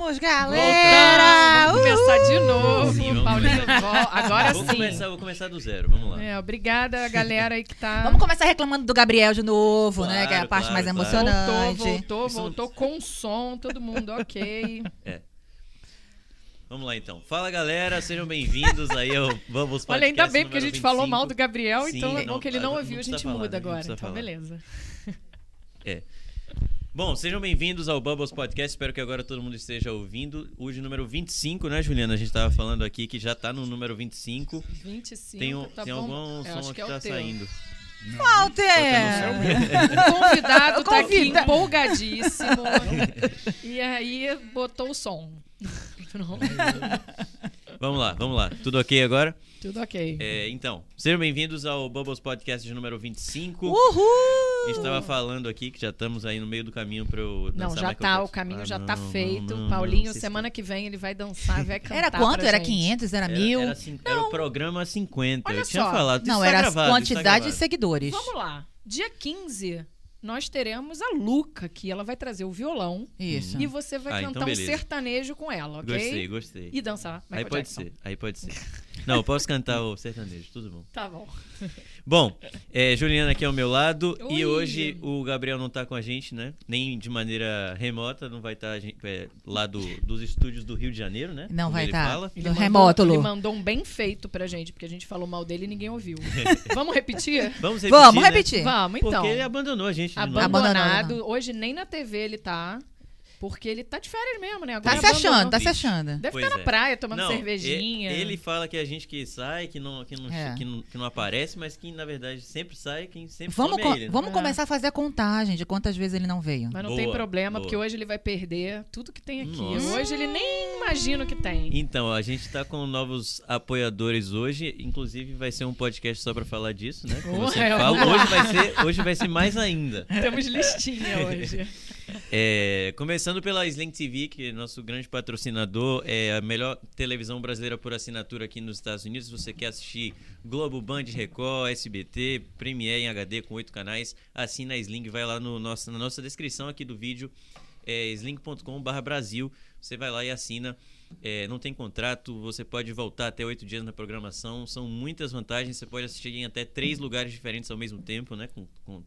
Voltamos, galera! Vamos começar de novo. Sim, vamos. Paulinho, vol- agora Vou sim. começar, vou começar do zero, vamos lá. É, obrigada a galera aí que tá. Vamos começar reclamando do Gabriel de novo, né? Claro, Que é a parte claro, mais claro. emocionante. Voltou, voltou, Isso- voltou com som, todo mundo ok. Vamos lá então. Fala galera, sejam bem-vindos aí ao Vamos Olha, ainda Podcast bem porque a gente falou 25. mal do Gabriel, Sim, então é bom que ele não ouviu, a gente falar, muda né? Agora. Então, falar. beleza. Bom, sejam bem-vindos ao Bubbles Podcast. Espero que agora todo mundo esteja ouvindo. Hoje, número 25, né, Juliana? A gente tava falando aqui que já tá no número 25. 25, Tem, um, tá tem bom? algum Eu som que, que é tá teu. saindo. Walter! O convidado tá aqui empolgadíssimo. e aí botou o som. Pronto. Vamos lá, vamos lá. Tudo ok agora? Tudo ok. É, então, sejam bem-vindos ao Bubbles Podcast de número 25. Uhul! A gente tava falando aqui que já estamos aí no meio do caminho pra eu Não, dançar já Michael tá, o caminho Ah, já não, tá não, feito. não, não, Paulinho, semana que vem ele vai dançar, vai cantar. Era quanto? pra Era gente. 500? Era Era, mil? era, assim, era o programa 50. Olha eu tinha só. falado. Não, isso tá era gravado, tá quantidade de seguidores. Vamos lá. Dia 15, nós teremos a Luca aqui. Ela vai trazer o violão Isso. e você vai Ah, cantar então um sertanejo com ela, ok? Gostei, gostei. E dançar. Aí Michael pode Jackson. ser, aí pode ser. Não, eu posso cantar o sertanejo, tudo bom. Tá bom. Bom, é, Juliana aqui ao meu lado Oi. e hoje o Gabriel não tá com a gente, né? Nem de maneira remota, não vai estar lá do- dos estúdios do Rio de Janeiro, né? Não Como vai ele tá. Do Lu. Ele mandou um bem feito pra gente, porque a gente falou mal dele e ninguém ouviu. Vamos repetir? Vamos repetir, Vamos né? repetir. Vamos, então. Porque ele abandonou a gente. Abandonado. Abandonado. Hoje nem na TV ele tá. Porque ele tá de férias mesmo, né? Tá Agora se achando, tá se achando. Deve Pois estar na é. praia tomando Não, cervejinha. e- Ele fala que é a gente que sai, que não, que, não, É. que, não, que não aparece, mas que na verdade sempre sai, quem sempre Vamos, some co- é ele. né? vamos É. começar a fazer a contagem de quantas vezes ele não veio. Mas não Boa, tem problema, boa. porque hoje ele vai perder tudo que tem aqui. Nossa. Hoje ele nem imagina o que tem. Então, a gente tá com novos apoiadores hoje, inclusive vai ser um podcast só pra falar disso, né? Como falo. Hoje vai ser, hoje vai ser mais ainda. Temos listinha hoje. É, começando pela Sling TV, que é nosso grande patrocinador, é a melhor televisão brasileira por assinatura aqui nos Estados Unidos. Se você quer assistir Globo, Band, Record, SBT, Premiere em HD com oito canais, assina a Sling, vai lá no nosso, na nossa descrição aqui do vídeo, é sling.com.br Brasil. Você vai lá e assina. É, não tem contrato, você pode voltar até oito dias na programação. São muitas vantagens. Você pode assistir em até três lugares diferentes ao mesmo tempo, né? Com, com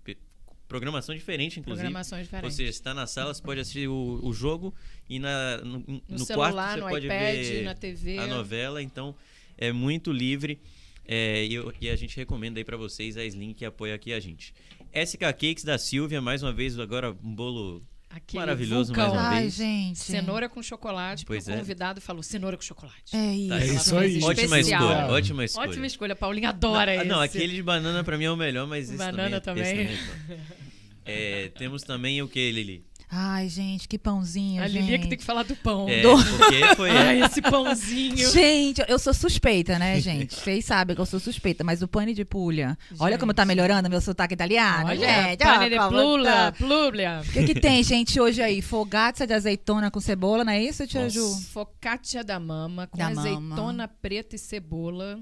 programação diferente, inclusive. Diferentes. seja, você está na sala, você pode assistir o, o jogo e na, no, no no, quarto celular, você no pode iPad, ver na TV. a novela. Então, é muito livre. É, e, eu- e a gente recomenda aí pra vocês a Sling que apoia aqui a gente. SK Cakes da Silvia, mais uma vez, agora um bolo Aquele Maravilhoso vulcão. mais uma Ai, vez. gente. Cenoura com chocolate, porque Pois o é. convidado falou cenoura com chocolate. É isso. Tá, É isso aí. Ótima escolha, ótima escolha. Ótima escolha, Paulinho adora não, esse. Não, aquele de banana pra mim é o melhor, mas esse Banana também, também. esse também é top. É, temos também o que, Lili? Ai, gente, que pãozinho, A Lili é gente. que tem que falar do pão. É, Do- porque foi... Ai, esse pãozinho. Gente, eu sou suspeita, né, gente? Vocês sabem que eu sou suspeita, mas o pane de pulha. Olha como tá melhora meu sotaque italiano, Olha, gente. pane ó, de plula, tá. plúblia. O que, que tem, gente, hoje aí? Fogaça de azeitona com cebola, não é isso, tia Nossa. Ju? Focaccia da mama com Da azeitona preta e cebola,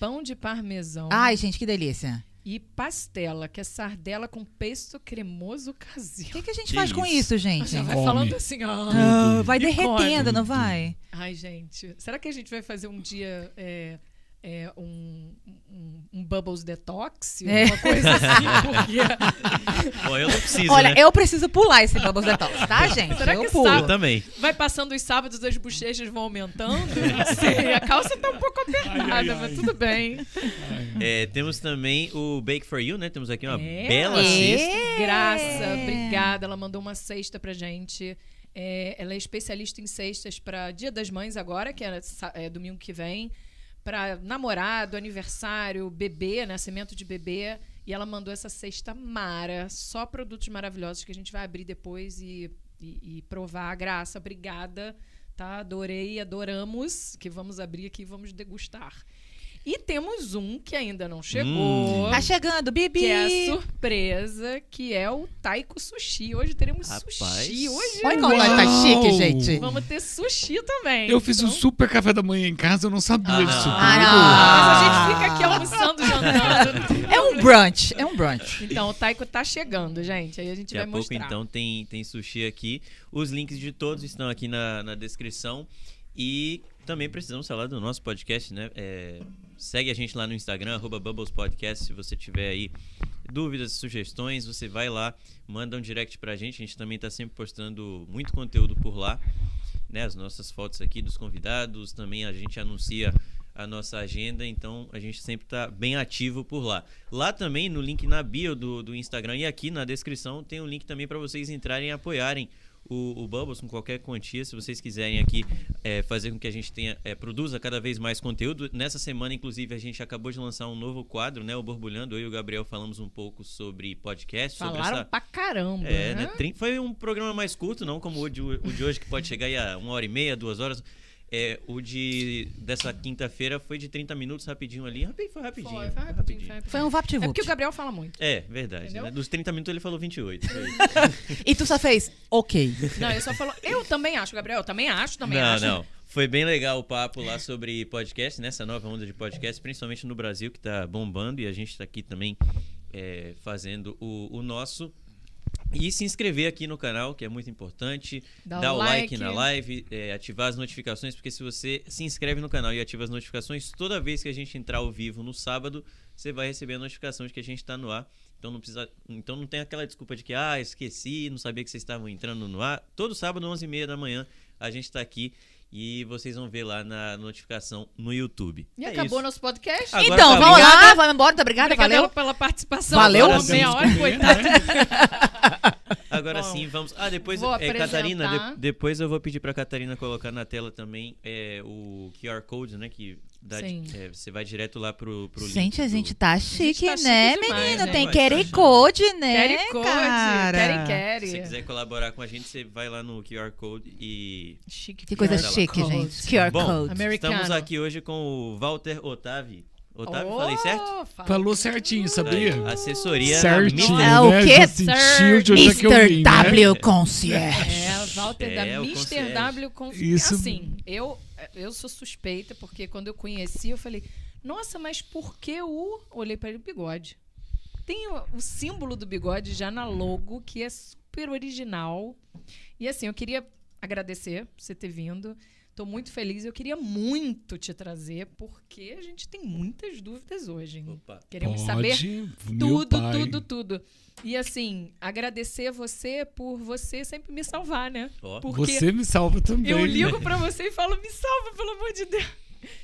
pão de parmesão Ai, gente, que delícia. E pastela, que é sardela com pesto cremoso O caseiro. que, que a gente Que faz com isso? isso, gente? Já vai Come. falando assim, ó. Ah, vai E derretendo, come. não vai? Ai, gente, será que a gente vai fazer um dia é, é, um, um, um Bubbles Detox? É. Uma coisa assim, porque Bom, eu não preciso, Olha, né? eu preciso pular esse Bubbles Detox, tá, gente? Será eu que pulo. Eu também. vai passando os sábados, as bochechas vão aumentando. Não sei, a calça tá um pouco apertada, Ai, ai, mas ai. tudo bem. É, temos também o Bake for You, né? Temos aqui uma É. bela É. cesta. Graça, obrigada. Ela mandou uma cesta pra gente. É, ela é especialista em cestas para Dia das Mães agora, que é, é domingo que vem, para namorado, aniversário, bebê, nascimento de bebê. E ela mandou essa cesta Mara, só produtos maravilhosos que a gente vai abrir depois e, e, e provar. Graça, obrigada. Tá? Adorei, adoramos, que vamos abrir aqui e vamos degustar. E temos um que ainda não chegou. Hum. Tá chegando, Bibi! Que é a surpresa, que é o Taiko Sushi. Hoje teremos Rapaz. sushi. Hoje Olha como nós tá chique, gente. vamos ter sushi também. Eu fiz um Então, super café da manhã em casa, eu não sabia Ah, disso tudo. Ah, Mas a gente fica aqui almoçando, jantando. É um brunch, é um brunch. Então, o Taiko tá chegando, gente. Aí a gente Daqui a vai pouco, mostrar. então, tem, tem sushi aqui. Os links de todos estão aqui na, na descrição. E também precisamos falar do nosso podcast, né? É, segue a gente lá no Instagram, arroba Bubbles Podcast, se você tiver aí dúvidas, sugestões, você vai lá, manda um direct pra gente. A gente também tá sempre postando muito conteúdo por lá. Né? As nossas fotos aqui dos convidados, também a gente anuncia a nossa agenda, então a gente sempre tá bem ativo por lá. Lá também, no link na bio do, do Instagram e aqui na descrição, tem um link também para vocês entrarem e apoiarem o, o Bubbles com qualquer quantia, se vocês quiserem aqui é, fazer com que a gente tenha, é, produza cada vez mais conteúdo. Nessa semana, inclusive, a gente acabou de lançar um novo quadro, né? O Borbulhando. Eu e o Gabriel falamos um pouco sobre podcast, sobre Falaram essa... pra caramba. É, né? né? Foi um programa mais curto, não como o de, o de hoje, que pode chegar aí a uma hora e meia, duas horas. É, o de dessa quinta-feira foi de 30 minutos, rapidinho ali. Foi rapidinho. Foi, foi rapidinho, foi rapidinho. Foi um É porque o VaptVupt. Gabriel fala muito. É, verdade. Né? Dos 30 minutos ele falou 28. Foi. E tu só fez, ok. Não, ele só falou. Eu também acho, Gabriel. Eu também acho, também não, acho. não. Foi bem legal o papo lá sobre podcast, nessa nova onda de podcast, principalmente no Brasil, que tá bombando, e a gente tá aqui também é, fazendo o, o nosso. E se inscrever aqui no canal, que é muito importante. Dá dar o o like, like. na live, é, ativar as notificações, porque se você se inscreve no canal e ativa as notificações, toda vez que a gente entrar ao vivo no sábado, você vai receber a notificação de que a gente está no ar. Então não precisa, então não tem aquela desculpa de que ah, esqueci, não sabia que vocês estavam entrando no ar. Todo sábado, 11h30 da manhã, a gente está aqui e vocês vão ver lá na notificação no YouTube. E É acabou isso. nosso podcast. Agora então, tá vamos ligado? lá, vamos embora. Muito obrigada, Obrigada valeu. pela participação. Valeu. Meia hora, coitado. Agora Bom, sim, vamos. Ah, depois, é, Catarina, de- depois eu vou pedir pra Catarina colocar na tela também é, o QR Code, né? Que dá é, você vai direto lá pro, pro link. Gente, a gente tá chique, tá chique né, demais, menino? né? Tem QR tá Code, né, Querem code, cara? querem. Se você quiser colaborar com a gente, você vai lá no QR Code e. Chique. Que coisa lá. chique, Code. gente. QR Bom, Code. Americano. Estamos aqui hoje com o Walter Otavi. Otávio, Oh, falei certo? Falou certinho, sabia? Aí, assessoria Certinho, na É o né? quê? De onde é que eu Mr. vim, né? W Concierge. É, Walter É, da Mr. concierge. W com Isso. Assim, eu, eu sou suspeita, porque quando eu conheci, eu falei, nossa, mas por que o. Olhei para ele o bigode. Tem o, o símbolo do bigode já na logo, que é super original. E assim, eu queria agradecer por você ter vindo. Tô muito feliz. Eu queria muito te trazer, porque a gente tem muitas dúvidas hoje. hein? Opa. Queremos Pode, saber tudo, pai. tudo, tudo. E assim, agradecer você por você sempre me salvar, né? Porque Você me salva também. eu né? ligo pra você e falo, me salva, pelo amor de Deus.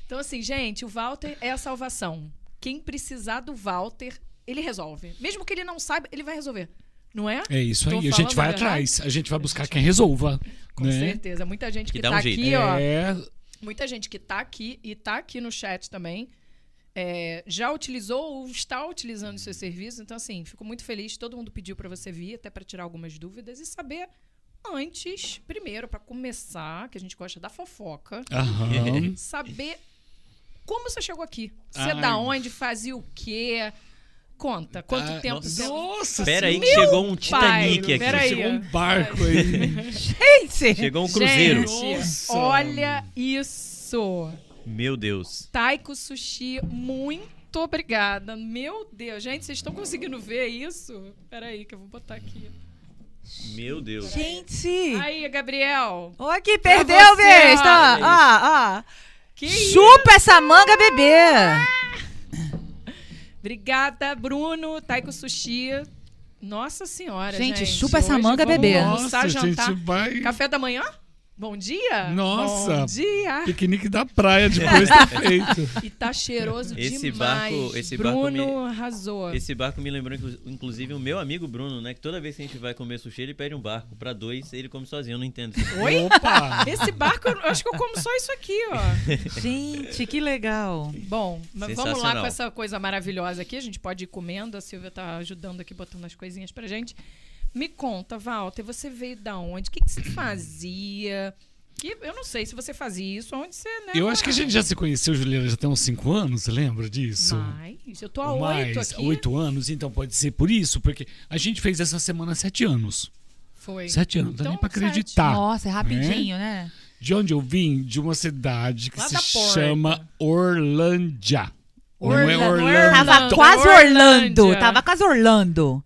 Então, assim, gente, o Walter é a salvação. Quem precisar do Walter, ele resolve. Mesmo que ele não saiba, ele vai resolver. Não é? É isso Tô aí, a gente vai atrás. A gente vai buscar quem resolva. Com né? certeza. Muita gente que, Que dá tá um jeito. aqui, ó. É, Muita gente que tá aqui e tá aqui no chat também. é, já utilizou ou está utilizando os seus serviços. Então, assim, fico muito feliz. Todo mundo pediu para você vir, até para tirar algumas dúvidas e saber antes, primeiro, para começar, que a gente gosta da fofoca, aham. saber como você chegou aqui. Você é Ai. da onde, fazia o quê? Conta, quanto Ah, tempo nossa. você... Nossa, Espera aí que chegou um pai, Titanic aqui. pera aí. chegou um barco aí. Gente, Chegou um cruzeiro. Gente, Nossa. olha isso! Meu Deus. Taiko Sushi, muito obrigada. Meu Deus, gente, vocês estão conseguindo ver isso? Peraí, que eu vou botar aqui. Meu Deus. gente. Aí, Gabriel. Ó, aqui, perdeu, besta. ó. Ó, Chupa essa manga, bebê. Obrigada, Bruno. Taiko Sushi. Nossa senhora, gente. Gente, chupa essa manga, bebê. Nossa, a gente jantar. vai... Café da manhã? Bom dia? Nossa. Bom dia. Piquenique da praia depois tá feito. E tá cheiroso Esse demais. barco- esse barco Bruno arrasou. Esse barco me lembrou, inclu- inclusive, o meu amigo Bruno, né? Que toda vez que a gente vai comer sushi, ele pede um barco pra dois, ele come sozinho, eu não entendo. isso. Oi? Opa! Esse barco, eu acho que eu como só isso aqui, ó. Gente, que legal. Bom, mas vamos lá com essa coisa maravilhosa aqui. A gente pode ir comendo. A Silvia tá ajudando aqui, botando as coisinhas pra gente. Me conta, Walter, você veio da onde? O que, que você fazia? Que eu não sei se você fazia isso onde você, né? Eu acho que a gente já se conheceu, Juliana, já tem uns cinco anos, você lembra disso? Mais. Eu tô há Mais, oito aqui. oito anos, então pode ser por isso, porque a gente fez essa semana sete anos. Foi. Sete anos, não dá Então, nem pra sete. acreditar. Nossa, é rapidinho, né? De onde eu vim? De uma cidade que Lá se chama Orlândia. Não é Orla- Orlando. Tava Orlando. quase Orlândia. Orlando. Tava quase Orlando.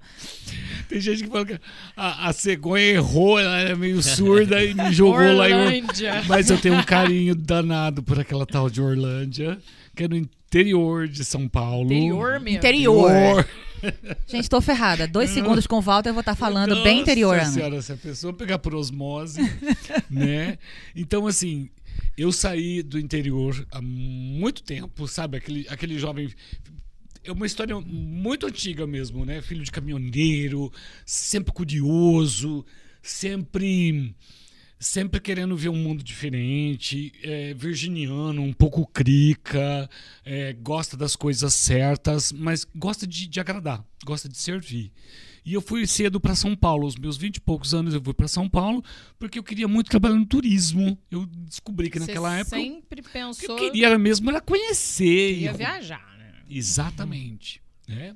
Tem gente que fala que a, a cegonha errou, ela era meio surda e me jogou lá em. Mas eu tenho um carinho danado por aquela tal de Orlândia, que é no interior de São Paulo. Interior mesmo. Interior. Gente, tô ferrada. Dois segundos com o Walter eu vou estar falando bem Nossa interiorano. senhora, se a pessoa pegar por osmose, né? Então, assim, eu saí do interior há muito tempo, sabe? Aquele, aquele jovem. É uma história muito antiga mesmo, né? Filho de caminhoneiro, sempre curioso, sempre. Sempre querendo ver um mundo diferente, é, virginiano, um pouco crica, é, gosta das coisas certas, mas gosta de, de agradar, gosta de servir. E eu fui cedo para São Paulo, aos meus 20 e poucos anos eu fui para São Paulo, porque eu queria muito trabalhar no turismo. Eu descobri que naquela Você época eu- sempre o que pensou eu queria mesmo era conhecer. que ia e- viajar? Exatamente. né?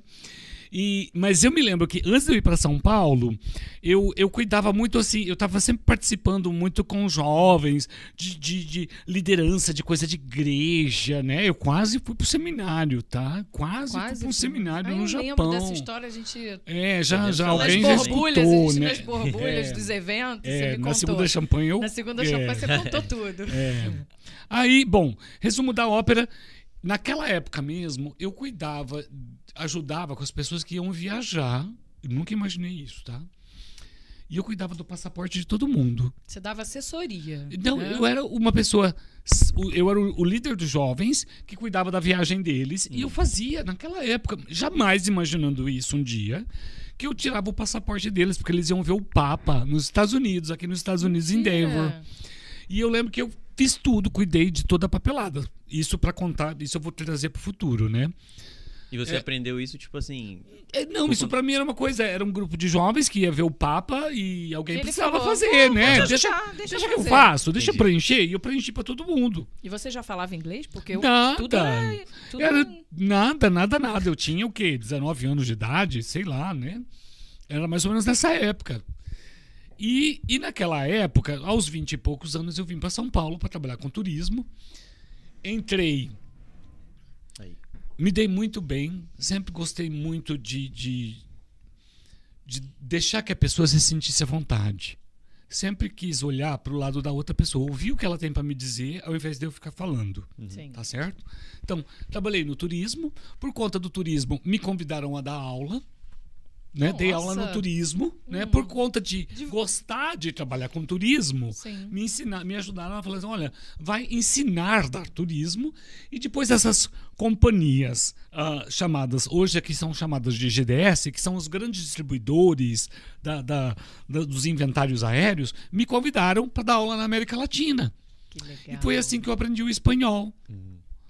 E, mas eu me lembro que antes de eu ir para São Paulo, eu, eu cuidava muito assim, eu estava sempre participando muito com jovens, de, de, de liderança, de coisa de igreja, né? Eu quase fui pro seminário, tá? Quase, fui Quase. para um seminário Ah, no eu Japão. lembro dessa história, a gente... É, já, já alguém já escutou, gente né? nas borbulhas É. dos eventos, você É, me na contou. segunda champanhe eu... Na segunda é. champanhe você contou tudo. É. Aí, bom, resumo da ópera. Naquela época mesmo, eu cuidava, ajudava com as pessoas que iam viajar. Eu nunca imaginei isso, tá? E eu cuidava do passaporte de todo mundo. Você dava assessoria. Não, né? eu era uma pessoa. Eu era o líder dos jovens que cuidava da viagem deles. E eu fazia, naquela época, jamais imaginando isso um dia, que eu tirava o passaporte deles, porque eles iam ver o Papa nos Estados Unidos, aqui nos Estados Unidos, em Denver. É. E eu lembro que eu fiz tudo, cuidei de toda a papelada. Isso pra contar, isso eu vou trazer pro futuro, né? E você aprendeu isso, tipo assim. É, não, isso pra mim era uma coisa, era um grupo de jovens que ia ver o Papa e alguém Ele precisava falou, fazer, "Vou- né? Deixa, ajudar, deixa deixa, eu eu fazer." faço, deixa eu Entendi. preencher. E eu preenchi pra todo mundo. E você já falava inglês? Porque eu, Nada. tudo é... Tudo Era é- nada, nada, nada. Eu tinha o quê? 19 anos de idade, sei lá, né? Era mais ou menos nessa época. E, e naquela época, aos 20 e poucos anos, eu vim para São Paulo para trabalhar com turismo. Entrei, Aí. me dei muito bem, sempre gostei muito de, de, de deixar que a pessoa se sentisse à vontade. Sempre quis olhar para o lado da outra pessoa, ouvir o que ela tem para me dizer, ao invés de eu ficar falando. Sim. Tá certo? Então, trabalhei no turismo. Por conta do turismo, me convidaram a dar aula. Né? Dei aula Nossa. no turismo, né? Por conta de, gostar de trabalhar com turismo, Sim. me ensinar, me ajudaram a falar assim, olha, vai ensinar a dar turismo e depois essas companhias ah, chamadas hoje aqui são chamadas de GDS, que são os grandes distribuidores da- da- da- dos inventários aéreos, me convidaram para dar aula na América Latina. E foi assim que eu aprendi o espanhol.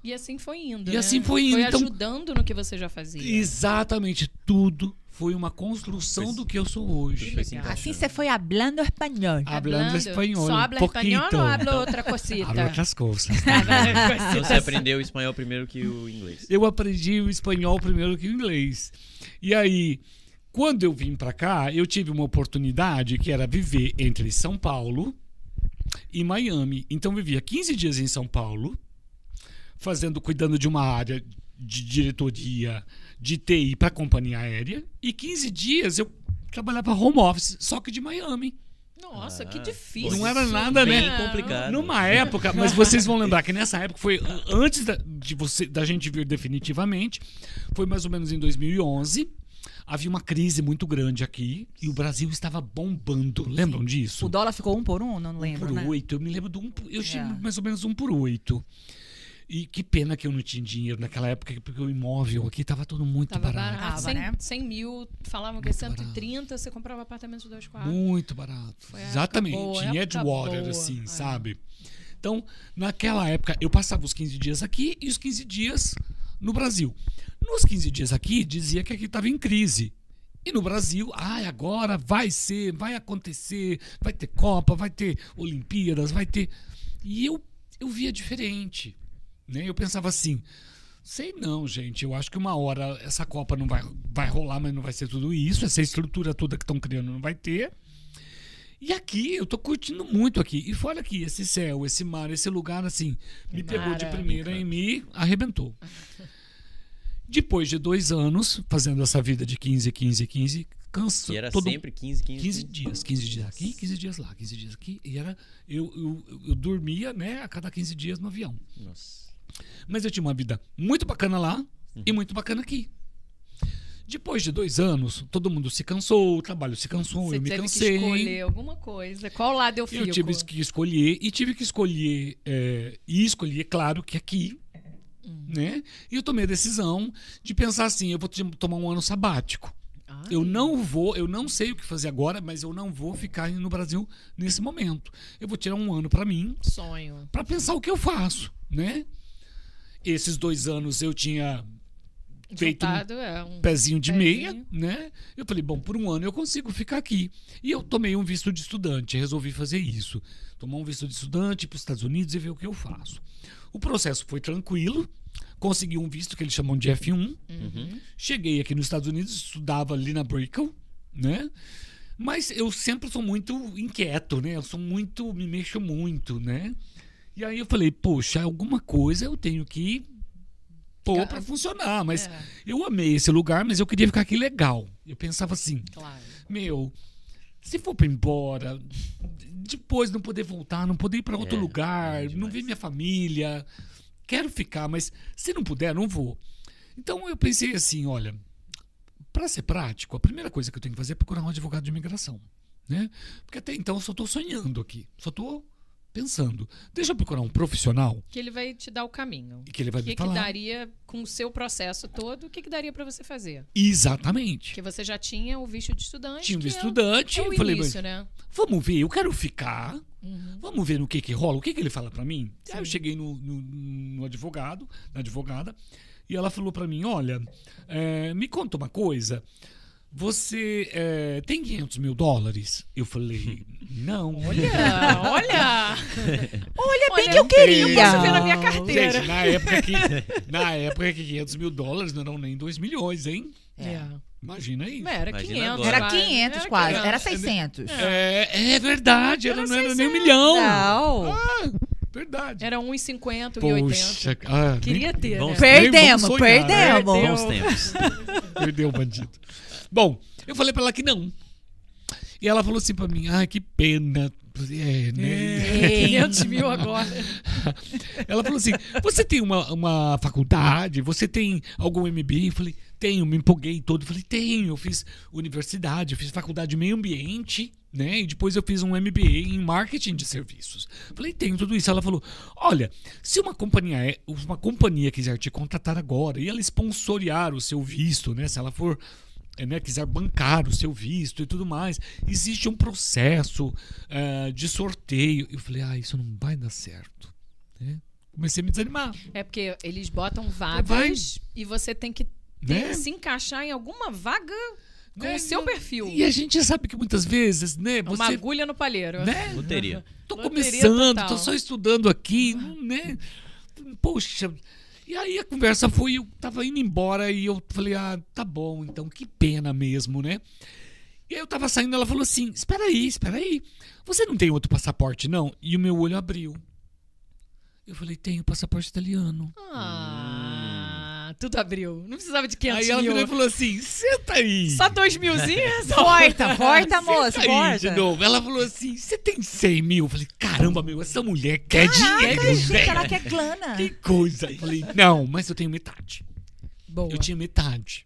E assim foi indo, E né? assim foi indo, Foi então- ajudando no que você já fazia. Exatamente, tudo foi uma construção do que eu sou hoje. Assim você foi hablando espanhol. Hablando espanhol. Só um habla poquito. espanhol ou habla outra cosita? Hablo outras coisas. Então você aprendeu o espanhol primeiro que o inglês. Eu aprendi o espanhol primeiro que o inglês. E aí, quando eu vim pra cá, eu tive uma oportunidade que era viver entre São Paulo e Miami. Então eu vivia 15 dias em São Paulo, fazendo, cuidando de uma área de diretoria de TI para companhia aérea, e 15 dias eu trabalhava home office, só que de Miami. Nossa, Ah, que difícil. Não era nada, Bem né? complicado. Numa época, mas vocês vão lembrar que nessa época foi an- antes da, de você, da gente vir definitivamente, foi mais ou menos em 2011. Havia uma crise muito grande aqui e o Brasil estava bombando. Lembram disso? O dólar ficou um por um? Não lembro, por né? oito. Eu me lembro de um. por- Eu tinha É. mais ou menos um por oito. E que pena que eu não tinha dinheiro naquela época, porque o imóvel aqui estava todo muito Tava barato. barato. Tava, 100, né? 100 mil, falavam que é 130, você comprava apartamento de dois quartos. Muito barato. Foi Exatamente. boa, em Edgewater, boa, assim, é. sabe? Então, naquela época, eu passava os 15 dias aqui e os 15 dias no Brasil. Nos 15 dias aqui, dizia que aqui estava em crise. E no Brasil, ai, agora vai ser, vai acontecer, vai ter Copa, vai ter Olimpíadas, vai ter. E eu, eu via diferente. Né? Eu pensava assim. Sei não, gente. Eu acho que uma hora essa Copa não vai, vai rolar, mas não vai ser tudo isso. Essa estrutura toda que estão criando não vai ter. E aqui, eu tô curtindo muito aqui. E fora aqui, esse céu, esse mar, esse lugar, assim, me pegou de primeira e me arrebentou. Depois de dois anos, fazendo essa vida de 15, 15, 15, cansa. E era todo... sempre 15, 15, 15 dias. 15 dias aqui, 15 dias lá, 15 dias aqui. E era. Eu, eu, eu dormia, né, a cada 15 dias no avião. Nossa. Mas eu tinha uma vida muito bacana lá e muito bacana aqui. Depois de dois anos, todo mundo se cansou, o trabalho se cansou, Você eu me teve cansei. que escolher alguma coisa. Qual lado eu fico? Eu tive que escolher e tive que escolher é, e escolhi, é claro, que aqui, né? E eu tomei a decisão de pensar assim, eu vou tomar um ano sabático. Ai. Eu não vou, eu não sei o que fazer agora, mas eu não vou ficar no Brasil nesse momento. Eu vou tirar um ano para mim, Sonho. para pensar o que eu faço, né? Esses dois anos eu tinha feito um Juntado é um pezinho de meia, Pezinho. né? Eu falei, bom, por um ano eu consigo ficar aqui. E eu tomei um visto de estudante, resolvi fazer isso. Tomar um visto de estudante para os Estados Unidos e ver o que eu faço. O processo foi tranquilo, consegui um visto que eles chamam de F1. Uhum. Cheguei aqui nos Estados Unidos, estudava ali na Brickell, né? Mas eu sempre sou muito inquieto, né? Eu sou muito, me mexo muito, né? E aí eu falei, poxa, alguma coisa eu tenho que pôr para funcionar. Mas É. eu amei esse lugar, mas eu queria ficar aqui legal. Eu pensava assim, Claro. meu, se for para embora, depois não poder voltar, não poder ir para outro É, lugar, é não ver minha família, quero ficar, mas se não puder, não vou. Então eu pensei assim, olha, para ser prático, a primeira coisa que eu tenho que fazer é procurar um advogado de imigração, né? Porque até então eu só estou sonhando aqui, só estou pensando. Deixa eu procurar um profissional Que ele vai te dar o caminho. e que ele vai O me que, que falar. daria, com o seu processo todo, o que, que daria pra você fazer? Exatamente. Porque você já tinha o visto de estudante. Tinha um que é- estudante, É, o eu falei, início, né? vamos ver, eu quero ficar. Uhum. Vamos ver no que que rola, o que que ele fala pra mim. Aí eu Sim. cheguei no, no- no advogado, na advogada, e ela falou pra mim, olha, é, me conta uma coisa, você é, tem 500 mil dólares? Eu falei, não. Olha, olha! Olha bem Olha, que eu queria. Eu posso ver na minha carteira. Gente, na época que, na época que 500 mil dólares não eram nem 2 milhões, hein? É. Imagina aí. Era Imagina 500. agora. Era quase. 500 quase, 500. era 600. É, é verdade, era, Era não era nem um 600. milhão. Não. Ah, verdade. Era 1,50, 1,80. Poxa, ah, nem- Queria ter, né? Perdemos, né? perdemos. Perdeu. Bons tempos. Perdeu o bandido. Bom, eu falei pra ela que não. E ela falou assim pra mim: ai, que pena. É, né? 500 mil agora. Ela falou assim: você tem uma, uma faculdade? Você tem algum MBA? Eu falei: tenho, me empolguei todo. Eu falei: tenho, eu fiz universidade, eu fiz faculdade de meio ambiente, né? E depois eu fiz um MBA em marketing de serviços. Eu falei: tenho tudo isso. Ela falou: olha, se uma companhia, é- uma companhia quiser te contratar agora e ela sponsorear o seu visto, né? Se ela for. É, Né, quiser bancar o seu visto e tudo mais, existe um processo eh, de sorteio. Eu falei, ah, isso não vai dar certo. né? Comecei a me desanimar. É porque eles botam vagas Vai. e você tem que ter- Né? se encaixar em alguma vaga com Né? o seu perfil. E a gente sabe que muitas vezes, né, Uma você, agulha no palheiro. né, Loteria. tô Loteria começando, total. tô só estudando aqui, né? Poxa. E aí a conversa foi, eu tava indo embora e eu falei: "Ah, tá bom, então que pena mesmo, né?" E aí eu tava saindo, ela falou assim: "Espera aí, espera aí. Você não tem outro passaporte não?" E o meu olho abriu. Eu falei: "Tenho passaporte italiano." Ah, tudo abriu. Não precisava de 500 aí ela mil. virou e falou assim: "Senta aí." Só dois milzinhos? Corta, corta, moça, corta. de novo. Ela falou assim: você tem 100 mil? Eu falei: caramba, meu, essa mulher quer Caraca, dinheiro, gente, velho. ela quer glana. Que coisa. Eu falei: não, mas eu tenho metade. Boa. Eu tinha metade.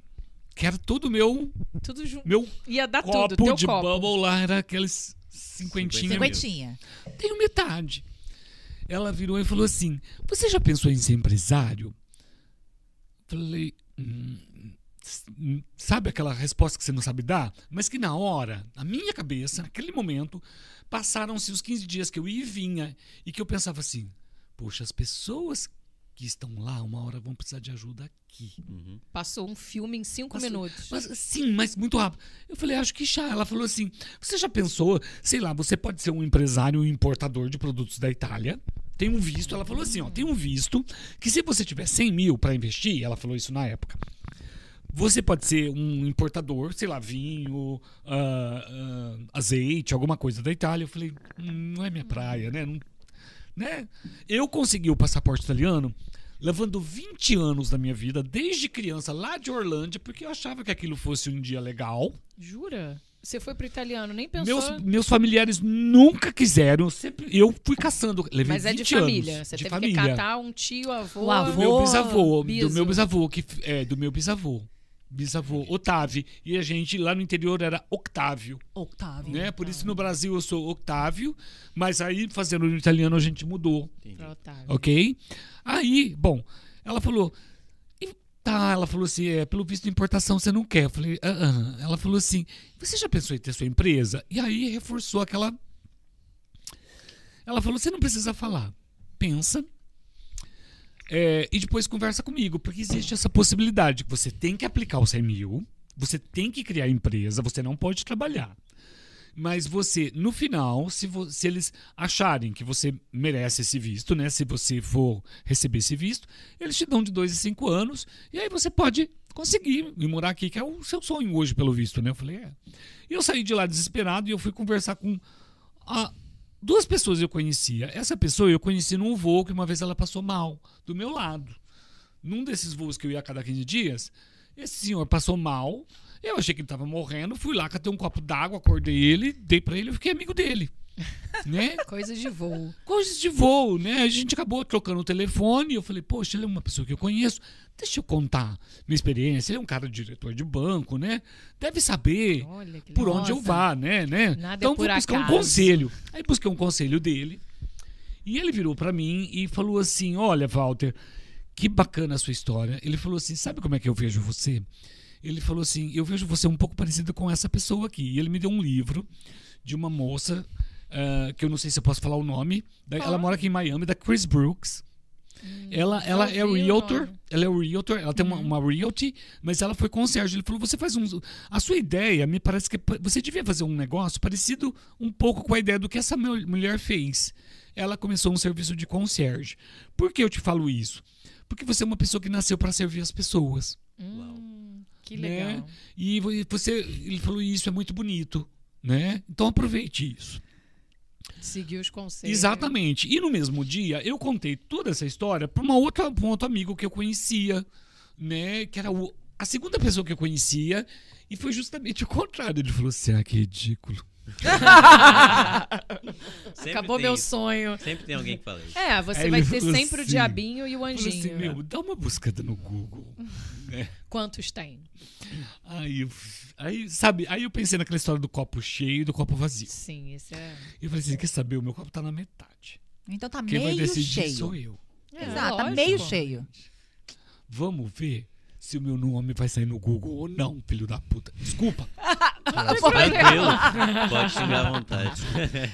Que era todo o meu, Tudo junto. meu Ia dar copo tudo, teu de copo. bubble lá, era aqueles cinquentinha. Cinquentinha. Tenho metade. Ela virou e falou assim: Você já pensou em ser empresário? Falei. "Hum, s- hum", sabe aquela resposta que você não sabe dar? Mas que na hora, na minha cabeça, naquele momento, passaram-se os 15 dias que eu ia e vinha e que eu pensava assim: Poxa, as pessoas que estão lá, uma hora vão precisar de ajuda aqui. Uhum. Passou um filme em cinco Passou- minutos. Mas sim, mas muito rápido. Eu falei, acho que já. Ela falou assim: você já pensou, sei lá, você pode ser um empresário, um importador de produtos da Itália. Tem um visto, ela falou assim: ó, tem um visto que se você tiver 100 mil para investir, ela falou isso na época. Você pode ser um importador, sei lá, vinho, ah, ah, azeite, alguma coisa da Itália. Eu falei, "Hum, não é minha praia, né? Não- né? Eu consegui o passaporte italiano levando 20 anos da minha vida, desde criança, lá de Orlândia, porque eu achava que aquilo fosse um dia legal. Jura? Você foi pro italiano, nem pensou. Meus, meus familiares nunca quiseram, eu sempre eu fui caçando, levei Mas é de 20 família. anos Você de teve família. que catar um tio, avô. O avô. do meu bisavô, Biso. do meu bisavô que é do meu bisavô. Bisavô Otávio e a gente lá no interior era Octávio, Octávio. né? Por isso no Brasil eu sou Octávio, mas aí fazendo no italiano a gente mudou. Entendi. Pra Otávio. Ok? Aí, bom, ela falou. "E- Tá, ela falou assim: é, pelo visto de importação você não quer. Eu falei, ah, ah. Ela falou assim: você já pensou em ter sua empresa? E aí reforçou aquela. Ela falou: você não precisa falar. Pensa. É, e depois conversa comigo, porque existe essa possibilidade que você tem que aplicar o 100 mil, você tem que criar empresa, você não pode trabalhar. Mas você, no final, se, se eles acharem que você merece esse visto, né? Se você for receber esse visto, eles te dão de dois em cinco anos e aí você pode conseguir ir morar aqui, que é o seu sonho hoje, pelo visto, né? Eu falei, é. E eu saí de lá desesperado e eu fui conversar com a- duas pessoas eu conhecia. Essa pessoa eu conheci num voo que uma vez ela passou mal, do meu lado. Num desses voos que eu ia a cada 15 dias, esse senhor passou mal. Eu achei que ele estava morrendo, fui lá, catei um copo d'água, acordei ele, dei pra ele e fiquei amigo dele. Né? Coisas de voo. Coisas de voo, né? A gente acabou trocando o telefone e eu falei, poxa, ele é uma pessoa que eu conheço. Deixa eu contar minha experiência. Ele é um cara diretor de banco, né? Deve saber por legal. onde eu Nossa. vá, né? né? Nada é então por vou buscar um acaso. conselho. Aí busquei um conselho dele. E ele virou pra mim e falou assim: Olha, Walter, que bacana a sua história. Ele falou assim: Sabe como é que eu vejo você? Ele falou assim: Eu vejo você um pouco parecido com essa pessoa aqui. E ele me deu um livro de uma moça, ah, que eu não sei se eu posso falar o nome. da- Ela mora aqui em Miami, da Chris Brooks. ela já ela é ouvi o realtor, ela é realtor, ela tem uma, uma realty, mas ela foi concierge. Ele falou: você faz um. A sua ideia, me parece que pa- você devia fazer um negócio parecido um pouco com a ideia do que essa mul- mulher fez. Ela começou um serviço de concierge. Por que eu te falo isso? Porque você é uma pessoa que nasceu para servir as pessoas. Hum, que Né? legal. E vo- você, ele falou: isso é muito bonito. Né? Então aproveite isso. Seguir os conselhos. Exatamente. E no mesmo dia, eu contei toda essa história para uma outra, pra um outro amigo que eu conhecia, né? Que era o, a segunda pessoa que eu conhecia. E foi justamente o contrário. Ele falou assim: ah, que ridículo. Acabou meu isso. sonho. Sempre tem alguém que fala isso. É, você Aí vai ter sempre o assim- diabinho e o assim: anjinho. meu, dá uma buscada no Google. Quantos tem? Aí, eu- aí, sabe, aí eu pensei naquela história do copo cheio e do copo vazio. Sim, esse é. E eu falei assim: quer saber? O meu copo tá na metade. Então tá Quem vai meio decidir cheio. sou eu. É, Exato, tá meio cheio. Vamos ver se o meu nome vai sair no Google ou não, filho da puta. Desculpa. Tranquilo. Pode xingar à vontade.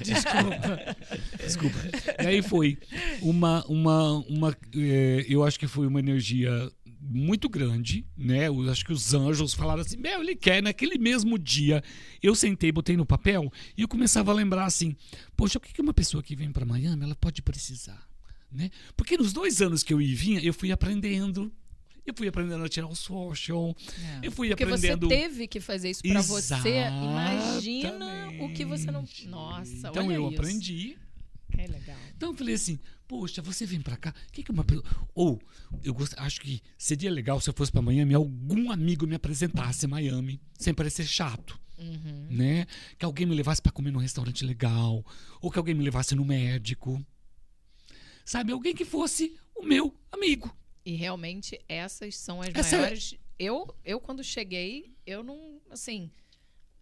Desculpa. E aí foi uma, uma, uma eh, eu acho que foi uma energia muito grande, né? Eu acho que os anjos falaram assim, meu, ele quer. Naquele mesmo dia, eu sentei, botei no papel e eu começava a lembrar assim, poxa, o que que uma pessoa que vem para Miami, ela pode precisar, né? Porque nos dois anos que eu ia e vinha, eu fui aprendendo, eu fui aprendendo a tirar o social, É. eu fui Porque você aprendendo... teve que fazer isso pra você. Imagina o que você não. Nossa, Então eu isso. aprendi Que legal. Então eu falei assim, poxa, você vem pra cá, o que, que uma pessoa. Ou, eu gost... acho que seria legal se eu fosse pra Miami, algum amigo me apresentasse em Miami, sem parecer chato. Uhum. Né? Que alguém me levasse pra comer num restaurante legal, ou que alguém me levasse no médico. Sabe, alguém que fosse o meu amigo. E realmente essas são as Essa é- maiores. Eu, eu, quando cheguei, eu não. Assim.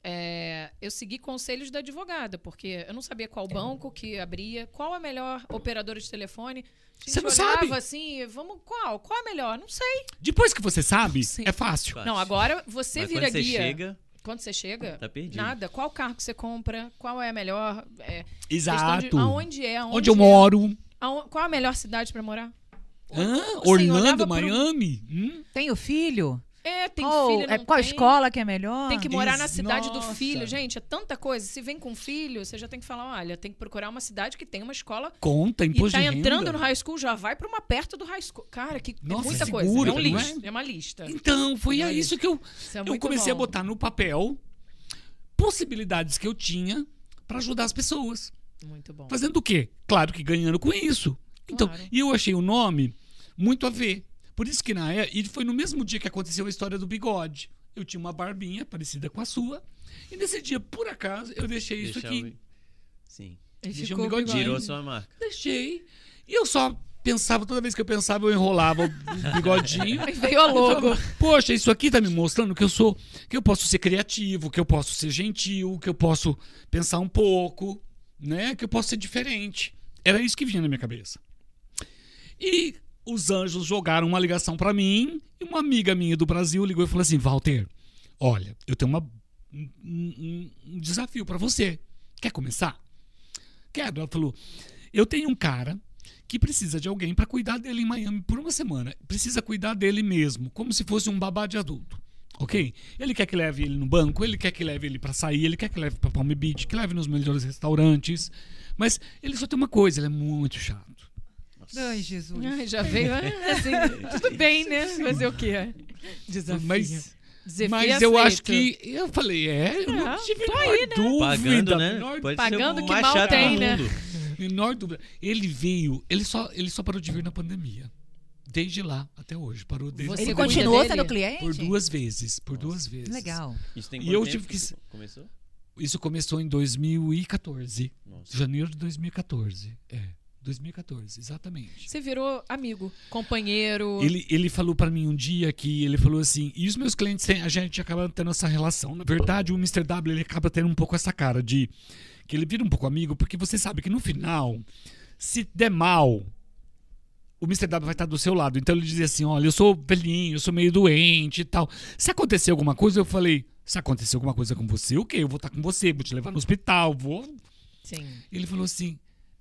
é, eu segui conselhos da advogada, porque eu não sabia qual banco que abria, qual a melhor operadora de telefone. A gente Você não sabe. assim, vamos, qual? Qual a melhor? Não sei. Depois que você sabe, Sim. é fácil. Não, agora você Mas vira quando você guia. chega, Quando você chega, tá perdido. nada. Qual carro que você compra? Qual é a melhor? É, Exato. de aonde é? Aonde, Onde eu é, moro. aon- qual a melhor cidade pra morar? Hã? Assim, Orlando, olhava pro- Miami? Hum? Tem o filho? É, tem qual, filho, é, não qual tem. escola que é melhor? Tem que morar na Isso, cidade do nossa. filho. Gente, é tanta coisa. Se vem com filho, você já tem que falar, olha, tem que procurar uma cidade que tem uma escola Conta, e imposto tá de renda. entrando no high school, já vai pra uma perto do high school. Cara, que Nossa, é muita é coisa. é um é? É? uma lista. Então, foi a Olha isso que eu, Isso é eu comecei a bom. botar no papel possibilidades que eu tinha para ajudar as pessoas. Muito bom. Fazendo o quê? Claro que ganhando com isso. Então, Claro. e eu achei o nome muito a ver. Por isso que na é, e foi no mesmo dia que aconteceu a história do bigode. Eu tinha uma barbinha parecida com a sua. E nesse dia, por acaso, eu deixei isso Deixar aqui. o- Sim. Ele Deixa ficou um bigodinho. bigode. Tirou sua marca. Deixei. E eu só pensava, toda vez que eu pensava, eu enrolava o bigodinho. Aí veio a logo. Poxa, isso aqui tá me mostrando que eu sou, que eu posso ser criativo, que eu posso ser gentil, que eu posso pensar um pouco, né? Que eu posso ser diferente. Era isso que vinha na minha cabeça. E os anjos jogaram uma ligação pra mim e uma amiga minha do Brasil ligou e falou assim: Walter, olha, eu tenho uma, um, um- desafio pra você. Quer começar? Quero. Ela falou: eu tenho um cara que precisa de alguém pra cuidar dele em Miami por uma semana. Precisa cuidar dele mesmo, como se fosse um babá de adulto. Ok? Ele quer que leve ele no banco, ele quer que leve ele pra sair, ele quer que leve pra Palm Beach, que leve nos melhores restaurantes. Mas ele só tem uma coisa, ele é muito chato. Ai, Jesus. Ai, já veio ah, assim, tudo bem, né? Fazer o quê? Desafio. Mas, Desafio mas eu acho que. Eu falei, é, eu não tive tô menor aí, né? dúvida. Pagando, né? menor Pode Pagando que mal tem, né? Menor dúvida. Ele veio, ele só, ele só parou de vir na pandemia. Desde lá até hoje. Parou desde Você Ele continuou sendo cliente? Por duas vezes. Por duas vezes. Legal. Isso tem E eu tive que- isso Começou? Isso começou em 2014. Nossa. Janeiro de 2014. É, 2014, exatamente. Você virou amigo, companheiro. Ele, ele falou pra mim um dia que ele falou assim, e os meus clientes, a gente acaba tendo essa relação. Na verdade, o Mr. W ele acaba tendo um pouco essa cara de que ele vira um pouco amigo, porque você sabe que no final, se der mal, o Mr. W vai estar do seu lado. Então ele dizia assim: olha, eu sou velhinho, eu sou meio doente e tal. Se acontecer alguma coisa, eu falei. Se acontecer alguma coisa com você, o quê? Eu vou estar com você, vou te levar no hospital, vou. Sim. Ele falou assim: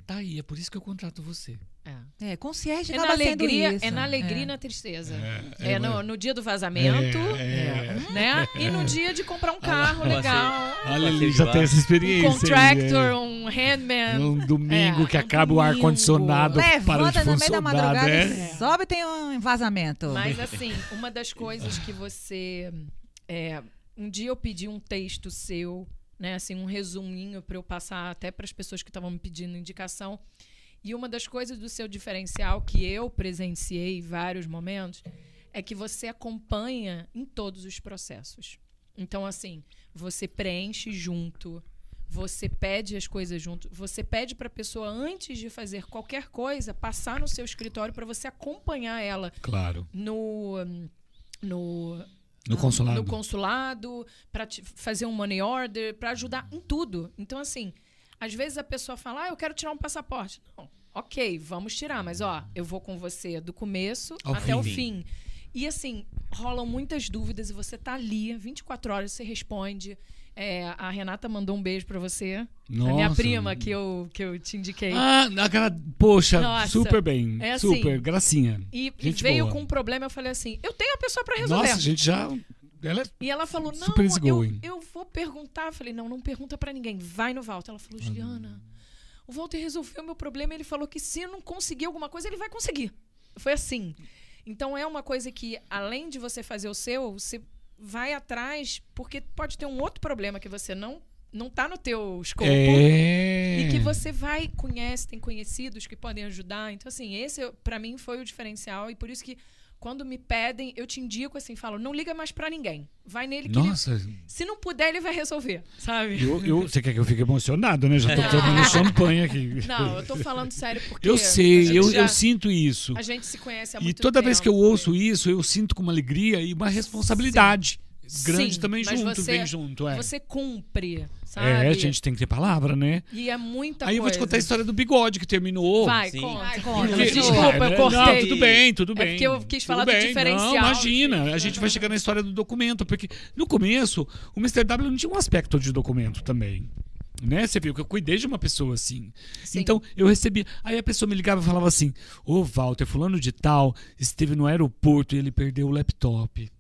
tá aí, é por isso que eu contrato você. É. É, concierge É na alegria, isso. é na alegria e É. na tristeza. É, É, no, no dia do vazamento, É, né? E no dia de comprar um carro Passei- legal. Olha, ele já tem essa experiência. Um contractor, aí, um handman. é. Um domingo É, que um acaba o domingo. ar-condicionado para de Levanta no meio da funcionar, madrugada, né? sobe e tem um vazamento. Mas assim, uma das coisas que você. é, um dia eu pedi um texto seu, né? Assim, um resuminho para eu passar até para as pessoas que estavam me pedindo indicação. E uma das coisas do seu diferencial que eu presenciei em vários momentos é que você acompanha em todos os processos. Então, assim, você preenche junto, você pede as coisas junto, você pede para a pessoa, antes de fazer qualquer coisa, passar no seu escritório para você acompanhar ela Claro. no. no No consulado. no consulado, para fazer um money order, para ajudar em tudo. Então, assim, às vezes a pessoa fala, ah, eu quero tirar um passaporte. Não, ok, vamos tirar, mas ó, eu vou com você do começo Ao até o fim. fim. E assim, rolam muitas dúvidas e você tá ali, 24 horas, você responde. É, a Renata mandou um beijo para você. A minha Nossa. prima que eu, que eu te indiquei. Ah, aquela, poxa, Nossa. super bem. É assim. super, gracinha. e, e veio boa. com um problema, eu falei assim: eu tenho a pessoa para resolver. Nossa, a gente já. Ela é- E ela falou: Não, eu, eu vou perguntar. Eu falei: Não, não pergunta pra ninguém. Vai no Walter. Ela falou: Juliana, o Walter resolveu o meu problema. Ele falou que se eu não conseguir alguma coisa, ele vai conseguir. Foi assim. Então é uma coisa que, além de você fazer o seu, você vai atrás, porque pode ter um outro problema que você não não tá no teu escopo. É. E que você vai, conhece, tem conhecidos que podem ajudar. Então, assim, esse pra mim foi o diferencial. E por isso que, quando me pedem, eu te indico assim, falo, não liga mais pra ninguém. Vai nele que ele, Nossa, se não puder, ele vai resolver, sabe? eu, eu- você quer que eu fique emocionado, né? Já tô tomando champanhe aqui. Não, eu tô falando sério porque. Eu sei, eu, já- eu sinto isso. A gente se conhece há E muito toda vez que eu tempo. ouço isso, eu sinto com uma alegria e uma responsabilidade. Grande Sim, também mas junto, você- vem junto. É. Você cumpre, sabe? é, a gente tem que ter palavra, né? E é muita Aí eu vou coisa. te contar a história do bigode que terminou. Vai, Sim. conta. Vai, conta. Porque- Desculpa, eu cortei. Não, tudo bem, tudo É bem. porque eu quis Tudo falar do bem. diferencial, Não, imagina. A gente vai chegar na história do documento, porque no começo o Mr. W não tinha um aspecto de documento também. Né? Você viu que eu cuidei de uma pessoa assim. Sim. Então, eu recebia. Aí a pessoa me ligava e falava assim: Ô Walter, fulano de tal esteve no aeroporto e ele perdeu o laptop.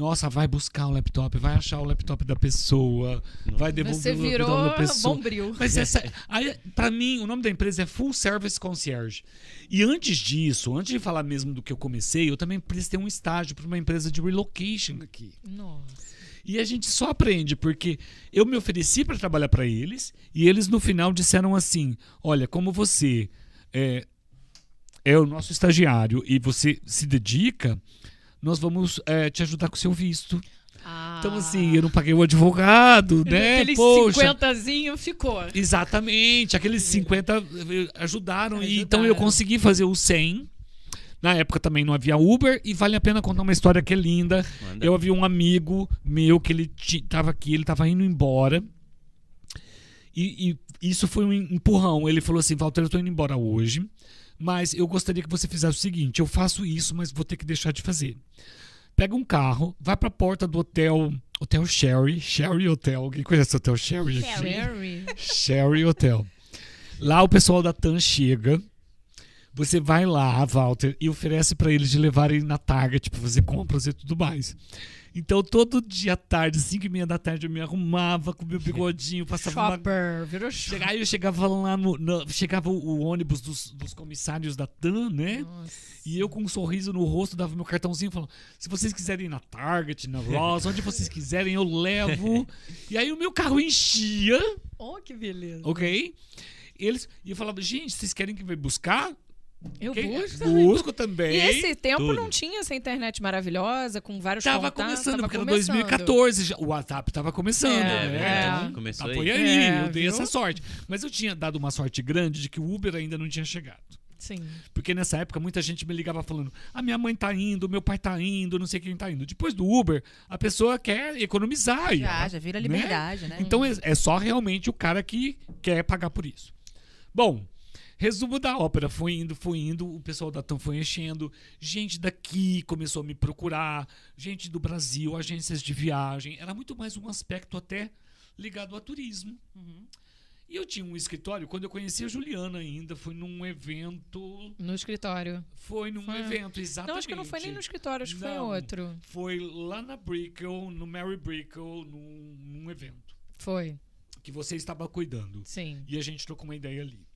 Nossa, vai buscar o laptop, vai achar o laptop da pessoa, vai devolver Você o laptop virou da pessoa. bombril. Mas essa, aí, pra mim, o nome da empresa é Full Service Concierge. E antes disso, antes de falar mesmo do que eu comecei, eu também prestei um estágio para uma empresa de relocation aqui. Nossa. E a gente só aprende porque eu me ofereci para trabalhar para eles e eles no final disseram assim: olha, como você é, é o nosso estagiário e você se dedica, nós vamos é, te ajudar com o seu visto. Ah. Então, assim, eu não paguei o advogado, né? Aquele Poxa. cinquentazinho ficou. Exatamente, aqueles 50 ajudaram. E, Ajudaram. então eu consegui fazer o 100. Na época também não havia Uber e vale a pena contar uma história que é linda. Manda. Eu havia um amigo meu que ele ti- tava aqui, ele tava indo embora. E, e isso foi um empurrão. Ele falou assim: Walter, eu tô indo embora hoje, mas eu gostaria que você fizesse o seguinte: eu faço isso, mas vou ter que deixar de fazer. Pega um carro, vai pra porta do hotel, Hotel Sherry, Sherry Hotel. Quem conhece o Hotel Sherry? Sherry. Sherry Hotel. Lá o pessoal da TAM chega. Você vai lá, Walter, e oferece pra eles de levarem na Target pra fazer compras e tudo mais. Então, todo dia à tarde, 5 e meia da tarde, eu me arrumava com meu bigodinho, passava uma Shopper. Virou shopper. Aí eu chegava lá no. no- chegava o, o ônibus dos, dos comissários da TAM, né? E eu com um sorriso no rosto dava meu cartãozinho falando: se vocês quiserem ir na Target, na Ross, onde vocês quiserem, eu levo. e aí o meu carro enchia, Oh, que beleza. ok? Eles, e eu falava: gente, vocês querem que eu venha buscar? Eu Ok? busco também. Busco também. E esse tempo Tudo. não tinha essa internet maravilhosa, com vários Tava contatos. começando, tava porque era começando. 2014. já- o WhatsApp tava começando, É, né? é. Então, Começou tá, aí. foi aí, É, eu dei viu? essa sorte. Mas eu tinha dado uma sorte grande de que o Uber ainda não tinha chegado. Sim. Porque nessa época muita gente me ligava falando: a minha mãe tá indo, meu pai tá indo, não sei quem tá indo. Depois do Uber, a pessoa quer economizar. Já, ela- já vira né? liberdade, né? Então é, é só realmente o cara que quer pagar por isso. Bom, resumo da ópera: foi indo, foi indo, o pessoal da TAM foi enchendo, gente daqui começou a me procurar, gente do Brasil, agências de viagem. Era muito mais um aspecto até ligado a turismo. E eu tinha um escritório, quando eu conheci a Juliana ainda, foi num evento. No escritório. Foi num Foi. evento, exatamente. Não, acho que não foi nem no escritório, acho que foi em outro. Foi lá na Brickell, no Mary Brickell, num, num evento Foi, que você estava cuidando. sim. E a gente trocou uma ideia ali.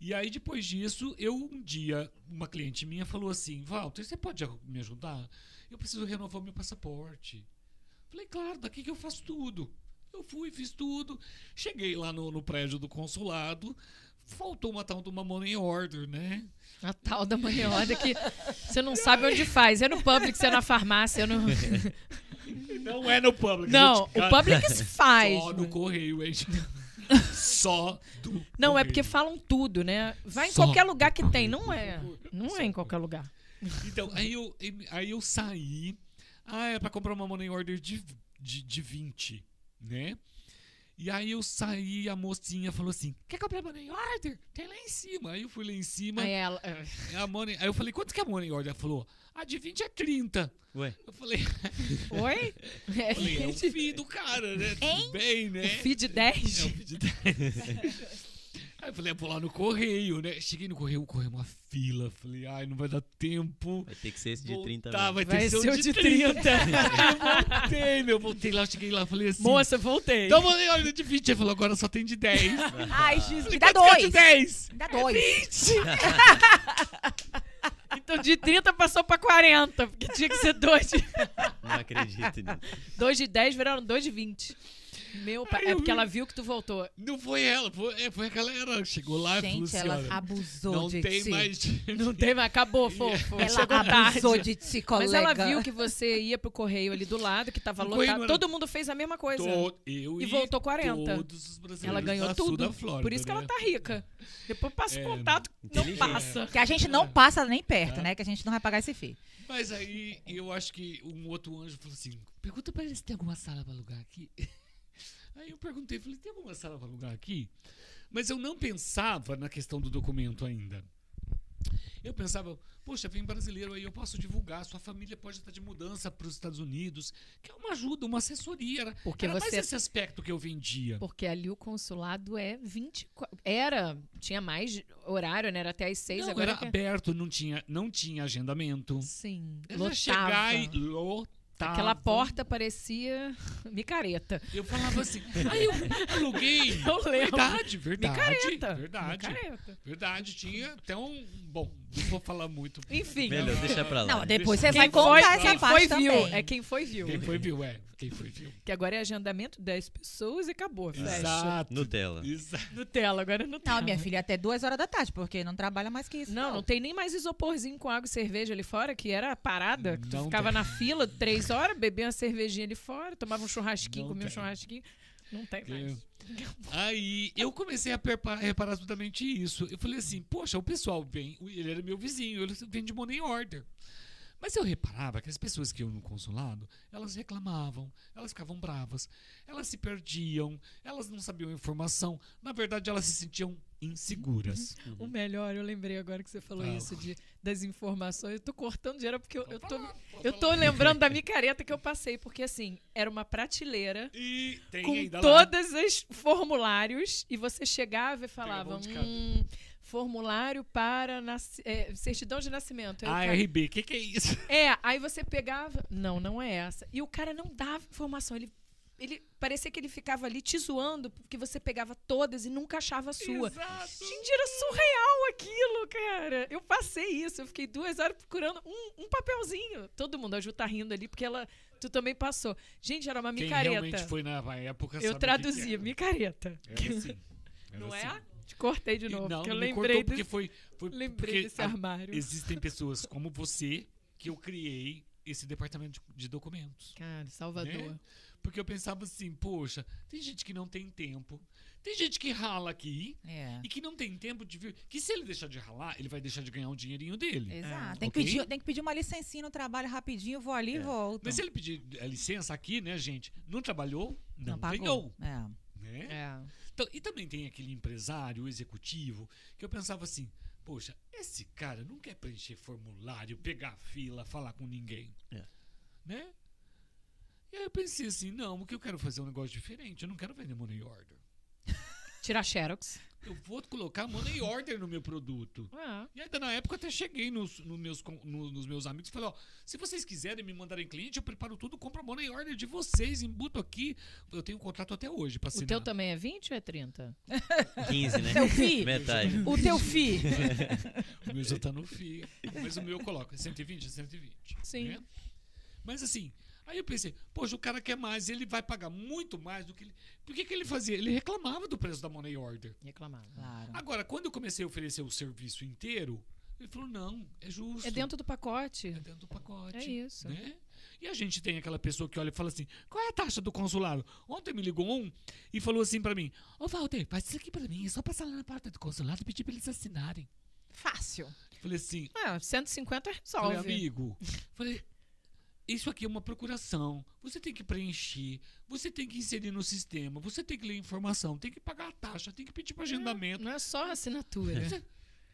E aí, depois disso, eu um dia, uma cliente minha falou assim: Walter, você pode me ajudar? Eu preciso renovar meu passaporte. Falei, claro, daqui que eu faço tudo. Eu fui, fiz tudo. Cheguei lá no, no prédio do consulado. Faltou uma tal de uma money order, né? A tal da money order que você não sabe onde faz. É no Publix, é na farmácia, é no... Não é no Publix. Não, o cara. Publix faz. Só no correio, hein? Só do Não, é porque falam tudo, né? Vai em Só. qualquer lugar que tem. Não é. Não é em qualquer lugar. Então, aí eu, aí eu saí. Ah, é pra comprar uma money order de, de, de 20, né? E aí eu saí, a mocinha falou assim: Quer comprar money order? Tem lá em cima. Aí eu fui lá em cima. Aí ela. A money, aí eu falei: Quanto que é a money order? Ela falou: A de 20 é 30. Ué, Eu falei: Oi? É, falei, É o fim do cara, né? Tudo bem, né? o feed É 10? o fim de 10. Aí eu falei, vou lá no correio, né? Cheguei no correio, o correio é uma fila. Falei, ai, não vai dar tempo. vai ter que ser esse de 30 Voltar, mesmo. vai ter Vai que ser ser o de 30. eu voltei, meu. Voltei lá, cheguei lá, falei assim. Moça, voltei. Então, mandei ordem de 20. Ele falou, agora só tem de 10. Ai, Jesus, Falei, me dá é de dois. 10. Me dá dois. Então de 30 passou pra 40, porque tinha que ser 2 de, Não acredito nisso. dois de 10, viraram 2 de 20. Meu pai. É porque ela viu que tu voltou. Não foi ela, foi, é, foi a galera. Chegou lá e falou Gente, assim, ela olha, abusou não de tem ti. mais... Não tem mais, acabou, fofo. Ela Chegou abusou tarde. de ti, colega. Mas ela viu que você ia pro correio ali do lado, que tava lotado. Todo mundo fez a mesma coisa. To- eu E voltou 40. Todos os brasileiros Ela ganhou tudo. da Flórida, Por isso que ela né? tá rica. Depois passa É, contato, não passa. Que a gente não passa nem perto, né? Que a gente não vai pagar esse fee. Mas aí eu acho que um outro anjo falou assim: pergunta pra ele se tem alguma sala pra alugar aqui. Aí eu perguntei, falei, tem alguma sala pra alugar aqui? Mas eu não pensava na questão do documento ainda. eu pensava, poxa, vem brasileiro aí, eu posso divulgar, sua família pode estar de mudança para os Estados Unidos, que é uma ajuda, uma assessoria. Era, Porque era mais você- esse aspecto que eu vendia. Porque ali o consulado é 24. Era, tinha mais horário, né? Era até às 6, não, agora. era que- aberto, não tinha, não tinha agendamento. Sim. Era Lotava. chegar e Aquela porta parecia micareta. Eu falava assim, aí eu aluguei. Eu lembro. Verdade, verdade. Micareta. Verdade. Micareta. Verdade, tinha até um. Bom, não vou falar muito. Enfim. Melhor, deixa pra lá. Não, depois você Quem vai foi, contar essa quem parte foi viu. também. É quem foi viu. Quem foi viu, é. Quem foi viu. Que agora é agendamento 10 pessoas e acabou. Fecha. Exato. Nutella. Exato. Nutella, agora é Nutella. Não, minha filha, até duas horas da tarde, porque não trabalha mais que isso. Não, não tem nem mais isoporzinho com água e cerveja ali fora, que era a parada. Que tu Não ficava tem. na fila três horas, bebia uma cervejinha ali fora, tomava um churrasquinho, Não comia um tem. churrasquinho. Não tem mais. Aí eu comecei a reparar absolutamente isso. Eu falei assim, poxa, o pessoal vem, ele era meu vizinho, ele vem de money order. Mas eu reparava que as pessoas que iam no consulado, elas reclamavam, elas ficavam bravas, elas se perdiam, elas não sabiam a informação. Na verdade, elas se sentiam inseguras. O melhor, eu lembrei agora que você falou Fala. isso de, das informações. Eu tô cortando dinheiro porque eu, eu tô, eu tô lembrando da micareta que eu passei, porque assim, era uma prateleira E tem com todos os formulários e você chegava e falava um hum, formulário para é, certidão de nascimento. Aí o cara- ARB, o que, que é isso? É, aí você pegava, não, não é essa. E o cara não dava informação, ele ele parecia que ele ficava ali te zoando porque você pegava todas e nunca achava a sua. Exato. Gente, era surreal aquilo, cara. Eu passei isso, eu fiquei duas horas procurando um, um papelzinho. Todo mundo, a Ju tá rindo ali, porque ela. Tu também passou. Gente, era uma Quem micareta. realmente foi na época eu traduzia, micareta. Era assim. Era Não assim. é? Te cortei de E novo, não, porque eu lembrei cortou porque desse, foi, foi lembrei porque desse a- armário. existem pessoas como você que eu criei esse departamento de, de documentos. Cara, Salvador. Né? Porque eu pensava assim, poxa, tem gente que não tem tempo, tem gente que rala aqui É. e que não tem tempo de vir. Que se ele deixar de ralar, ele vai deixar de ganhar um dinheirinho dele. Exato. É. Tem, que Ok? pedir, tem que pedir uma licencinha no trabalho rapidinho, vou ali e volto. Mas se ele pedir a licença aqui, né, gente, não trabalhou, não, pagou. ganhou. É. Né? É. Então, e também tem aquele empresário, o executivo, que eu pensava assim, poxa, esse cara não quer preencher formulário, pegar fila, falar com ninguém. É. Né? E aí eu pensei assim, não, porque eu quero fazer um negócio diferente, eu não quero vender money order. Tirar xerox. Eu vou colocar money order no meu produto. É. E ainda na época eu até cheguei nos, nos meus, no- nos meus amigos e falei, ó, se vocês quiserem me mandarem cliente, eu preparo tudo, compro a money order de vocês, embuto aqui. Eu tenho um contrato até hoje pra O assinar. teu também é 20 ou é 30? 15, né? Teu fi. Metade. O teu fi. O meu já tá no FII. Mas o meu eu coloco, é 120, é 120. Sim. né? Mas assim, aí eu pensei, poxa, o cara quer mais, ele vai pagar muito mais do que ele. Por que, que ele fazia? Ele reclamava do preço da money order. Reclamava. Claro. Agora, quando eu comecei a oferecer o serviço inteiro, ele falou: não, é justo. É dentro do pacote. É dentro do pacote. É isso. Né? E a gente tem aquela pessoa que olha e fala assim: qual é a taxa do consulado? Ontem me ligou um e falou assim pra mim: Ô Walter, faz isso aqui pra mim, é só passar lá na porta do consulado e pedir pra eles assinarem. Fácil. Falei assim: É, 150 Falei, resolve. amigo, falei, isso aqui é uma procuração. Você tem que preencher, você tem que inserir no sistema, você tem que ler informação, tem que pagar a taxa, tem que pedir para agendamento. Não é só assinatura. Você-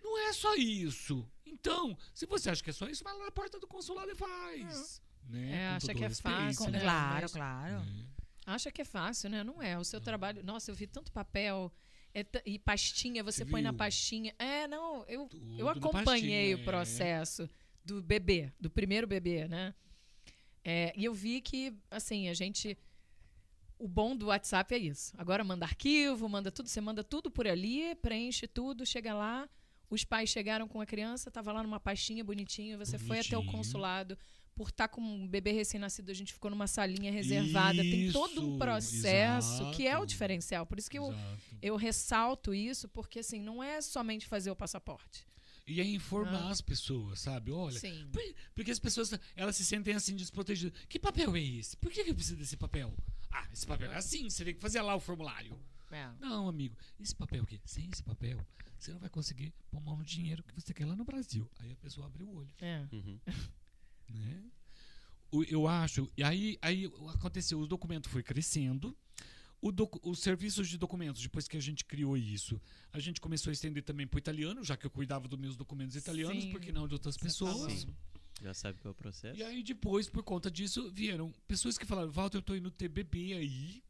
Não é só isso. Então, se você acha que é só isso, vai lá na porta do consulado e faz. Né? É, acha que é fácil, né? né? Claro, claro. Acha que é fácil, né? Não é. O seu trabalho. Nossa, eu vi tanto papel. é t- e pastinha, você, Você põe na viu? pastinha. É, não, eu, Tudo eu na acompanhei pastinha, o é. processo do bebê, do primeiro bebê, né? É, e eu vi que, assim, a gente. O bom do WhatsApp é isso. Agora manda arquivo, manda tudo, você manda tudo por ali, preenche tudo, chega lá. Os pais chegaram com a criança, estava lá numa pastinha bonitinha, você foi até o Bonitinho. consulado. Por estar com um bebê recém-nascido, a gente ficou numa salinha reservada. Tem todo um Isso, processo que é o exato. diferencial. Por isso que eu, Exato. eu ressalto isso, porque assim, não é somente fazer o passaporte. E é informar Ah. as pessoas, sabe? Olha, Sim. Por- Porque as pessoas elas se sentem assim desprotegidas. Que papel é esse? Por que eu preciso desse papel? Ah, esse papel é assim, você tem que fazer lá o formulário. É. Não, amigo, esse papel aqui, sem esse papel, você não vai conseguir pôr mão no dinheiro que você quer lá no Brasil. Aí a pessoa abre o olho, É. Uhum. né? O- Eu acho, e aí, aí aconteceu, o documento foi crescendo, o os serviços de documentos, depois que a gente criou isso, a gente começou a estender também para o italiano, já que eu cuidava dos meus documentos italianos, Sim. por que não de outras pessoas? Sim. Já sabe qual é o processo? E aí depois, por conta disso, vieram pessoas que falaram, Walter, eu tô indo ter bebê aí,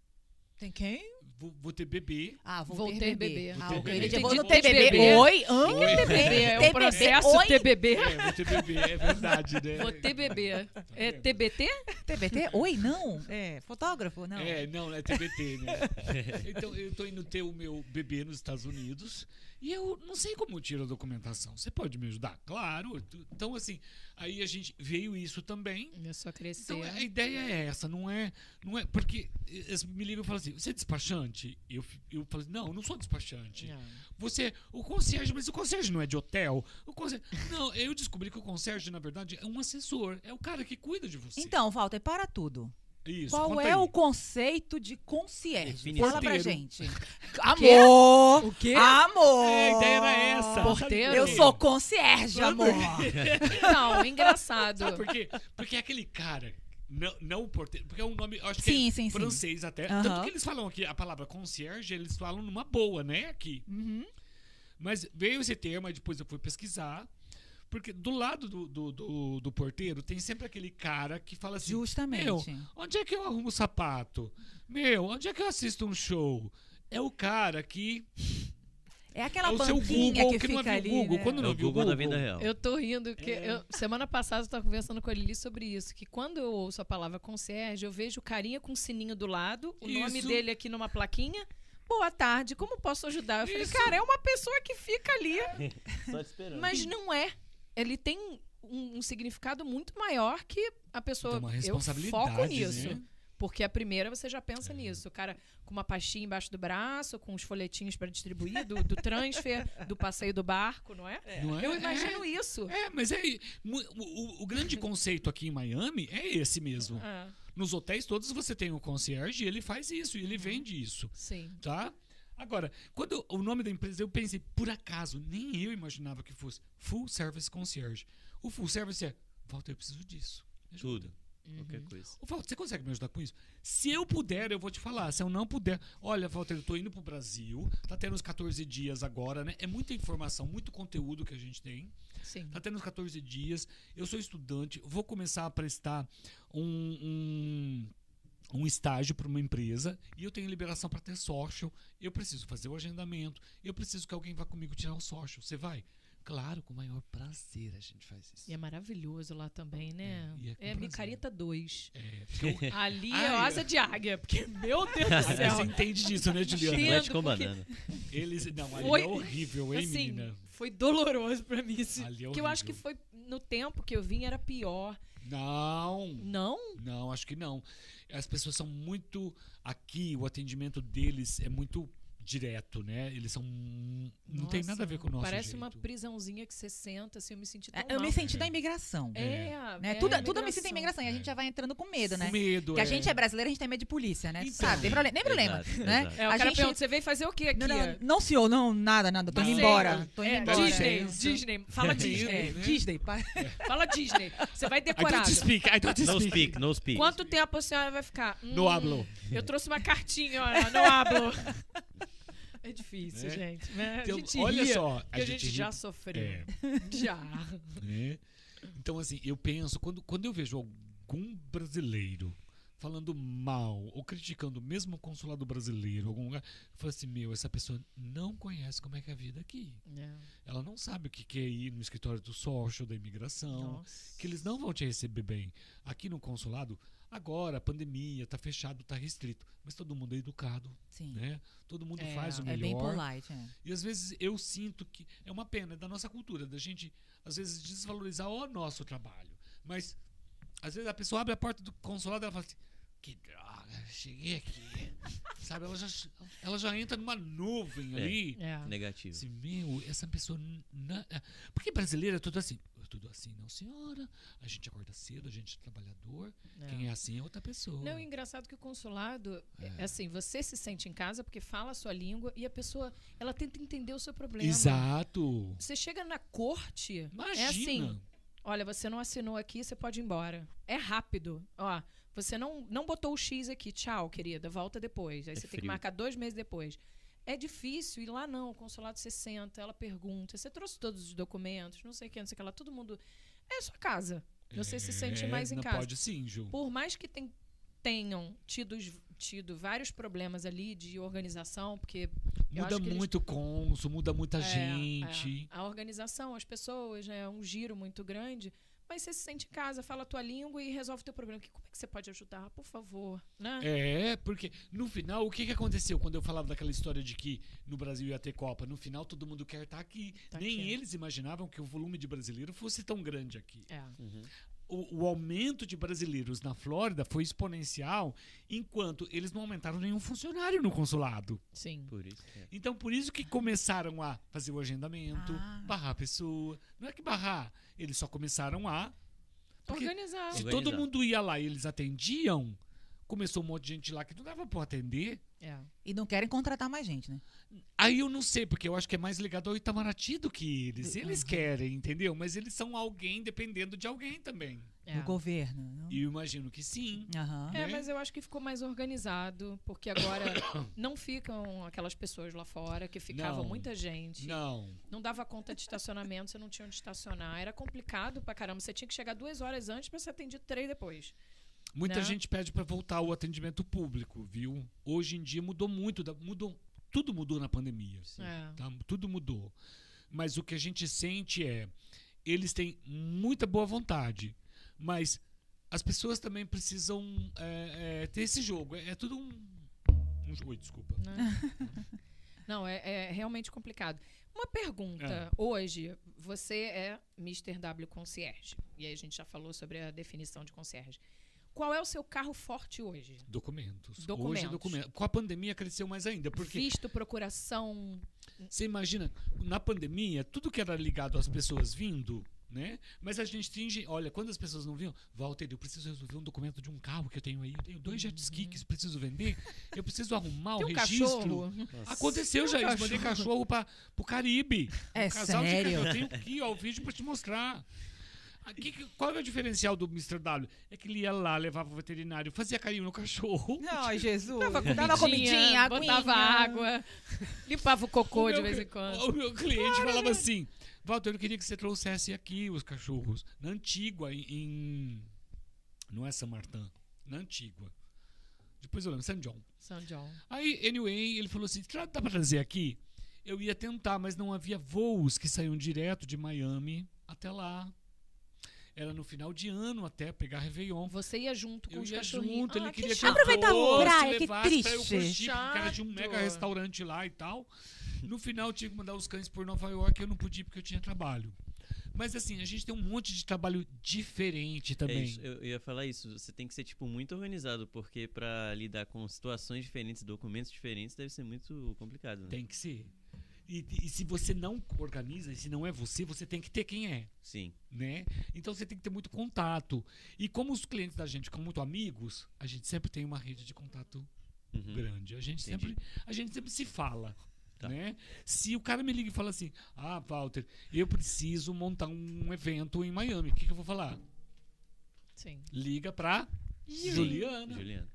Tem quem? Vou, vou ter bebê. Ah, vou, Vou ter ter bebê. bebê. Vou ter bebê. Ele vou ter ter bebê. bebê. Oi? Hã? TBB, é Ter um processo bebê. Oi? TBB. É, vou ter bebê, é verdade, né? Vou TBB. É vendo? TBT? TBT? Oi, não. É, fotógrafo, não. É, não, é TBT, né? então, eu tô indo ter o meu bebê nos Estados Unidos e eu não sei como tiro a documentação. Você pode me ajudar? Claro. Então, assim, aí a gente veio isso também. É só crescer. Então, a ideia é essa, não é. Não é porque eles me ligam e falam assim: você é despachante? Eu, eu falo assim: não, eu não sou despachante. Não. Você, o concierge, mas o concierge não é de hotel? O concierge, não, eu descobri que o concierge, na verdade, é um assessor. É o cara que cuida de você. Então, Walter, para tudo. Isso, Qual é aí. o conceito de concierge? Definição. Fala pra gente. Amor! O quê? Amor! É, a ideia era essa. Porteiro? Eu sou concierge, amor. Não, engraçado. Sabe por quê? Porque é aquele cara. Não, não o porteiro. Porque é um nome, acho Sim, que é sim, sim. francês até. Aham. Tanto que eles falam aqui, a palavra concierge, eles falam numa boa, né? Aqui. Uhum. Mas veio esse termo, aí depois eu fui pesquisar. Porque do lado do, do, do, do porteiro tem sempre aquele cara que fala assim: Justamente. Meu, onde é que eu arrumo sapato? Meu, onde é que eu assisto um show? É o cara que. É aquela é o seu banquinha Google, que, que, não fica é ali, o Google. né? Quando É não viu o Google Google. da vida real. Eu tô rindo que É. eu- semana passada eu tava conversando com a Lili sobre isso, que quando eu ouço a palavra concierge, eu vejo o carinha com o sininho do lado, o nome Isso. dele aqui numa plaquinha. Boa tarde, como posso ajudar? Eu falei, Isso. cara, é uma pessoa que fica ali. Só esperando. Mas não é. Ele tem um, um significado muito maior que a pessoa. Uma eu responsabilidade, foco nisso. né? Porque a primeira você já pensa nisso. O cara com uma pastinha embaixo do braço, com os folhetinhos para distribuir, do, do transfer, do passeio do barco, não é? Não é? Eu imagino isso. É, mas é. O, o- o grande conceito aqui em Miami é esse mesmo. Ah, Nos hotéis todos você tem o concierge e ele faz isso, e ele vende isso, sim. tá? Agora, quando o nome da empresa, eu pensei, por acaso, nem eu imaginava que fosse Full Service Concierge. O Full Service é, Walter, eu preciso disso. Tudo. Qualquer coisa. Ô, Walter, você consegue me ajudar com isso? Se eu puder, eu vou te falar. Se eu não puder, olha, Walter, eu tô indo pro Brasil, tá tendo uns 14 dias agora, né? É muita informação, muito conteúdo que a gente tem. Sim. Tá tendo uns 14 dias. Eu sou estudante, vou começar a prestar um, um, um estágio para uma empresa e eu tenho liberação para ter social. Eu preciso fazer o agendamento. Eu preciso que alguém vá comigo tirar o social. Você vai? Claro, com o maior prazer a gente faz isso. E é maravilhoso lá também, né? É, é É, micareta 2. É, eu- Ali é o asa de águia, porque, meu Deus do céu. você entende disso, né, Juliana? Entendo, porque- banana. Eles, não, ali Foi- é horrível, hein, assim, menina? foi doloroso pra mim. esse- Ali é que eu acho que foi no tempo que eu vim era pior. Não, Não? não, acho que não. As pessoas são muito. Aqui, o atendimento deles é muito direto, né? Eles são. Não tem nada a ver com o nosso Parece jeito. uma prisãozinha que você senta, assim, eu me senti tão É, Eu me mal. senti da imigração. É, Né? é, tudo, tudo eu me sinto da imigração. E a gente já vai entrando com medo, né? Com medo, Porque a é. gente é brasileiro, a gente tem medo de polícia, né? Então. sabe, tem problema, nem problema, Exato, né? exato. É, o a cara gente... pergunta, você veio fazer o quê aqui? Não, não, não, senhor, não, nada, nada. Tô indo Passeio. embora. Tô indo É, embora. Disney. Disney. Fala Disney. É? Disney, para. Fala Disney. Você vai I don't speak, I don't No speak. speak, no speak. Quanto tempo a senhora vai ficar? Hum, No hablo. Eu trouxe uma cartinha, olha, no hablo. É difícil, É. gente. né? Então, gente olha ria, só, a, gente, ri- já sofreu. É. Já. né? Então, assim, eu penso, quando, quando eu vejo algum brasileiro falando mal ou criticando mesmo o consulado brasileiro, algum lugar, eu falo assim, meu, essa pessoa não conhece como é que é a vida aqui. Ela não sabe o que é ir no escritório do social, da imigração, Nossa. que eles não vão te receber bem. Aqui no consulado, agora, a pandemia, tá fechado, tá restrito, mas todo mundo é educado, Sim. né? Todo mundo É, faz o É bem melhor. polite, é. E às vezes eu sinto que é uma pena é da nossa cultura, da gente às vezes desvalorizar o nosso trabalho. Mas às vezes a pessoa abre a porta do consulado e ela fala assim: "Que droga, cheguei aqui". Sabe, ela já ela já entra numa nuvem É. ali. É. Negativo. Assim, meu, essa pessoa. na- é, Porque brasileiro é tudo assim. "É Tudo assim, não, senhora. A gente acorda cedo, a gente é trabalhador. É. Quem é assim é outra pessoa. Não, é engraçado que o consulado, é. assim, você se sente em casa porque fala a sua língua e a pessoa, ela tenta entender o seu problema. Exato. Você chega na corte, Imagina. é assim, Olha, você não assinou aqui, você pode ir embora. É rápido. Ó, você não, não botou o X aqui. Tchau, querida. Volta depois. Aí É você tem que frio. marcar dois meses depois. É difícil. E lá não. O consulado você senta, ela pergunta. Você trouxe todos os documentos, não sei o que, não sei o que lá. Todo mundo. É sua casa. Você se sente É, mais em casa. Pode sim, Ju. Por mais que tem- tenham tido, tido vários problemas ali de organização, porque Muda eles- muito o cônsul, muda muita é, gente. é. A organização, as pessoas, né? É um giro muito grande. Mas você se sente em casa, fala a tua língua e resolve o teu problema. Que- Como é que você pode ajudar? Por favor, né? É, porque no final, o que, que aconteceu quando eu falava daquela história de que no Brasil ia ter Copa? No final, todo mundo quer estar aqui. Tá Nem aqui. eles imaginavam que o volume de brasileiro fosse tão grande aqui. É. O, o aumento de brasileiros na Flórida foi exponencial, enquanto eles não aumentaram nenhum funcionário no consulado. Sim. Por isso. é. Então, por isso que começaram a fazer o agendamento, Ah. barrar a pessoa. Não é que barrar, eles só começaram a. Porque Organizar. se Organizar. todo mundo ia lá e eles atendiam, começou um monte de gente lá que não dava pra atender. É. E não querem contratar mais gente, né? Aí eu não sei, porque eu acho que é mais ligado ao Itamaraty do que eles. Uhum. Eles querem, entendeu? Mas eles são alguém dependendo de alguém também. É. Do governo. não? E eu imagino que sim. É, né? mas eu acho que ficou mais organizado, porque agora não ficam aquelas pessoas lá fora que ficavam Não. muita gente. Não. Não dava conta de estacionamento, você não tinha onde estacionar. Era complicado pra caramba. Você tinha que chegar duas horas antes pra ser atendido três depois. Muita Né? gente pede para voltar ao atendimento público, viu? Hoje em dia mudou muito, da- mudou, tudo mudou na pandemia. É. tá? Tudo mudou. Mas o que a gente sente é, eles têm muita boa vontade, mas as pessoas também precisam é, é, ter esse jogo. É, é tudo um, um jo- Oi, desculpa. Não, é, é realmente complicado. Uma pergunta. É. Hoje, você é Mr. W Concierge. E aí a gente já falou sobre a definição de concierge. Qual é o seu carro forte hoje? Documentos. Hoje Documentos. é documento. Com a pandemia cresceu mais ainda, porque Visto, procuração. Você imagina, na pandemia, tudo que era ligado às pessoas vindo, né? Mas a gente tinha. Olha, quando as pessoas não vinham, Walter, eu preciso resolver um documento de um carro que eu tenho aí. Eu tenho dois jet ski que preciso vender. Eu preciso arrumar o um registro. cachorro. Aconteceu já isso. Mandei cachorro para o Caribe. É um casal de sério? cachorro. Eu tenho aqui ó, o vídeo para te mostrar. Aqui, qual é o diferencial do Mr. W? É que ele ia lá, levava o veterinário, fazia carinho no cachorro. Ai, Jesus. Dava Dava comidinha, aguinha. botava água, limpava o cocô O de meu vez em quando. O meu cliente falava assim: Walter, eu queria que você trouxesse aqui os cachorros. Na Antigua, em. em- Não é São Martin, na Antigua. Depois eu lembro, San John. São John. Aí, anyway, ele falou assim: "Tra- dá pra trazer aqui? Eu ia tentar, mas não havia voos que saíam direto de Miami até lá. Era no final de ano até pegar Réveillon. Você ia junto com Eu os ia cachorrinhos. junto, ele Ah, que queria que chato. eu a fosse, praia, que levasse pra eu triste. curtir, cara tinha um mega restaurante lá e tal. No final, tinha que mandar os cães por Nova York, eu não podia porque eu tinha trabalho. Mas assim, a gente tem um monte de trabalho diferente É também. isso, eu ia falar isso. Você tem que ser, tipo, muito organizado, porque pra lidar com situações diferentes, documentos diferentes, deve ser muito complicado, né? Tem que ser. E, e se você não organiza, e se não é você, você tem que ter quem é. Sim. né? Então você tem que ter muito contato. E como os clientes da gente ficam muito amigos, a gente sempre tem uma rede de contato Uhum. grande. A gente Entendi. sempre, a gente sempre se fala. Tá. Né? Se o cara me liga e fala assim: Ah, Walter, eu preciso montar um evento em Miami, o que, que eu vou falar? Sim. Liga pra Juliana. Juliana.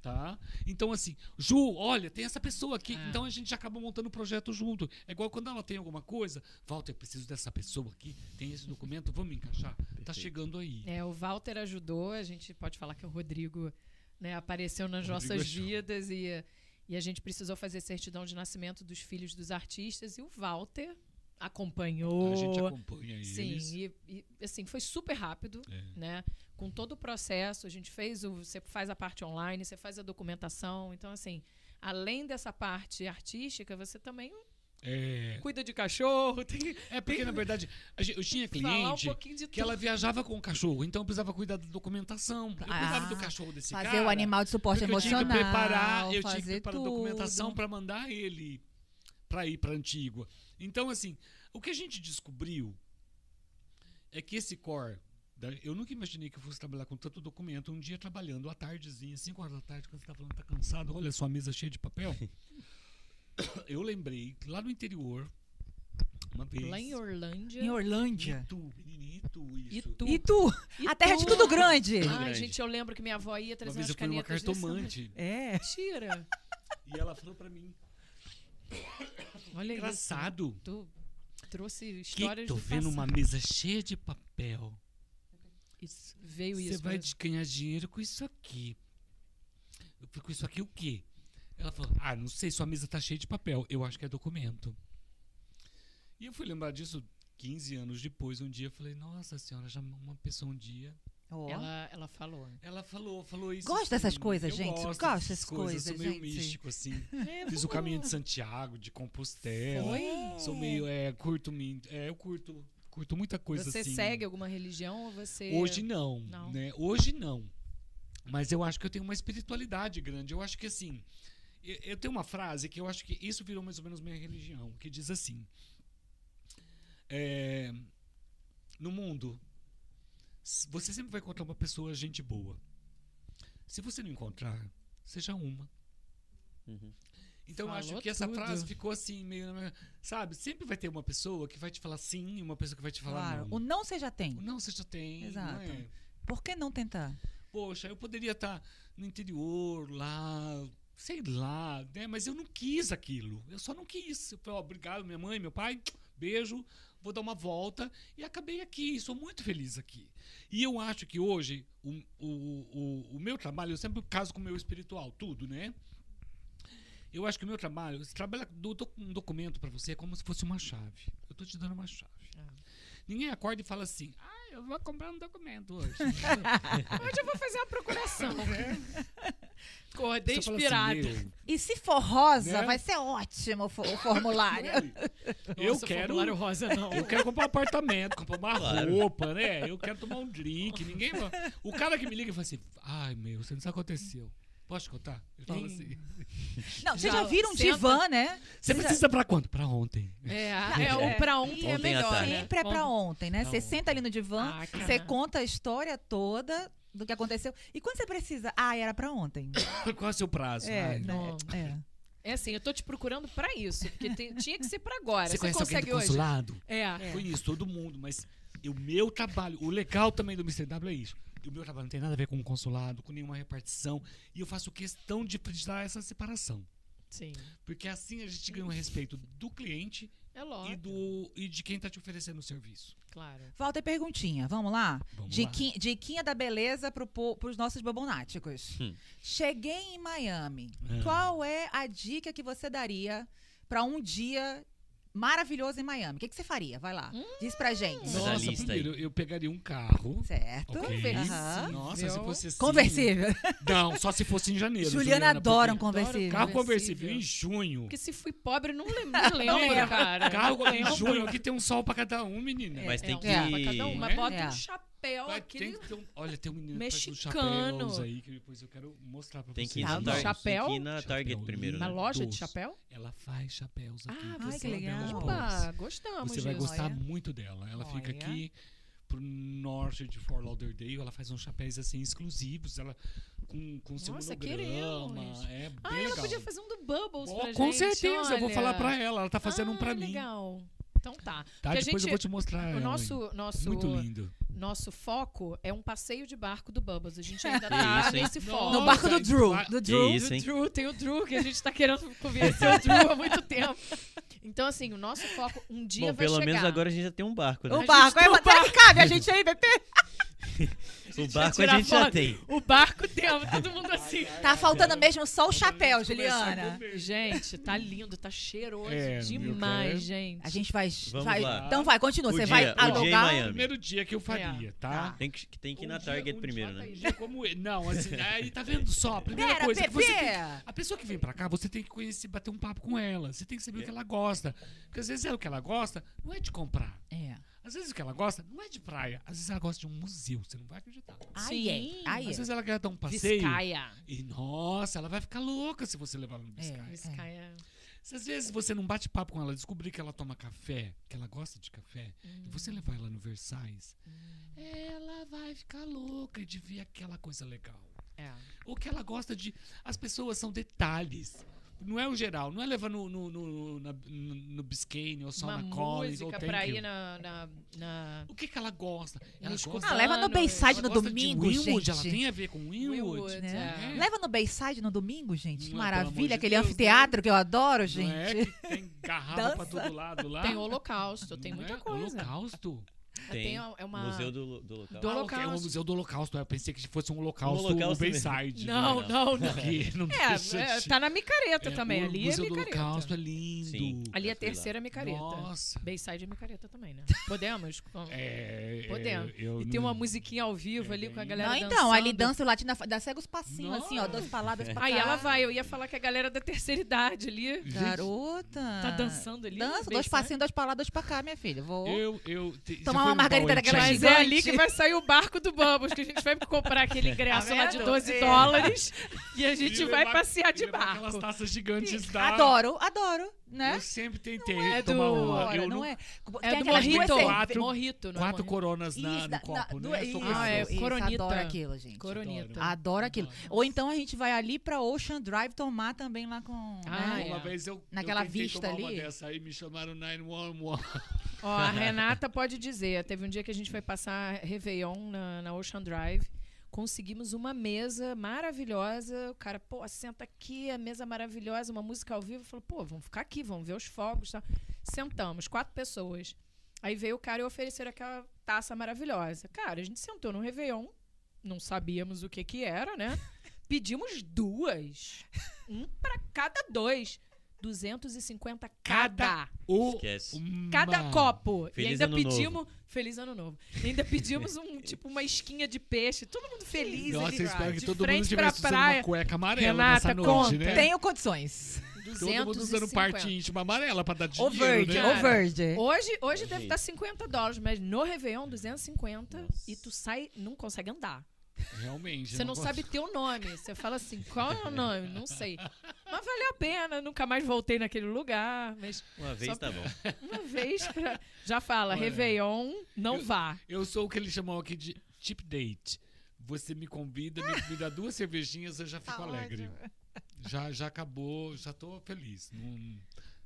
Tá? Então, assim, Ju, olha, tem essa pessoa aqui. É. Então a gente acaba montando o projeto junto. É igual quando ela tem alguma coisa, Walter, preciso dessa pessoa aqui, tem esse documento, vamos encaixar. Tá Perfeito. chegando aí. É, o Walter ajudou, a gente pode falar que o Rodrigo né, apareceu nas Rodrigo nossas é vidas e, e a gente precisou fazer certidão de nascimento dos filhos dos artistas e o Walter acompanhou. A gente acompanha eles. Sim, e, e, assim, foi super rápido, É. né? Com todo o processo, a gente fez o. Você faz a parte online, você faz a documentação. Então, assim, além dessa parte artística, você também É, cuida de cachorro, tem é porque, na verdade, a eu tinha um cliente de que ela viajava com o cachorro, então eu precisava cuidar da documentação. Eu Ah, cuidava do cachorro desse Fazer cara. o animal de suporte porque eu tinha emocional. que preparar, eu tinha que fazer preparar a tudo. documentação para mandar ele para ir para Antigua. Então, assim, o que a gente descobriu é que esse core eu nunca imaginei que eu fosse trabalhar com tanto documento. Um dia trabalhando à tardezinha, 5 horas da tarde, quando você tá falando que tá cansado, olha sua mesa cheia de papel. eu lembrei, lá no interior, uma vez. Lá em Orlândia. Em Orlândia. Benito. Itu, isso. Itu. E tu? A terra é de tudo grande. Ai, grande. gente, eu lembro que minha avó ia Uma trazer vez umas eu fui desse cartomante É. Tira. e ela falou pra mim, Olha isso. engraçado, Tu trouxe que histórias tô do vendo passado. uma mesa cheia de papel. Isso, veio Você isso. vai pra- ganhar dinheiro com isso aqui. Eu falei, com isso aqui o quê? Ela falou, ah, não sei, sua mesa tá cheia de papel. Eu acho que é documento. E eu fui lembrar disso 15 anos depois. Um dia eu falei, nossa senhora, já uma pessoa um dia. Ó. Ela, ela falou. Ela falou, falou isso. Gosta dessas assim, coisas, eu gente? Gosto Gosta dessas dessas coisas, Eu sou meio gente? místico, assim. É, Fiz o caminho de Santiago, de Compostela. Foi? Sou meio, é, curto, é, eu curto, curto muita coisa Você assim. segue alguma religião ou você. Hoje não, Não. né? Hoje não. Mas eu acho que eu tenho uma espiritualidade grande. Eu acho que assim, eu, eu tenho uma frase que eu acho que isso virou mais ou menos minha religião, que diz assim: é, no mundo, você sempre vai encontrar uma pessoa gente boa. Se você não encontrar, seja uma. Uhum. Então eu acho Falou que essa tudo. frase ficou assim, meio. Sabe? Sempre vai ter uma pessoa que vai te falar sim e uma pessoa que vai te falar Claro. não. O não você já tem. O não você já tem. Exato. É? Por que não tentar? Poxa, eu poderia estar no interior, lá, sei lá, né? Mas eu não quis aquilo. Eu só não quis. Eu falei, ó, obrigado, minha mãe, meu pai, beijo, vou dar uma volta. E acabei aqui, sou muito feliz aqui. E eu acho que hoje, o, o, o, o meu trabalho, eu sempre caso com o meu espiritual, tudo, né? Eu acho que o meu trabalho, você trabalha do, do- um documento para você é como se fosse uma chave. Eu tô te dando uma chave. Ah. Ninguém acorda e fala assim, ah, eu vou comprar um documento hoje. Hoje eu vou fazer uma procuração. Acordei Você fala assim, inspirado. "Meu, E se for rosa, Né? vai ser ótimo o fo- o formulário. eu Nossa, quero. formulário rosa, não. Eu quero comprar um apartamento, comprar uma Claro. roupa, né? Eu quero tomar um drink. Ninguém. vai- O cara que me liga e fala assim: ai meu, você não sabe o que aconteceu. Posso te contar? Ele fala Sim. assim. Não, vocês Já já viram um senta- divã, né? Você precisa pra quanto? Pra ontem. É, é, o pra ontem é Ontem à melhor, tarde. né? Sempre é pra ontem, né? Pra Você ontem. senta ali no divã, Ah, você conta a história toda do que aconteceu. E quando você precisa? Ah, era pra ontem. Qual é o seu prazo? É, Ai, né? não. É. É assim, eu tô te procurando pra isso. Porque tem- tinha que ser pra agora. Você Você, conhece alguém consegue do hoje? consulado? É. Conheço todo mundo, mas o meu trabalho, o legal também do Mr. W é isso. O meu trabalho não tem nada a ver com o consulado, com nenhuma repartição. E eu faço questão de, dar essa separação. Sim. Porque assim a gente ganha o respeito do cliente É e, do, e de quem está te oferecendo o serviço. Claro. Volta e perguntinha, vamos lá? Vamos Diquinha, diquinha da beleza po- pros nossos bobonáticos. Hum. Cheguei em Miami. Ah. Qual é a dica que você daria pra um dia maravilhoso em Miami? O que, que você faria? Vai lá. Diz pra gente. Nossa, lista primeiro eu pegaria um carro. Certo? Ok. Aham. Nossa, se fosse assim. Conversível. Não, só se fosse em janeiro. Juliana adora um conversível. Carro Conversível. conversível em junho. Porque se fui pobre, não lembro, não lembro, lembro. cara. Carro em junho, aqui tem um sol pra cada um, menina. Mas tem um que- pra cada um, mas né? bota É. um chapéu Vai, aquele... tem que ter um, olha, tem um menino Mexicano. chapéus aí que depois eu quero mostrar pra Tem vocês. que ir Tá, chapéu? tem que ir na Target Chapéu primeiro, Na né? loja de chapéu? Ela faz chapéus aqui. Ah, Ai, você que vai legal. Opa, pontos. gostamos Você vai gostar Olha. muito dela. Ela fica Olha. aqui pro norte de Fort Lauderdale. Ela faz uns chapéus assim exclusivos. Ela com, com seu Nossa, monograma. É bem Ah, ela legal. podia fazer um do Bubbles Ó, pra gente. com certeza, eu vou olha. falar pra ela. Ela tá fazendo um Ah, pra mim. legal. Então tá. Tá? Porque Depois eu gente- vou te mostrar. O ela, nosso, nosso, Muito lindo. Nosso foco é um passeio de barco do Bubbles. A gente ainda Que tá nesse foco. No barco do Drew. Do Drew. isso, Do? Drew, tem o Drew, que a gente tá querendo convencer o Drew há muito tempo. Então, assim, o nosso foco um dia Bom, vai pelo chegar. menos agora a gente já tem um barco, né? O barco. É, o será que cabe a gente aí, BP? O barco a gente já tem. O barco temos, todo mundo assim. Tá faltando mesmo só o chapéu, Juliana. Gente, tá lindo, tá cheiroso É, demais, cara. gente. A gente vai. Vamos vai- lá. Então vai, continua. O Você dia- vai o alugar. Miami. Primeiro dia que eu faria, tá? Tem que, tem que ir na Target um primeiro, né? dia como ele- não, assim, aí tá vendo só? A primeira Pera, coisa que você tem, a pessoa que vem pra cá, você tem que conhecer, bater um papo com ela. Você tem que saber o que ela gosta. Porque às vezes é o que ela gosta, não é de comprar. É. Às vezes o que ela gosta não é de praia. Às vezes ela gosta de um museu, você não vai acreditar. Aí é. Sim. Aí Às é. vezes ela quer dar um passeio. Viscaia. E nossa, ela vai ficar louca se você levar ela no Biscay. É. Viscaia. Se às vezes você não bate papo com ela, descobrir que ela toma café, que ela gosta de café, e você levar ela no Versailles, ela vai ficar louca de ver aquela coisa legal. É. O que ela gosta de. As pessoas são detalhes. Não é o geral, não é levar no, no, no, na- no, no Biscayne ou só Uma na Collins ou pra You. ir na... na, na- O que que ela gosta? Ela Nos gosta, Ah, leva no. Bayside no domingo, de Winwood, gente. ela tem a ver com Winwood. Winwood, né? é. Leva no Bayside no domingo, gente. Que Não maravilha. Aquele Deus, anfiteatro que eu adoro, Não gente. é que tem garrafa pra todo lado lá? Tem Holocausto, tem Não muita é? coisa. Holocausto? Tem. é uma... Museu do, do local. Do Ah, é o Holocausto. Museu do Holocausto. Eu pensei que fosse um Holocausto, Um Holocausto no Bayside. Não, Não, não, não. Que não É, deixa é, de- tá na micareta É, também. o Ali Museu é micareta. Holocausto é lindo. Sim. Ali é a terceira micareta. Nossa. Bayside é micareta também, né? Podemos? É, Podemos. é, eu e tem não- uma musiquinha ao vivo É ali com a galera Não, dançando. então, ali dança o latino, dá cega os passinhos, Nossa. assim, ó, duas palavras pra Aí cá. ela vai, eu ia falar que a galera da terceira idade ali Garota. tá dançando ali. Dança, dois passinhos, duas palavras, pra cá, minha filha. Vou. Eu, eu, te- Tomar uma margarita daquela Chain? Mas é ali gigante. que vai sair o barco do Bubbles, que a gente vai comprar aquele ingresso Tá lá de vendo? 12 É. dólares e a gente E vai levar- passear de levar Aquelas barco. taças gigantes da... Adoro, adoro, né? Eu sempre tentei é tomar do- uma. Eu não nu- é? É do morrito. Quatro- morrito, não é Quatro coronas na, Isso, no copo, na- né? isso, Ah, é, isso, coronita. adoro aquilo, gente. Coronita. Adoro aquilo. Ou então a gente vai ali pra Ocean Drive tomar também lá com. Ah, né? é. Uma vez eu, Naquela eu vista tomar uma ali. dessa aí me chamaram 911. Ó, a Renata pode dizer. Teve um dia que a gente foi passar Réveillon na, na Ocean Drive. Conseguimos uma mesa maravilhosa. O cara, pô, senta aqui, a mesa maravilhosa, uma música ao vivo. Falou, pô, vamos ficar aqui, vamos ver os fogos. Tá? Sentamos, quatro pessoas. Aí veio o cara e ofereceram aquela taça maravilhosa. Cara, a gente sentou no Réveillon, não sabíamos o que que era, né? Pedimos duas. Um pra cada dois. 250 cada. O- Esquece. uma- Cada copo. Feliz e ainda Ano pedimos. Feliz ano novo. E ainda pedimos um, tipo, uma esquinha de peixe. Todo mundo feliz Nossa, ali. espero que de todo mundo frente pra praia. uma cueca amarela Renata, nessa noite, conta. né? Tenho condições. Todo mundo usando 250. parte íntima amarela pra dar Ô dinheiro, verde, né? verde. Hoje, hoje deve estar 50 dólares, mas no Réveillon, 250. Nossa. E tu sai, não consegue andar. Realmente. Você não posso- sabe teu nome. Você fala assim, qual é o nome? Não sei. Mas valeu a pena. Nunca mais voltei naquele lugar. Mas Uma vez Só tá bom. uma vez pra... Já fala, Olha, Réveillon, não eu- vá. Eu sou o que eles chamam aqui de cheap date. Você me convida, me, dá duas cervejinhas, eu já fico Tá alegre. ótimo. Já, já acabou, já tô feliz. Não,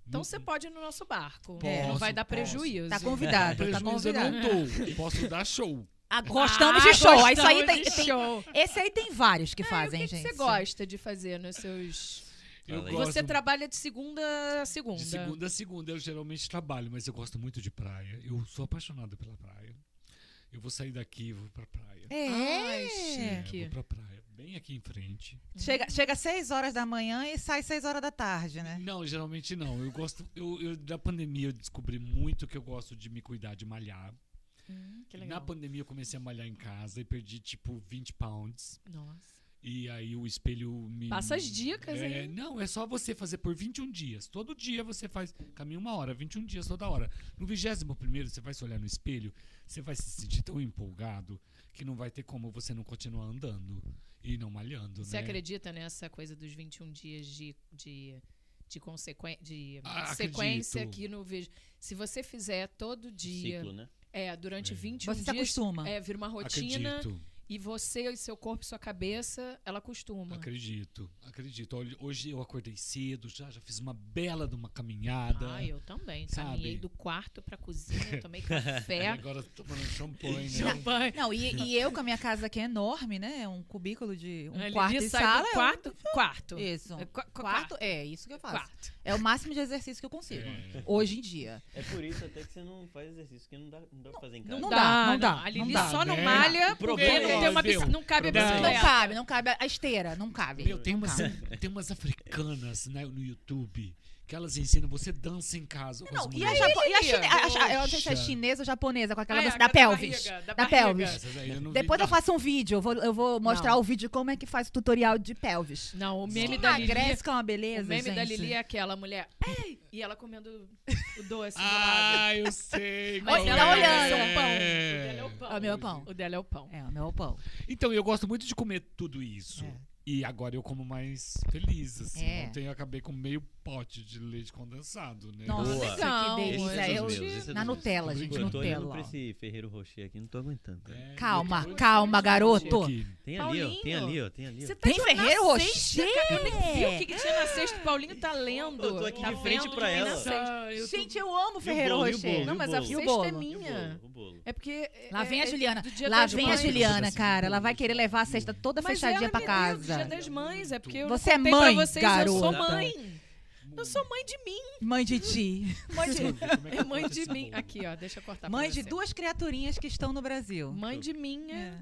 Então não- você pode ir no nosso barco. É. não vai Posso, dar posso. prejuízo. Tá convidado, tá prejuízo eu convidado. não dou. Posso dar show. Ah, gostamos Ah, de show. Isso aí gostamos tem, de tem- show. Esse aí tem vários que e fazem, o que, que gente. você gosta de fazer nos seus. Eu aí. gosto Você trabalha de segunda a segunda. de segunda a segunda, eu geralmente trabalho, mas eu gosto muito de praia. Eu sou apaixonado pela praia. Eu vou sair daqui e vou pra praia. É. Ai, É, chique. vou pra praia. Bem aqui em frente. Chega, chega às 6 horas da manhã e sai 6 horas da tarde, né? Não, geralmente não. Eu gosto. Eu, eu- da pandemia eu descobri muito que eu gosto de me cuidar, de malhar. Que Na pandemia eu comecei a malhar em casa e perdi tipo 20 pounds. Nossa. E aí o espelho me. Passa as dicas, é, hein? Não, é só você fazer por 21 dias. Todo dia você faz. Caminha uma hora, 21 dias toda hora. No 21 primeiro, você vai se olhar no espelho, você vai se sentir tão empolgado que não vai ter como você não continuar andando e não malhando. Você né? acredita nessa coisa dos 21 dias de, de, de, consequen... de Ah, sequência acredito. aqui no vídeo? Se você fizer todo dia, Ciclo, né? É, durante É. 21 Você se dias, acostuma. é, vira uma rotina Acredito, e você e seu corpo e sua cabeça, ela costuma. acredito, acredito. Hoje eu acordei cedo, já, já fiz uma bela de uma caminhada. Ah, eu também. Sabe? Caminhei do quarto pra cozinha, tomei café. Agora tô tomando champanhe, né? champanhe. Não, e, e eu com a minha casa que é enorme, né? Um cubículo de um Ele quarto e sala. é um- quarto, quarto. Isso. É, qua- qua- Quarto, é isso que eu faço. Quarto. É o máximo de exercício que eu consigo. É. Hoje em dia. É por isso até que você não faz exercício, porque não dá, não dá pra fazer em casa. Não, Não dá, dá, não não dá, A não Lili dá, só não malha O porque problema não, é tem uma bici- não cabe a Não. Não bicicleta. cabe, não cabe. A esteira, não cabe. Meu, tem umas, tem umas africanas né, no YouTube que elas ensinam você dança em casa com Não, as e a, japo- e a Lili, chine- a- a- Eu não sei se é chinesa ou japonesa, com aquela Ah, é, música da da pelvis. barriga, da da pelvis. Eu não vi, Depois eu faço um vídeo, eu vou, eu vou mostrar Não. o vídeo de como é que faz o tutorial de pelvis. Não, o meme da Lili. emagrece, que é uma beleza, O meme da gente. Lili é aquela mulher. Ei! E ela comendo o doce do. Ah, eu sei. Mas ela olhando. olhando. é. o pão. O dela é o pão. É o meu pão. O dela é o pão. É, o meu pão. Então, eu gosto muito de comer tudo isso. É. E agora eu como mais feliz, assim. É. Ontem eu acabei com meio pote de leite condensado, né? Nossa, Boa. Legal, que Esse delícia. é Eu- meus, esse é na meus. Nutella, gente, Eu tô olhando Nutella. pra esse Ferreiro Rocher aqui, não tô aguentando. É, Calma, eu- calma, garoto. Aqui. Tem ali, ó. Tem ali, ó. Tem ali, ó. Você tá Tem de- Ferreiro Rocher? Eu nem vi o que, que tinha na cesta. O Paulinho tá lendo. Eu tô aqui tá de frente pra ela. cesta. Ah, eu tô- Gente, eu amo Ferreiro bolo, o Rocher. bolo? Não, mas a bolo? é minha. É porque. Lá é- vem a é Juliana. Lá vem a. Juliana, cara. Ela vai querer levar a cesta toda fechadinha pra me Dia das Mães, é porque eu Você é mãe, pra vocês, eu sou garota. mãe. Eu sou mãe de mim. Mãe de ti. Mãe de, é mãe de mim. Aqui, ó, deixa eu cortar Mãe de duas criaturinhas que estão no Brasil. Mãe de mim é. É.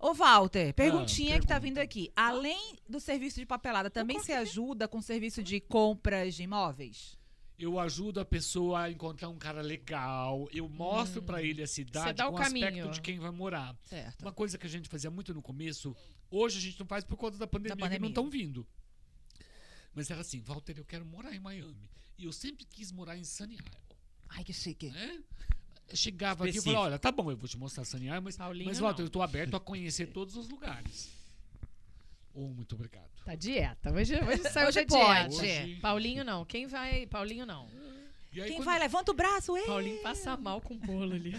Ô, Walter, perguntinha que tá vindo aqui. Além do serviço de papelada, também se ajuda com o serviço de compras de imóveis? Eu ajudo a pessoa a encontrar um cara legal. Eu mostro pra ele a cidade o com o aspecto caminho. de quem vai morar. Certo. Uma coisa que a gente fazia muito no começo, hoje a gente não faz por conta da pandemia, que pandemia. não estão vindo. Mas era assim, Walter, eu quero morar em Miami. E eu sempre quis morar em Sunny Isle. Ai, que chique. Eu chegava aqui e Específico. falava, olha, tá bom, eu vou te mostrar Sunny Isle, mas, Paulinho, mas Walter, não. eu tô aberto a conhecer todos os lugares. Oh, muito obrigado. Tá dieta. Hoje, hoje saiu Hoje da dieta. pode. Hoje- Paulinho não. Quem vai? Paulinho não. E aí, Quem quando- vai? Levanta o braço, ei! Paulinho passa mal com o bolo ali.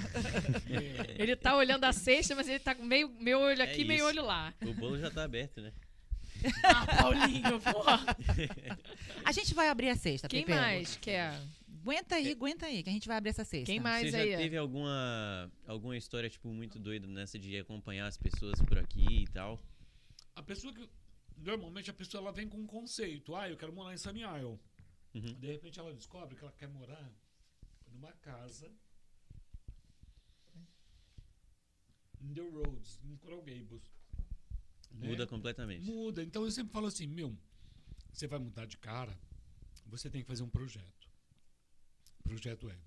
É, Ele tá olhando a cesta, mas ele tá com meio, meio olho aqui, É meio olho lá. O bolo já tá aberto, né? Ah, Paulinho, porra. A gente vai abrir a cesta, Quem Pepe. mais quer? Aguenta aí, aguenta aí, que a gente vai abrir essa cesta. Quem mais Você já aí? teve alguma, alguma história, tipo, muito doida nessa de acompanhar as pessoas por aqui e tal? A pessoa que. Normalmente a pessoa ela vem com um conceito. Ah, eu quero morar em Sunny Isle. Uhum. De repente ela descobre que ela quer morar numa casa em The Roads, em Coral Gables. né? Muda completamente. Muda. Então eu sempre falo assim, meu, você vai mudar de cara, você tem que fazer um projeto. O projeto é.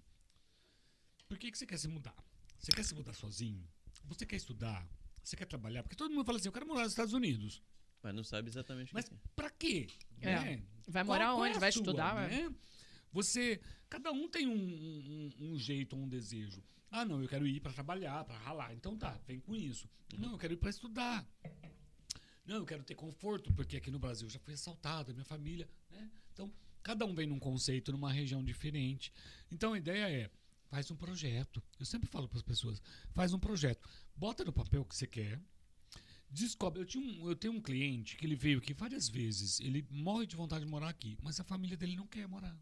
Por que, que você quer se mudar? Você quer se mudar sozinho? Você quer estudar? Você quer trabalhar? Porque todo mundo fala assim, eu quero morar nos Estados Unidos. Mas não sabe exatamente o Mas que é. pra quê? É. Né? Vai Qual- morar qual é onde? a Vai sua, estudar? vai- né? Você, cada um tem um, um, um jeito, um desejo. Ah, não, eu quero ir para trabalhar, para ralar. Então tá, vem com isso. Não, eu quero ir para estudar. Não, eu quero ter conforto, porque aqui no Brasil eu já fui assaltado, minha família, né? Então, cada um vem num conceito, numa região diferente. Então a ideia é, faz um projeto. Eu sempre falo para as pessoas, faz um projeto. Bota no papel o que você quer. Descobre. Eu, tinha um, eu tenho um cliente que ele veio aqui várias vezes. Ele morre de vontade de morar aqui, mas a família dele não quer morar.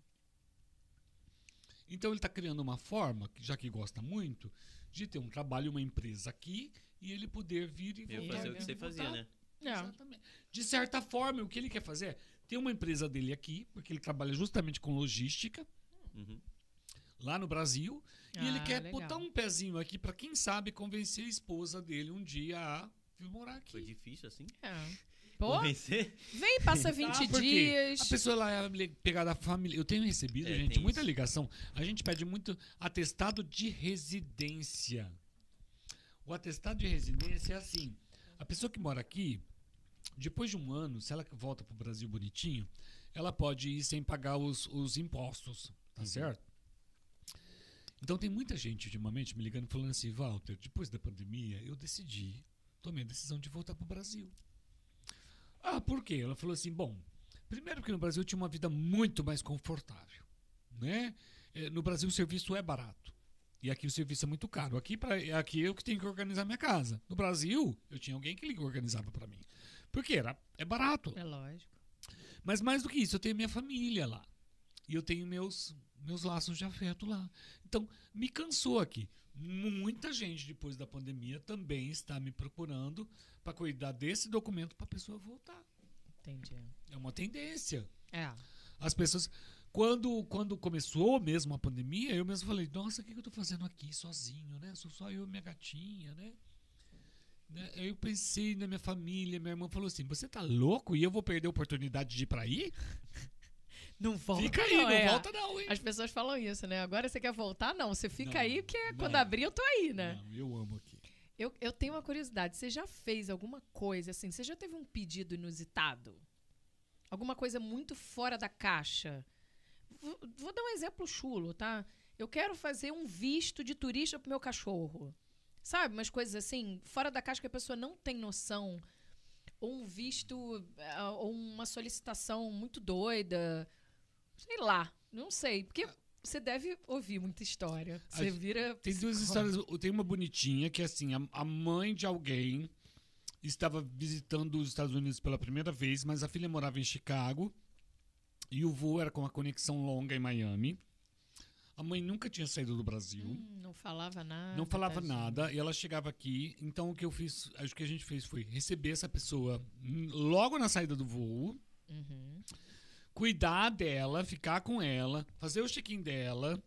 Então ele está criando uma forma, que já que gosta muito, de ter um trabalho, uma empresa aqui e ele poder vir e Eu voltar. fazer o que você fazia, né? É. Exatamente. De certa forma, o que ele quer fazer é ter uma empresa dele aqui, porque ele trabalha justamente com logística Uhum. lá no Brasil, e ele Ah, quer legal. botar um pezinho aqui para quem sabe convencer a esposa dele um dia a vir morar Foi aqui. difícil assim? É. Pô, Convencer? vem, passa 20 Ah, dias. A pessoa lá é li- pegada da família. Eu tenho recebido, É, gente, muita isso. ligação. A gente pede muito atestado de residência. O atestado de residência é assim: a pessoa que mora aqui, depois de um ano, se ela volta pro Brasil bonitinho, ela pode ir sem pagar os, os impostos, tá certo? Então tem muita gente ultimamente me ligando falando assim, Walter, depois da pandemia, eu decidi, tomei a decisão de voltar pro Brasil. Ah, por quê? Ela falou assim, bom, primeiro que no Brasil eu tinha uma vida muito mais confortável, né? Eh, No Brasil o serviço é barato. E aqui o serviço é muito caro. Aqui, pra, aqui eu que tenho que organizar minha casa. No Brasil, eu tinha alguém que organizava para mim. Porque era, é barato. É lógico. Mas mais do que isso, eu tenho minha família lá. E eu tenho meus, meus laços de afeto lá. Então, me cansou aqui. Muita gente, depois da pandemia, também está me procurando para cuidar desse documento para a pessoa voltar. Entendi. É uma tendência. É. As pessoas. Quando, quando começou mesmo a pandemia, eu mesmo falei, nossa, o que eu tô fazendo aqui sozinho, né? Sou só eu e minha gatinha, né? Né? Eu pensei na minha família, minha irmã falou assim: você tá louco e eu vou perder a oportunidade de ir pra aí? Não volta. Fica aí, não é. volta não, hein? As pessoas falam isso, né? Agora você quer voltar? Não, você fica Não, aí, porque não. quando abrir eu tô aí, né? Não, eu amo aqui. Eu, eu tenho uma curiosidade. Você já fez alguma coisa assim? Você já teve um pedido inusitado? Alguma coisa muito fora da caixa? Vou, vou dar um exemplo chulo, tá? Eu quero fazer um visto de turista pro meu cachorro. Sabe? Umas coisas assim, fora da caixa que a pessoa não tem noção. ou um visto, eh, ou uma solicitação muito doida. Sei lá, não sei. Porque você deve ouvir muita história. Você A- vira. Tem duas histórias. Tem uma bonitinha que é assim: a, a mãe de alguém estava visitando os Estados Unidos pela primeira vez, mas a filha morava em Chicago e o voo era com uma conexão longa em Miami. A mãe nunca tinha saído do Brasil. Hum, não falava nada. Não falava nada e ela chegava aqui. Então o que eu fiz, acho que a gente fez foi receber essa pessoa logo na saída do voo, Uhum. Cuidar dela, ficar com ela, fazer o check-in dela,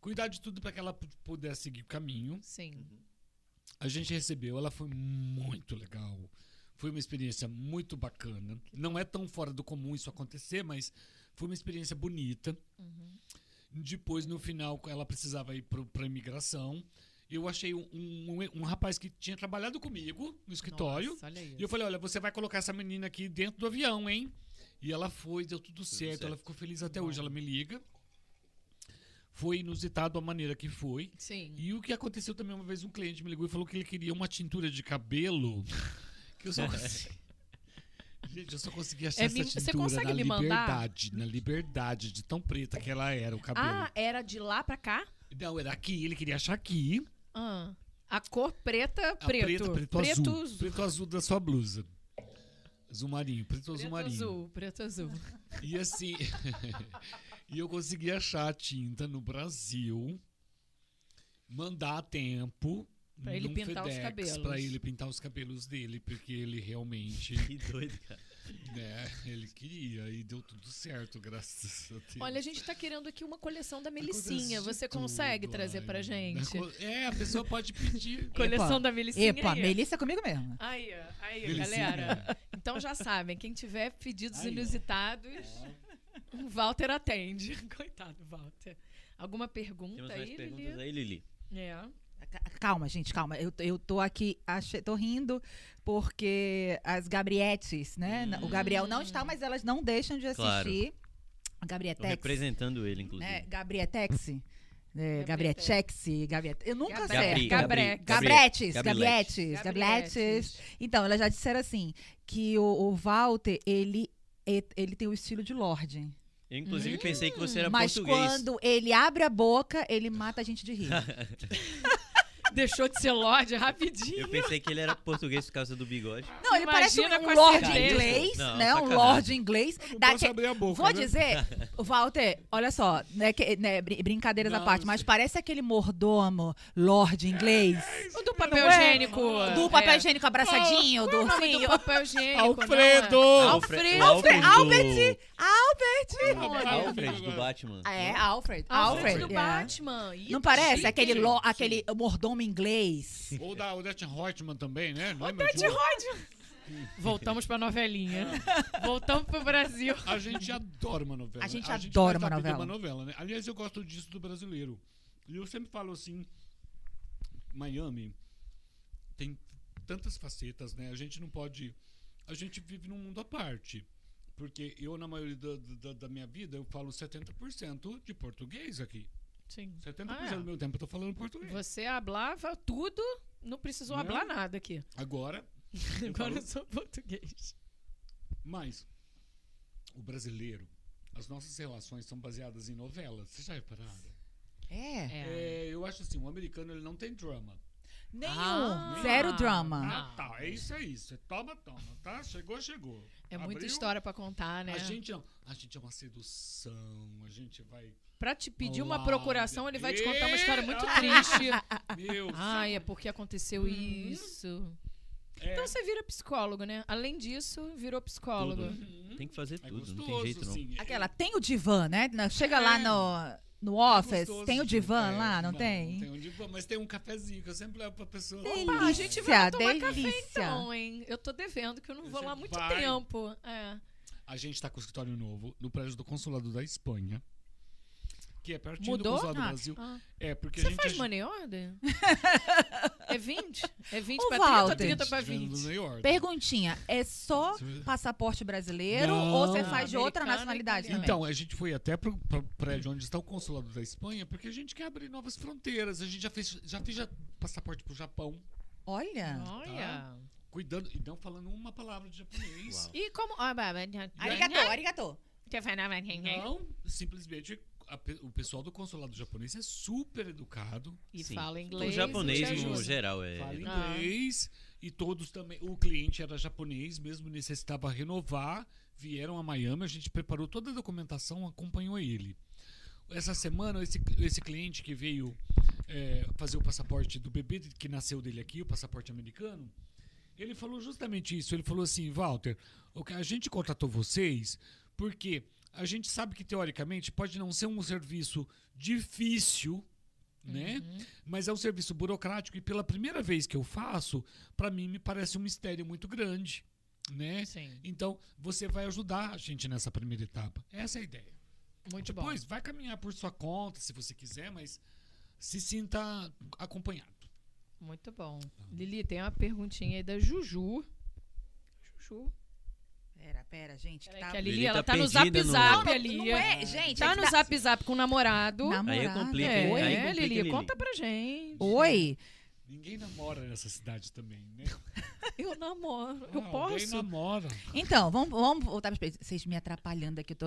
cuidar de tudo para que ela pu- pudesse seguir o caminho. Sim. A gente recebeu, ela foi muito legal. Foi uma experiência muito bacana. Não é tão fora do comum isso acontecer, mas foi uma experiência bonita. Depois, no final, ela precisava ir para a imigração. Eu achei um, um, um rapaz que tinha trabalhado comigo no escritório. Nossa, olha isso. E eu falei: olha, você vai colocar essa menina aqui dentro do avião, hein? E ela foi, deu tudo certo. certo. Ela ficou feliz até hoje. Ela me liga. Foi inusitado a maneira que foi. Sim. E o que aconteceu também, uma vez um cliente me ligou e falou que ele queria uma tintura de cabelo. Que eu só consegui... Gente, eu só consegui achar É essa mi- você tintura consegue na me mandar? liberdade. Na liberdade, de tão preta que ela era, o cabelo. Ah, era de lá pra cá? Não, era aqui, ele queria achar aqui. Ah. A cor preta, A preto. preta, preto, azul. Preto azul da sua blusa. Azul marinho, preto azul Preto marinho. azul, preto azul. E assim. e eu consegui achar a tinta no Brasil, mandar a tempo. Pra ele pintar os FedEx, cabelos. Pra ele pintar os cabelos dele, porque ele realmente. Que doido, cara. Né, ele queria e deu tudo certo, graças a Deus. Olha, a gente tá querendo aqui uma coleção da Melicinha. Você consegue tudo, trazer ai, pra gente? É, a pessoa pode pedir. Coleção Epa. da Melicinha. Epa, aí. Melissa é comigo mesmo. Aí, aí, Melicinha. galera. Então já sabem, quem tiver pedidos Aí, inusitados, o Walter atende. Coitado, Walter. Alguma pergunta Temos aí, perguntas Lili? aí, Lili. É. Ca- Calma, gente, calma. Eu, eu tô aqui, achei, tô rindo porque as Gabrietes, né? O Gabriel não está, mas elas não deixam de Claro. assistir. A Tô Gabrietex, representando ele, inclusive. né? Gabrietex. É, Gabrietex. Gabrietex, Gabriet... Eu nunca sei. Gabri, Gabre- Gabri, Gabretes, Gabrielete. Gabrietes, Gabrietes. Então, elas já disseram assim, que o, o Walter, ele, ele tem o estilo de Lorde. Eu, inclusive, pensei que você era mas português. quando ele abre a boca, ele mata a gente de rir. Deixou de ser Lorde rapidinho. Eu pensei que ele era português por causa do bigode. Não, ele parece um, Imagina com um a lorde certeza. inglês, Não, né? Um lorde inglês. Posso abrir a boca. Vou né? dizer, Walter, olha só, né, que- né, brin- brincadeiras à Não, parte, eu mas parece aquele mordomo, lorde inglês. O do papel é? higiênico. Do papel é. higiênico abraçadinho, do Qual é o nome ursinho. do papel higiênico. Alfredo! é? Alfredo. o Alfred do... Albert! Albert! Alfred do Batman. É, Alfred. Alfred do é. Batman. Não parece? Aquele, aquele mordomo inglês. Ou da Odette Reutemann também, né? Não é, Odete Deus? Voltamos pra novelinha. Voltamos pro Brasil. A gente adora uma novela. A gente né? adora vai uma novela. uma novela, né? Aliás, eu gosto disso do brasileiro. E eu sempre falo assim, Miami tem tantas facetas, né? A gente não pode... A gente vive num mundo à parte. Porque eu, na maioria da, da, da minha vida, eu falo 70% de português aqui. Sim. 70% Ah, é. do meu tempo eu tô falando português. Você hablava tudo, não precisou Não. hablar nada aqui. Agora, eu Agora falo eu sou português. Mas o brasileiro, as nossas relações são baseadas em novelas. Vocês já repararam? É. É. É, eu acho assim, o americano ele não tem drama. Nenhum. Ah. Zero drama. Ah, tá, é isso aí. Você toma, toma, tá? Chegou, chegou. É muita Abriu, história pra contar, né? A gente não. A gente é uma sedução, a gente vai. Pra te pedir uma procuração, ele vai te contar uma história muito triste. Meu, Ai, é porque aconteceu isso. é, Então você vira psicólogo, né? Além disso, virou psicólogo. Uhum. Tem que fazer É tudo, gostoso, não tem jeito não. assim. Aquela, tem o divã, né? Chega É. lá no, no office, gostoso, tem o divã é, lá, não, tem? Não tem um divã, mas tem um cafezinho que eu sempre levo pra pessoa. Delícia, Ah, a gente vai tomar café delícia. então, hein? Eu tô devendo, que eu não vou Você lá há muito vai. tempo. É. A gente tá com o escritório novo no prédio do Consulado da Espanha. Que é pertinho Mudou? do Consulado do Ah, Brasil. ah. É, porque a Você gente. faz é money order? é 20? É 20 Ô, pra 30 ou Walter. 30 pra vendo 20? no New York. Perguntinha, é só passaporte brasileiro Não. ou você faz de outra nacionalidade também? Então, a gente foi até pro, pro prédio onde está o consulado da Espanha, porque a gente quer abrir novas fronteiras. A gente já fez, já fez já passaporte pro Japão. Olha, Olha. cuidando e não falando uma palavra de japonês. Uau. E como. ah, bah, bah, Arigato, arigato. Não, simplesmente a o pessoal do consulado japonês é super educado, E Sim. fala O inglês. japonês, isso te no geral, é. fala Ah. inglês e todos também. O cliente era japonês, mesmo necessitava renovar, vieram a Miami, a gente preparou toda a documentação, acompanhou ele. Essa semana, esse, esse cliente que veio é, fazer o passaporte do bebê que nasceu dele aqui, o passaporte americano, ele falou justamente isso. Ele falou assim, Walter, o que a gente contratou vocês porque a gente sabe que teoricamente pode não ser um serviço difícil, né? Mas é um serviço burocrático e pela primeira vez que eu faço, para mim me parece um mistério muito grande, né? Sim. Então, você vai ajudar a gente nessa primeira etapa. Essa é a ideia. Muito bom. Depois, vai caminhar por sua conta, se você quiser, mas se sinta acompanhado. Muito bom. Lili, tem uma perguntinha aí da Juju. Juju. Pera, pera, gente. Que tá... que a Lili, Lili ela tá tá no zap perdida no- zap Não, não, ali. não é, gente. Tá é no zap zap com o namorado. Namorado. complica, É? Aí é, complica, Lili, Lili. conta pra gente. Oi? Ninguém namora nessa cidade também, né? Eu namoro. Eu Ah, Alguém posso. namora. Então, vamos, vamos voltar para Vocês me atrapalhando aqui, eu tô,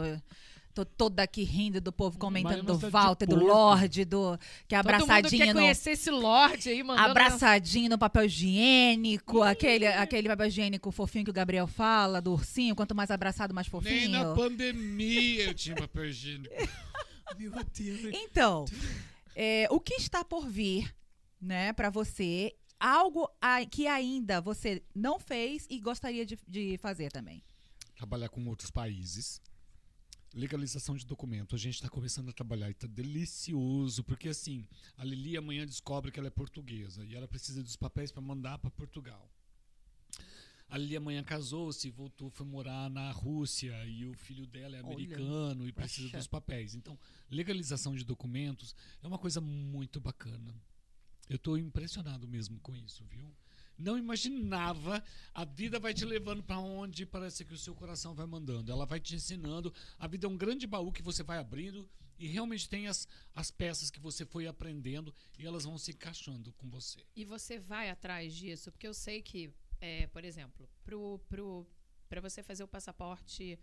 tô toda aqui rindo do povo comentando do tá de Walter, do. Lorde, do que é Todo mundo quer no conhecer esse Lorde aí, mandando... abraçadinho no papel higiênico, aquele aquele papel higiênico fofinho que o Gabriel fala, do ursinho, quanto mais abraçado, mais Nem na fofinho. pandemia eu tinha papel higiênico. Meu Deus. Então, é, o que está por vir, né, para você? Algo a- que ainda você não fez e gostaria de, de fazer também. Trabalhar com outros países. Legalização de documento. A gente está começando a trabalhar e tá delicioso, porque assim, a Lili amanhã descobre que ela é portuguesa e ela precisa dos papéis para mandar para Portugal. A Lili amanhã casou-se, voltou, foi morar na Rússia e o filho dela é Olha, americano e precisa poxa. dos papéis. Então, legalização de documentos é uma coisa muito bacana. Eu estou impressionado mesmo com isso, viu? Não imaginava. A vida vai te levando para onde parece que o seu coração vai mandando. Ela vai te ensinando. A vida é um grande baú que você vai abrindo e realmente tem as, as peças que você foi aprendendo e elas vão se encaixando com você. E você vai atrás disso? Porque eu sei que, é, por exemplo, pro, pro, para você fazer o passaporte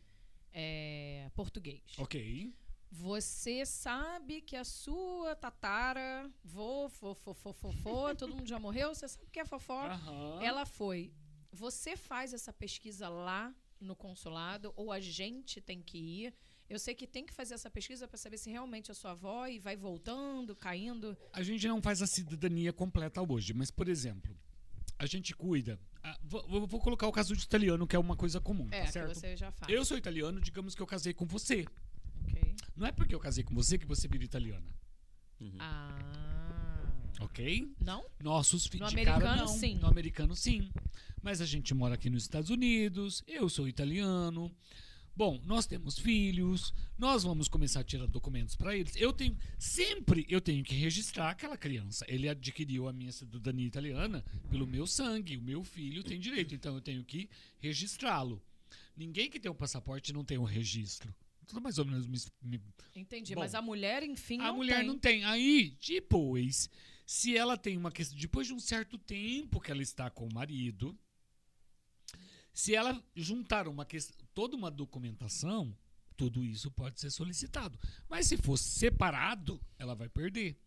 é, português, Ok? Você sabe que a sua tatara, vô, fofo, fofo, fofo, todo mundo já morreu, você sabe que é fofó. Aham. Ela foi. Você faz essa pesquisa lá no consulado ou a gente tem que ir? Eu sei que tem que fazer essa pesquisa para saber se realmente é sua avó e vai voltando, caindo. A gente não faz a cidadania completa hoje, mas, por exemplo, a gente cuida. ah, vou, vou- colocar o caso de italiano, que é uma coisa comum, É, tá certo? você já faz. Eu sou italiano, digamos que eu casei com você. Ok. Não é porque eu casei com você que você vira italiana, Ah. ok? Não? Nossos filhos No americano, não. sim. No americano, sim. Mas a gente mora aqui nos Estados Unidos, eu sou italiano. Bom, nós temos filhos, nós vamos começar a tirar documentos para eles. Eu tenho sempre eu tenho que registrar aquela criança. Ele adquiriu a minha cidadania italiana pelo meu sangue, o meu filho tem direito, então eu tenho que registrá-lo. Ninguém que tem um passaporte não tem um registro. Tudo mais ou menos me, me Entendi. Bom, mas a mulher, enfim, a não mulher tem. não tem. Aí, depois, se ela tem uma questão. Depois de um certo tempo que ela está com o marido, se ela juntar uma questão, toda uma documentação, tudo isso pode ser solicitado. Mas se for separado, ela vai perder.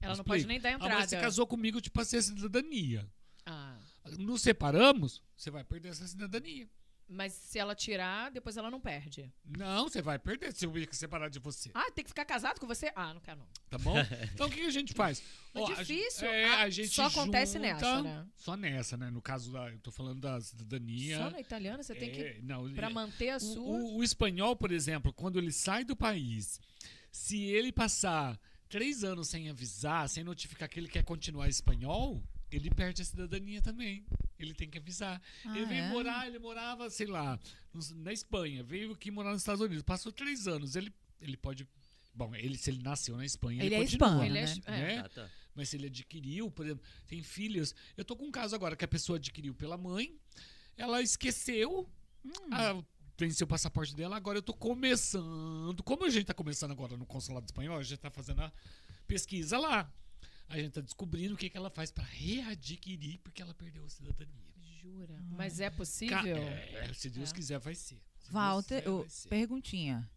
Ela não pode nem dar A mulher entrada. se casou comigo, eu te passei a cidadania. Ah. Nos separamos, você vai perder essa cidadania. Mas se ela tirar, depois ela não perde. Não, você vai perder se eu me separar de você. Ah, tem que ficar casado com você? Ah, não quero não. Tá bom? Então o que a gente faz? É Ó, a difícil. gen- é, Ah, a gente só acontece junta- nessa, né? Só nessa, né? No caso da. Eu tô falando da cidadania. Só na italiana você tem que. é, não, Pra é, manter a o, sua. o- o espanhol, por exemplo, quando ele sai do país, se ele passar três anos sem avisar, sem notificar que ele quer continuar espanhol, ele perde a cidadania também. Ele tem que avisar. Ah, ele veio é? morar, ele morava, sei lá, na Espanha, veio aqui morar nos Estados Unidos, passou três anos, ele, ele pode. Bom, ele, se ele nasceu na Espanha, ele, Ele é continua, hispano, Ele é, né? é. né? Ah, tá. Mas se ele adquiriu, por exemplo, tem filhos. Eu tô com um caso agora que a pessoa adquiriu pela mãe, ela esqueceu, Hum. venceu o passaporte dela, agora eu tô começando. Como a gente tá começando agora no consulado espanhol, a gente tá fazendo a pesquisa lá. A gente tá descobrindo o que, que ela faz pra readquirir porque ela perdeu a cidadania. Jura? Mas é Ca- possível? é, se Deus É. quiser, vai ser. Se Walter, quiser, vai ser. perguntinha.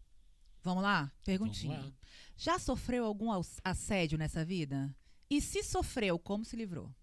Vamos lá? Perguntinha. Vamos lá. Já sofreu algum assédio nessa vida? E se sofreu, como se livrou?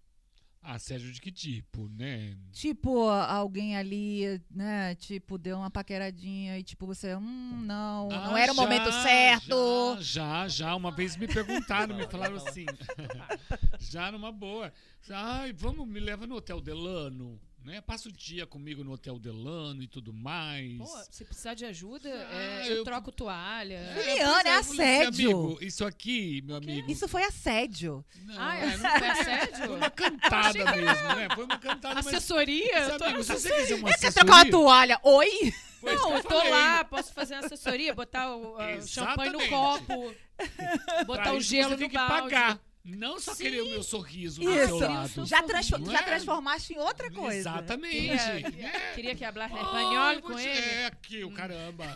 Assédio de que tipo, né? Tipo, alguém ali, né? Tipo, deu uma paqueradinha e tipo, você, hum, não, não Ah, era o já, momento certo. Já, já, já. Uma vez me perguntaram, me falaram assim. já numa boa. Ai, vamos, me leva no Hotel Delano. Né? Passa o dia comigo no Hotel Delano e tudo mais. Pô, se precisar de ajuda, Ah, é, eu, eu- troco toalha. É, Juliana, pois é eu assim, assédio. amigo, isso aqui, meu amigo. Isso foi assédio. Não, Ah, é, é, não foi assédio? foi uma cantada mesmo, né? Foi uma cantada. Assessoria? Mas, Tô- amigo, se você quiser uma Quer assessoria... trocar uma toalha? Oi? isso Não, que eu eu tô falei. lá, posso fazer uma assessoria, botar o ah, champanhe no copo, botar Pra o isso gelo você tem no que balde. pagar. Não só Sim. querer o meu sorriso do Isso. seu lado. Já, transfo- Não já é? transformaste em outra coisa. Exatamente. Queria, né? queria que hablasse Ai, espanhol com ele. É aqui, o caramba.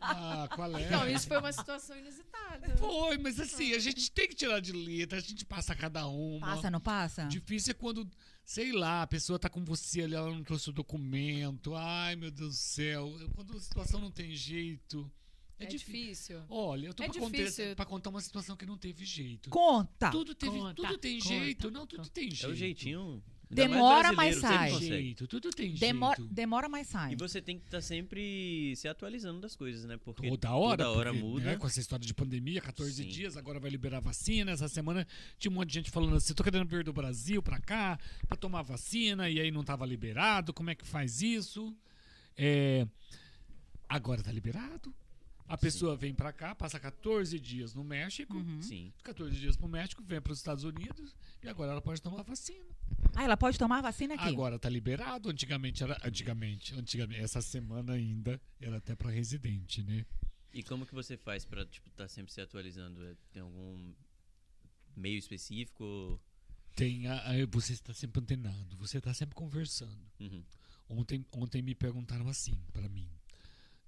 Ah, qual é? Não, isso foi uma situação inusitada. Foi, mas assim, a gente tem que tirar de letra, a gente passa cada uma. Passa, não passa? Difícil é quando, sei lá, a pessoa tá com você ali, ela não trouxe o documento. Ai, meu Deus do céu. Quando a situação não tem jeito. É, É difícil. difícil. Olha, eu tô É pra, contar, pra contar uma situação que não teve jeito. Conta. Tudo, teve, Conta, tudo tem conta, jeito. Não, tudo tem jeito. É o jeitinho. Demora, mais sai. jeito, tudo tem Demora, jeito. demora, mas sai. E você tem que estar sempre se atualizando das coisas, né? Porque Toda hora, toda hora porque, muda. né, com essa história de pandemia, 14 Sim. dias, agora vai liberar vacina. Essa semana tinha um monte de gente falando assim: tô querendo vir do Brasil pra cá pra tomar vacina e aí não tava liberado. Como é que faz isso? É, agora tá liberado. A pessoa vem pra cá, passa 14 dias no México, Uhum. Sim. 14 dias pro México, vem pros Estados Unidos e agora ela pode tomar vacina. Ah, ela pode tomar vacina aqui? Agora tá liberado. Antigamente era. Antigamente, antigamente, essa semana ainda era até pra residente, né? E como que você faz pra, tipo, estar sempre se atualizando? É- Tem algum meio específico? Tem a, a- você está sempre antenado, você está sempre conversando. Uhum. Ontem, ontem me perguntaram assim pra mim: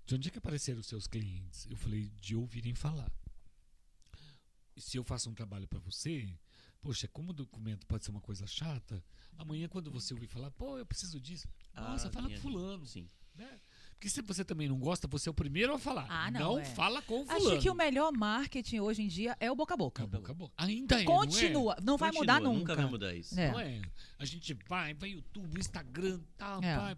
de onde é que apareceram os seus clientes? Eu falei: de ouvirem falar. Se eu faço um trabalho pra você, poxa, como o documento pode ser uma coisa chata, amanhã quando você ouvir falar, pô, eu preciso disso, nossa, Ah, fala com fulano. Sim. Né? Porque se você também não gosta, você é o primeiro a falar. Ah, não, é. fala com fulano. Acho que o melhor marketing hoje em dia é o boca a boca. Acabou, acabou. Ainda é, Continua. Não, vai Continua, mudar nunca. Nunca vai mudar isso. É. Não é? A gente vai, vai YouTube, Instagram, tal, É. vai.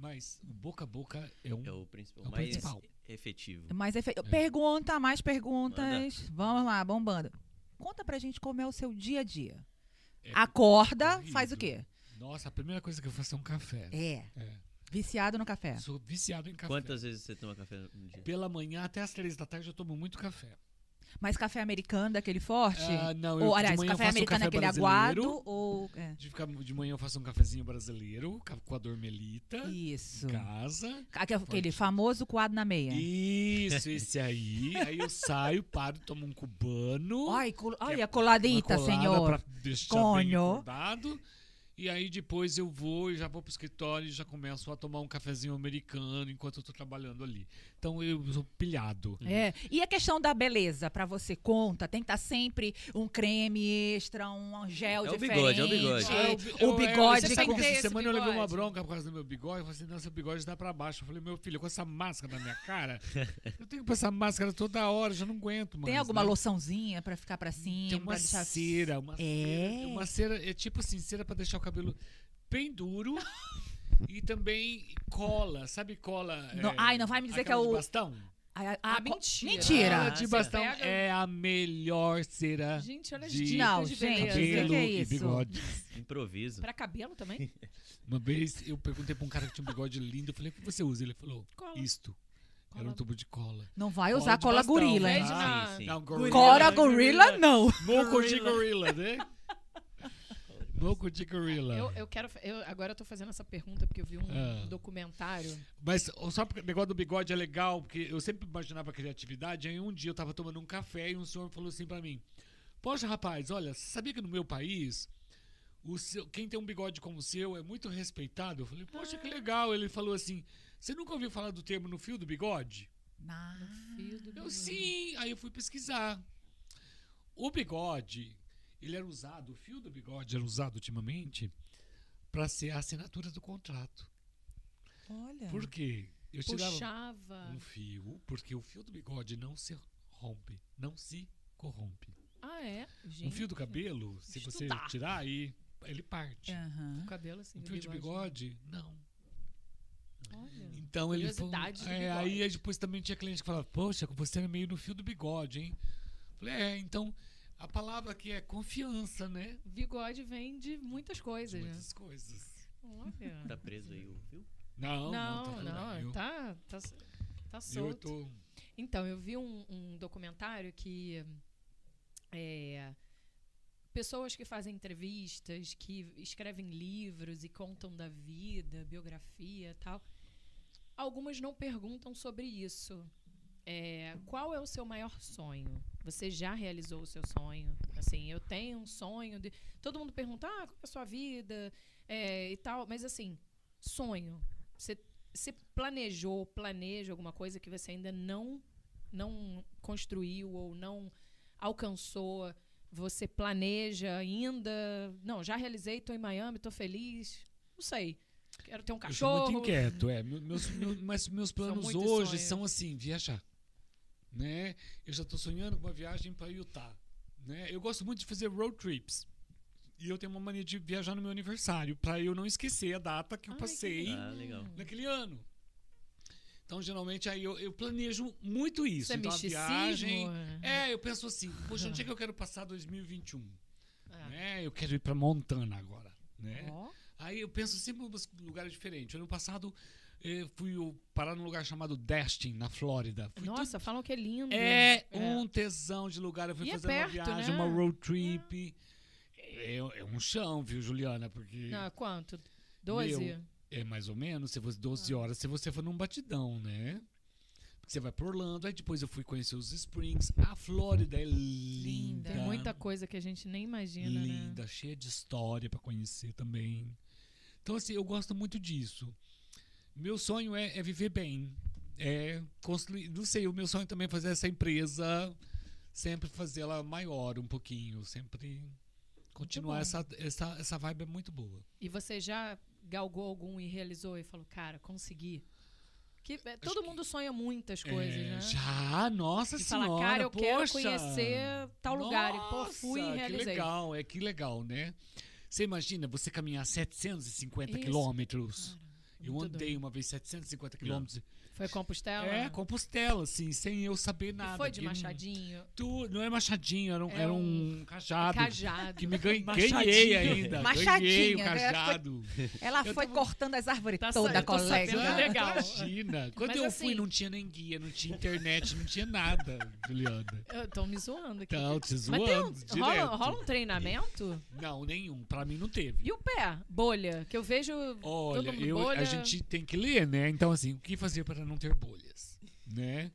Mas o boca a boca é um. É o principal, É o mais principal. efetivo. Mas é fe- Pergunta, mais perguntas. Vamos lá, bombando. Conta pra gente como é o seu dia a dia. é Acorda, corrido. faz o quê? Nossa, a primeira coisa que eu faço é um café. É. É. Viciado no café. Sou viciado em café. Quantas vezes você toma café no dia? Pela manhã até as três da tarde eu tomo muito café. Mas café americano daquele forte? Ah, não, eu ou, de aliás, manhã eu café faço um americano é café aquele aguado ou... é. De, de manhã eu faço um cafezinho brasileiro com a dormelita. Isso. Em casa. Aque- Aquele famoso coado na meia. Isso, esse aí. aí eu saio, paro, tomo um cubano. Ai, col- olha, uma coladita, colada senhor. Pra deixar bem Conho. acordado. E aí depois eu vou e já vou pro escritório e já começo a tomar um cafezinho americano enquanto eu tô trabalhando ali. Então eu sou pilhado. É. E a questão da beleza, pra você conta, tem que estar sempre um creme extra, um gel É o diferente. bigode, é o bigode. Ah, eu- o eu- bigode Você Você sabe com... essa semana eu levei uma bigode? bronca por causa do meu bigode. Eu falei assim, nossa, o bigode dá pra baixo. Eu falei, meu filho, com essa máscara na minha cara, eu tenho que pôr essa máscara toda hora, já não aguento mais. Tem alguma né? loçãozinha pra ficar pra cima? Tem uma pra deixar... cera, uma É? cera. Uma cera, é tipo assim, cera pra deixar o cabelo bem duro. e também cola, sabe cola? Não- é, ai, não vai me dizer que é o- bastão? Ah, Ah, mentira. Mentira. Ah, de bastão pega- é a melhor cera Gente, olha de Não, de gente, beleza. que cabelo é e isso? bigode. Improviso. Pra cabelo também? Uma vez eu perguntei pra um cara que tinha um bigode lindo, eu falei, o que você usa? Ele falou, Cola. isto. Era um Cola. tubo de cola. Não vai Cola usar cola bastão, gorila, né? hein? Vende Ah, sim, sim. Não, gorila. Cora gorila, não. Moco de gorila, né? Moco de gorila. Eu, eu quero. Eu, agora eu tô fazendo essa pergunta porque eu vi um Ah. documentário. Mas só porque o negócio do bigode é legal, porque eu sempre imaginava criatividade. Aí um dia eu tava tomando um café e um senhor falou assim pra mim: Poxa, rapaz, olha, você sabia que no meu país, o seu- quem tem um bigode como o seu é muito respeitado? Eu falei: Poxa, que legal. Ele falou assim: Você nunca ouviu falar do termo no fio do bigode? Ah, Fio do Eu bigode. sim. Aí eu fui pesquisar. O bigode, ele era usado, o fio do bigode era usado ultimamente para ser a assinatura do contrato. Olha. Por quê? Eu tirava Puxava. um fio, porque o fio do bigode não se rompe, não se corrompe. Ah, é? Um Gente. fio do cabelo, se você Estudar. tirar aí, ele parte. Aham. O cabelo assim. Um do fio de bigode, não. Olha. Então ele do é, bigode. aí depois também tinha cliente que falava, poxa, você é meio no fio do bigode, hein? Falei, é, então a palavra aqui é confiança, né? Bigode vem de muitas coisas, né? Muitas coisas. Olha. Tá preso aí, viu? Não, Não, não, não, tá, eu, tá, tá, tá eu solto. tô Então, eu vi um, um documentário que é, pessoas que fazem entrevistas, que escrevem livros e contam da vida, biografia e tal, algumas não perguntam sobre isso. É, qual é o seu maior sonho? Você já realizou o seu sonho? Assim, eu tenho um sonho de. Todo mundo pergunta, ah, qual é a sua vida? É, e tal, mas assim, sonho. Você, você planejou, planeja alguma coisa que você ainda não não construiu ou não alcançou, você planeja ainda, não, já realizei, estou em Miami, estou feliz, não sei. Quero ter um Eu cachorro. sou muito inquieto, é. Meu- Meus, meus- mas meus planos muitos hoje sonhos. são assim, viajar. Né? Eu já estou sonhando com uma viagem para Utah. Né? Eu gosto muito de fazer road trips. E eu tenho uma mania de viajar no meu aniversário, para eu não esquecer a data que eu Ai, que passei Ah, legal. naquele ano. Então, geralmente, aí eu, eu planejo muito isso. Isso é então, a viagem. É, eu penso assim, poxa, onde é que eu quero passar 2021? Ah. Né? Eu quero ir para Montana agora. Né? Ó, Aí eu penso sempre em lugares diferentes. Ano passado eh, fui eu parar num lugar chamado Destin, na Flórida. Fui Nossa, falam que é lindo. é um tesão de lugar. Eu fui E é fazer perto, uma viagem, né? uma road trip. É, é um chão, viu, Juliana? Porque Não, quanto? 12? Meu, é mais ou menos, se fosse Ah. 12 horas, se você for num batidão, né? Porque você vai pra Orlando, aí depois eu fui conhecer os Springs. A Flórida é linda. Tem muita coisa que a gente nem imagina, né? linda, cheia de história pra conhecer também. Então, assim, eu gosto muito disso. Meu sonho é, é viver bem. É construir. Não sei, o meu sonho também é fazer essa empresa, sempre fazê-la maior um pouquinho, sempre continuar essa, essa, essa vibe é muito boa. E você já galgou algum e realizou e falou, cara, consegui? Que, é, todo que- mundo sonha muitas coisas, É, né? Já, nossa De senhora. falar, cara, eu quero poxa. conhecer tal lugar. E, pô, Nossa, fui e Que realizei. legal, é que legal, né? Você imagina você caminhar 750 Isso. quilômetros. Eu muito andei doido. uma vez 750 quilômetros. Foi Compostela? É, Compostela, assim, sem eu saber nada. E foi de que- machadinho? Tu, não é machadinho, era um, É era um cajado. Cajado. Que me ganhei, Machadinho. ganhei ainda. Ganhei Machadinho, o né? cajado. Ela Eu foi tava- cortando as árvores Tá tô colega. sabendo, é legal. Imagina. Quando Mas eu assim- fui, não tinha nem guia, não tinha internet, não tinha nada, Juliana. Eu tô me zoando aqui. Então, te Mas zoando tem um, rola, rola um treinamento? Não, nenhum. Pra mim não teve. E o pé? Bolha? Que eu vejo Olha, todo mundo eu, bolha. a gente tem que ler, né? Então, assim, o que fazer para não ter bolhas, né?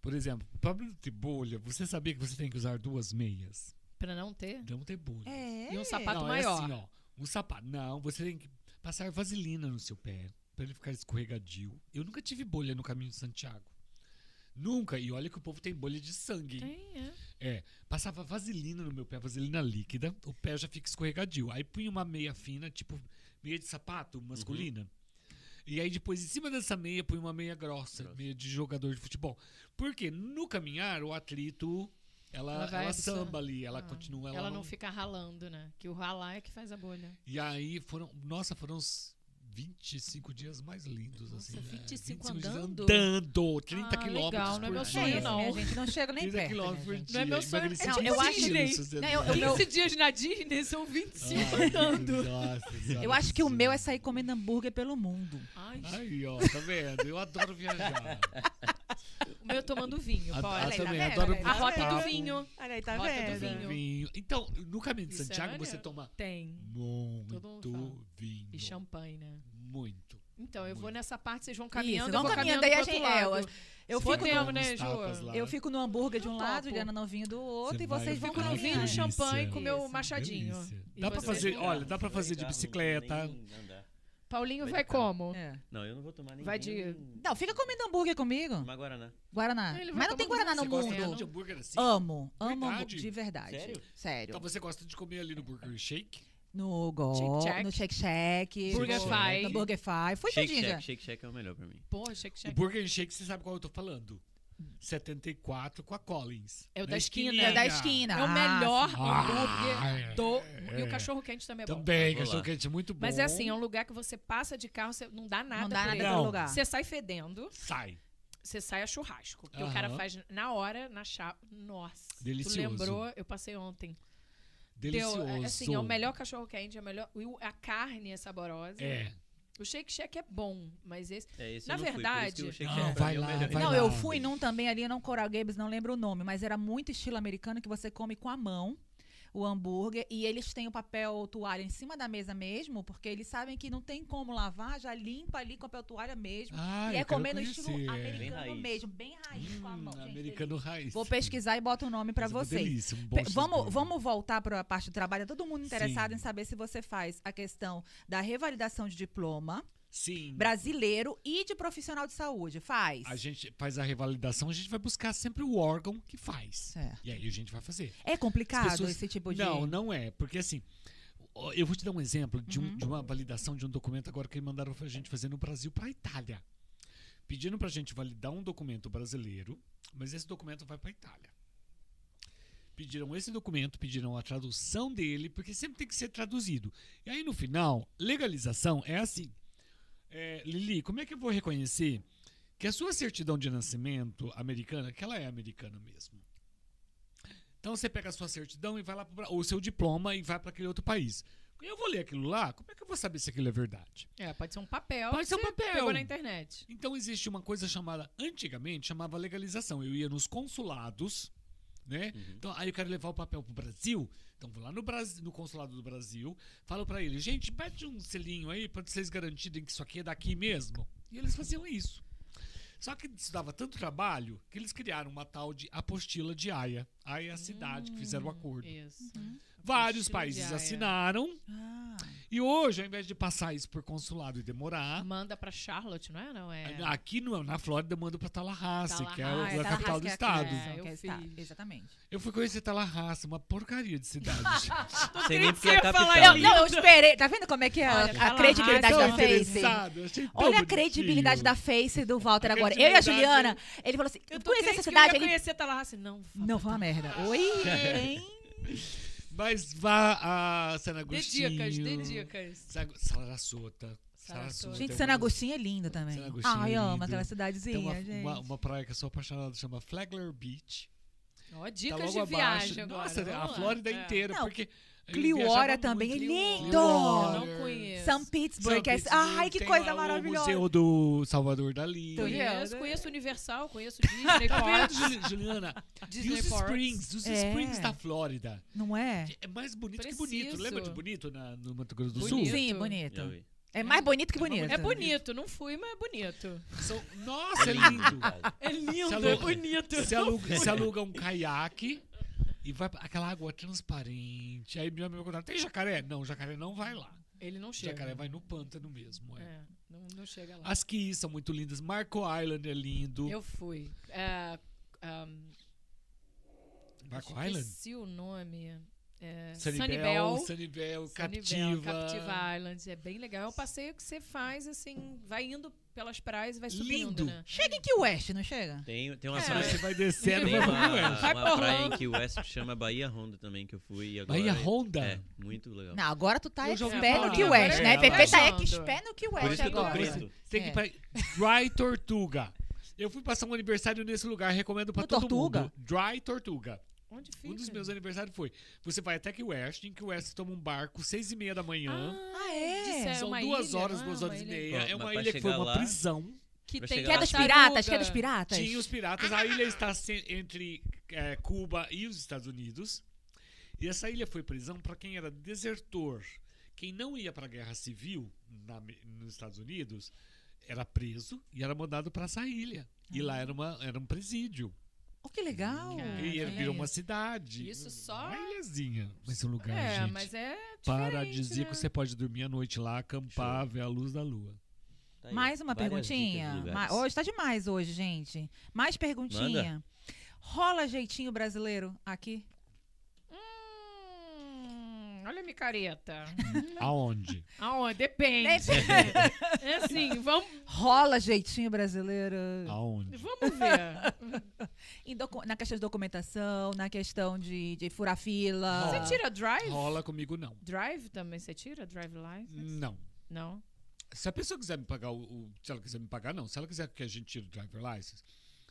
Por exemplo, para não ter bolha, você sabia que você tem que usar duas meias? Pra não ter? Não ter bolha. É. E um sapato não, maior. É assim, ó. Um sapato. Não, você tem que passar vaselina no seu pé para ele ficar escorregadio. Eu nunca tive bolha no caminho de Santiago. Nunca. E olha que o povo tem bolha de sangue. Tem, é. É, passava vaselina no meu pé, vaselina líquida, o pé já fica escorregadio. Aí punha uma meia fina, tipo meia de sapato masculina. E aí depois, em cima dessa meia, punha uma meia grossa, Grossa. meia de jogador de futebol. Porque no caminhar, o atlito, ela, Ela ela, samba ali, ela Ah, continua... Ela, não fica ralando, né? Que o ralar é que faz a bolha. E aí foram, nossa, foram os 25 dias mais lindos, Nossa, assim. né? 25 dias andando? Andando, 30 Ah, quilômetros legal, não é meu sonho, É não. gente, não chega nem 30 perto. quilômetros por minha gente. dia. Não é meu sonho. Não, 15 eu acho- Não, eu- eu- 15 dias na Disney são 25 Ai, andando. Nossa, senhora Eu acho que o meu é sair comendo hambúrguer pelo mundo. Ai, Aí, ó, tá vendo? Eu adoro viajar. o meu tomando vinho, pode. aí, tá também, vendo? adoro A tá rota do vinho. Olha aí, tá Rota do vendo? vinho. Vinho. Então, no caminho de Isso é Santiago você toma Tem. muito vinho. E champanhe, né? Muito. Então, eu vou Muito. nessa parte, vocês vão Isso, caminhando, vão eu vou caminhando caminhando aí a gente. é, lado. eu, eu fico podemos, no, né, Ju? eu fico no hambúrguer de um Eu lado. Juliana no vinho do outro, Você e vocês vai vão Fico no vinho, champanhe com meu Isso. machadinho. E Dá pra vocês? fazer, olha, dá pra fazer de bicicleta. Paulinho Vai como? É. Não, eu não vou tomar nem Vai de- Não, fica comendo hambúrguer comigo. Tomar Guaraná. Guaraná. Mas não tem Guaraná no Você gosta mundo. tanto de hambúrguer assim? Amo, amo Verdade? de verdade. Sério? Sério. Então você gosta de comer ali no Burger Shake? No Go, Shake Shack. no Shake Shack. Burger Fi. No Burger Fi. Foi Shake. Shack, Shake Shack é o melhor pra mim. Porra, shake O shack. Burger Shake, você sabe qual eu tô falando? 74 com a Collins. É o da esquina. É da esquina. É o Ah, melhor sim. hambúrguer Ah, do. é. E o cachorro quente também é bom. Também, Vou lá. cachorro quente é muito bom. Mas é assim, é um lugar que você passa de carro, você não dá nada Não dá nada. Não. lugar. Você sai fedendo, Sai. você sai a churrasco. Porque o cara faz na hora, na chapa. Nossa. Delicioso. Tu lembrou? Eu passei ontem. Delicioso. Deu, é, assim, é o melhor cachorro quente, é o melhor. A carne é saborosa. É. O Shake Shack é bom, mas esse. É, esse Na eu não fui, verdade- Shake Não, vai é o lá, melhor. vai Não, lá. eu fui num também ali no Coral Gables, não lembro o nome, mas era muito estilo americano que você come com a mão o hambúrguer e eles têm o papel toalha em cima da mesa mesmo, porque eles sabem que não tem como lavar, já limpa ali com papel toalha mesmo. Ah, e é comer no estilo Bem americano raiz. mesmo, bem raiz com a Hum, mão. gente, americano raiz. Vou pesquisar e boto o nome pra Mas é vocês. delícia, um Vamos, vamos voltar para a parte do trabalho. É Todo mundo interessado Sim. em saber se você faz a questão da revalidação de diploma Sim. brasileiro e de profissional de saúde. Faz. A gente faz a revalidação, a gente vai buscar sempre o órgão que faz. Certo. E aí a gente vai fazer. É complicado As pessoas- esse tipo de. Não, não é. Porque assim, eu vou te dar um exemplo de, um- Uhum. de uma validação de um documento agora que mandaram a gente fazer no Brasil para a Itália. Pedindo pra gente validar um documento brasileiro, mas esse documento vai para a Itália. Pediram esse documento, pediram a tradução dele, porque sempre tem que ser traduzido. E aí no final, legalização é assim. É, Lili, como é que eu vou reconhecer que a sua certidão de nascimento americana, que ela é americana mesmo? Então você pega a sua certidão e vai lá ou o seu diploma e vai para aquele outro país. Eu vou ler aquilo lá, como é que eu vou saber se aquilo é verdade? É, pode ser um papel. Pode ser um papel. Pegou na internet. Então existe uma coisa chamada, antigamente chamava legalização. Eu ia nos consulados, né? Uhum. Então aí eu quero levar o papel pro Brasil. Então vou lá no, Brasil, no consulado do Brasil, falo pra eles, gente, mete um selinho aí pra vocês garantirem que isso aqui é daqui mesmo. E eles faziam isso. Só que isso dava tanto trabalho que eles criaram uma tal de apostila de Haia. Haia é a cidade que fizeram o acordo. Isso. Vários Apostila de países assinaram Ah, e hoje, ao invés de passar isso por consulado e demorar, Manda pra Charlotte, não é? Não é. aqui no, na Flórida eu mando pra Tallahassee, que é Tallahassee, o- ah, a é capital Tallahassee do é a estado. É, é eu estado, fiz. Exatamente. Eu fui conhecer Tallahassee, uma porcaria de cidade. Sei nem porque é ia a falar capital. isso. Não, eu esperei. Tá vendo como é que é a- Olha, a, credibilidade da Tão Face? Olha a credibilidade da Face do Walter A agora. Eu e a Juliana, ele falou assim: Eu eu conheci essa eu cidade. Ele, conhecer Tallahassee. Não, não, foi uma merda. Oi, hein? Mas vá a San Dê Agostinho. dicas, dê dicas. Sa- Sarasota. Sarasota. Gente, é San Agostinho é lindo também. San Agostinho Ai, é amo aquela Tem cidadezinha, uma, gente. uma, uma praia que eu sou apaixonado, chama Flagler Beach. Ó, Tá dicas logo de abaixo. viagem agora. Nossa, a vamos lá. Flórida É. inteira, Não, porque... Clearwater também é lindo! Eu não conheço. São Pittsburgh. São é- Pittsburgh, Ai, que tem coisa maravilhosa. O Museu do Salvador Dali. Conheço, conheço Universal, conheço Disney, Tá vendo, Parks, Juli- Juliana? E Disney os Parks. Springs, os É. Springs da Flórida. Não é? É mais bonito Preciso. que bonito. Lembra de bonito na- no Mato Grosso do Bonito. Sul? Sim, bonito. É mais bonito que bonito. É bonito, não fui, mas é bonito. São- Nossa, é lindo. É lindo, Se é bonito. Você aluga, você aluga um caiaque e vai aquela água transparente. Aí minha amiga pergunta, tem jacaré? Não, jacaré não vai lá. Ele não chega. Jacaré vai no pântano mesmo. É. É, não, não chega lá. As que são muito lindas. Marco Island é lindo. Eu fui. É, um, Marco Island? Esqueci o nome. É, Sunnybel. Sunnybel, Sunnybel, Captiva. Captiva Island. É bem legal. É um passeio que você faz, assim, vai indo pelas praias e vai subindo, Lindo. né? Chega em Key West, não chega? Tem, tem uma É. praia, Você vai descendo, tem vai uma, pro West. Vai uma pra praia em Orlando. que o West que chama Bahia Honda também, que eu fui. e Agora Bahia é- Honda? É, muito legal. Não, agora tu tá Eu já ouvi pé falar. no Key Agora West, é, né? agora Pepe tá é. X pé no Key Por West isso que eu tô agora. Tem que É. ir pra Dry Tortuga. Eu fui passar um aniversário nesse lugar, recomendo pra No todo Tortuga? mundo. Dry Tortuga. Onde fica? Um dos meus aniversários foi. Você vai até Key West, em Key West toma um barco, seis e meia da manhã. Ah, é? Disse- é São uma duas ilha, horas, não é? duas horas e meia. É uma ilha que foi chegar uma lá- prisão. Que tem Que é lá. dos piratas, que é dos piratas. Tinha os piratas. A ilha está entre é, Cuba e os Estados Unidos. E essa ilha foi prisão para quem era desertor. Quem não ia para a guerra civil na- nos Estados Unidos era preso e era mandado para essa ilha. E lá era, uma, era um presídio. Oh, que legal. Cara, E ele virou uma cidade. Isso só- Uma ilhazinha. Mas um lugar, É, gente. mas é. Paradisíaco, né? você pode dormir à noite lá, acampar, ver a luz da lua. Tá Mais uma várias perguntinha. Hoje tá demais hoje, gente. Mais perguntinha. Rola jeitinho brasileiro aqui? Olha a micareta. Aonde? Aonde? Depende. é assim, vamos, Rola jeitinho brasileiro? Aonde? vamos ver. Docu- na questão de documentação, na questão de, de furar fila. Rola. Você tira drive? Rola comigo, não. Drive também você tira? Drive license? Não. Não. Se a pessoa quiser me pagar o, o- Se ela quiser me pagar, não. Se ela quiser que a gente tire o driver license,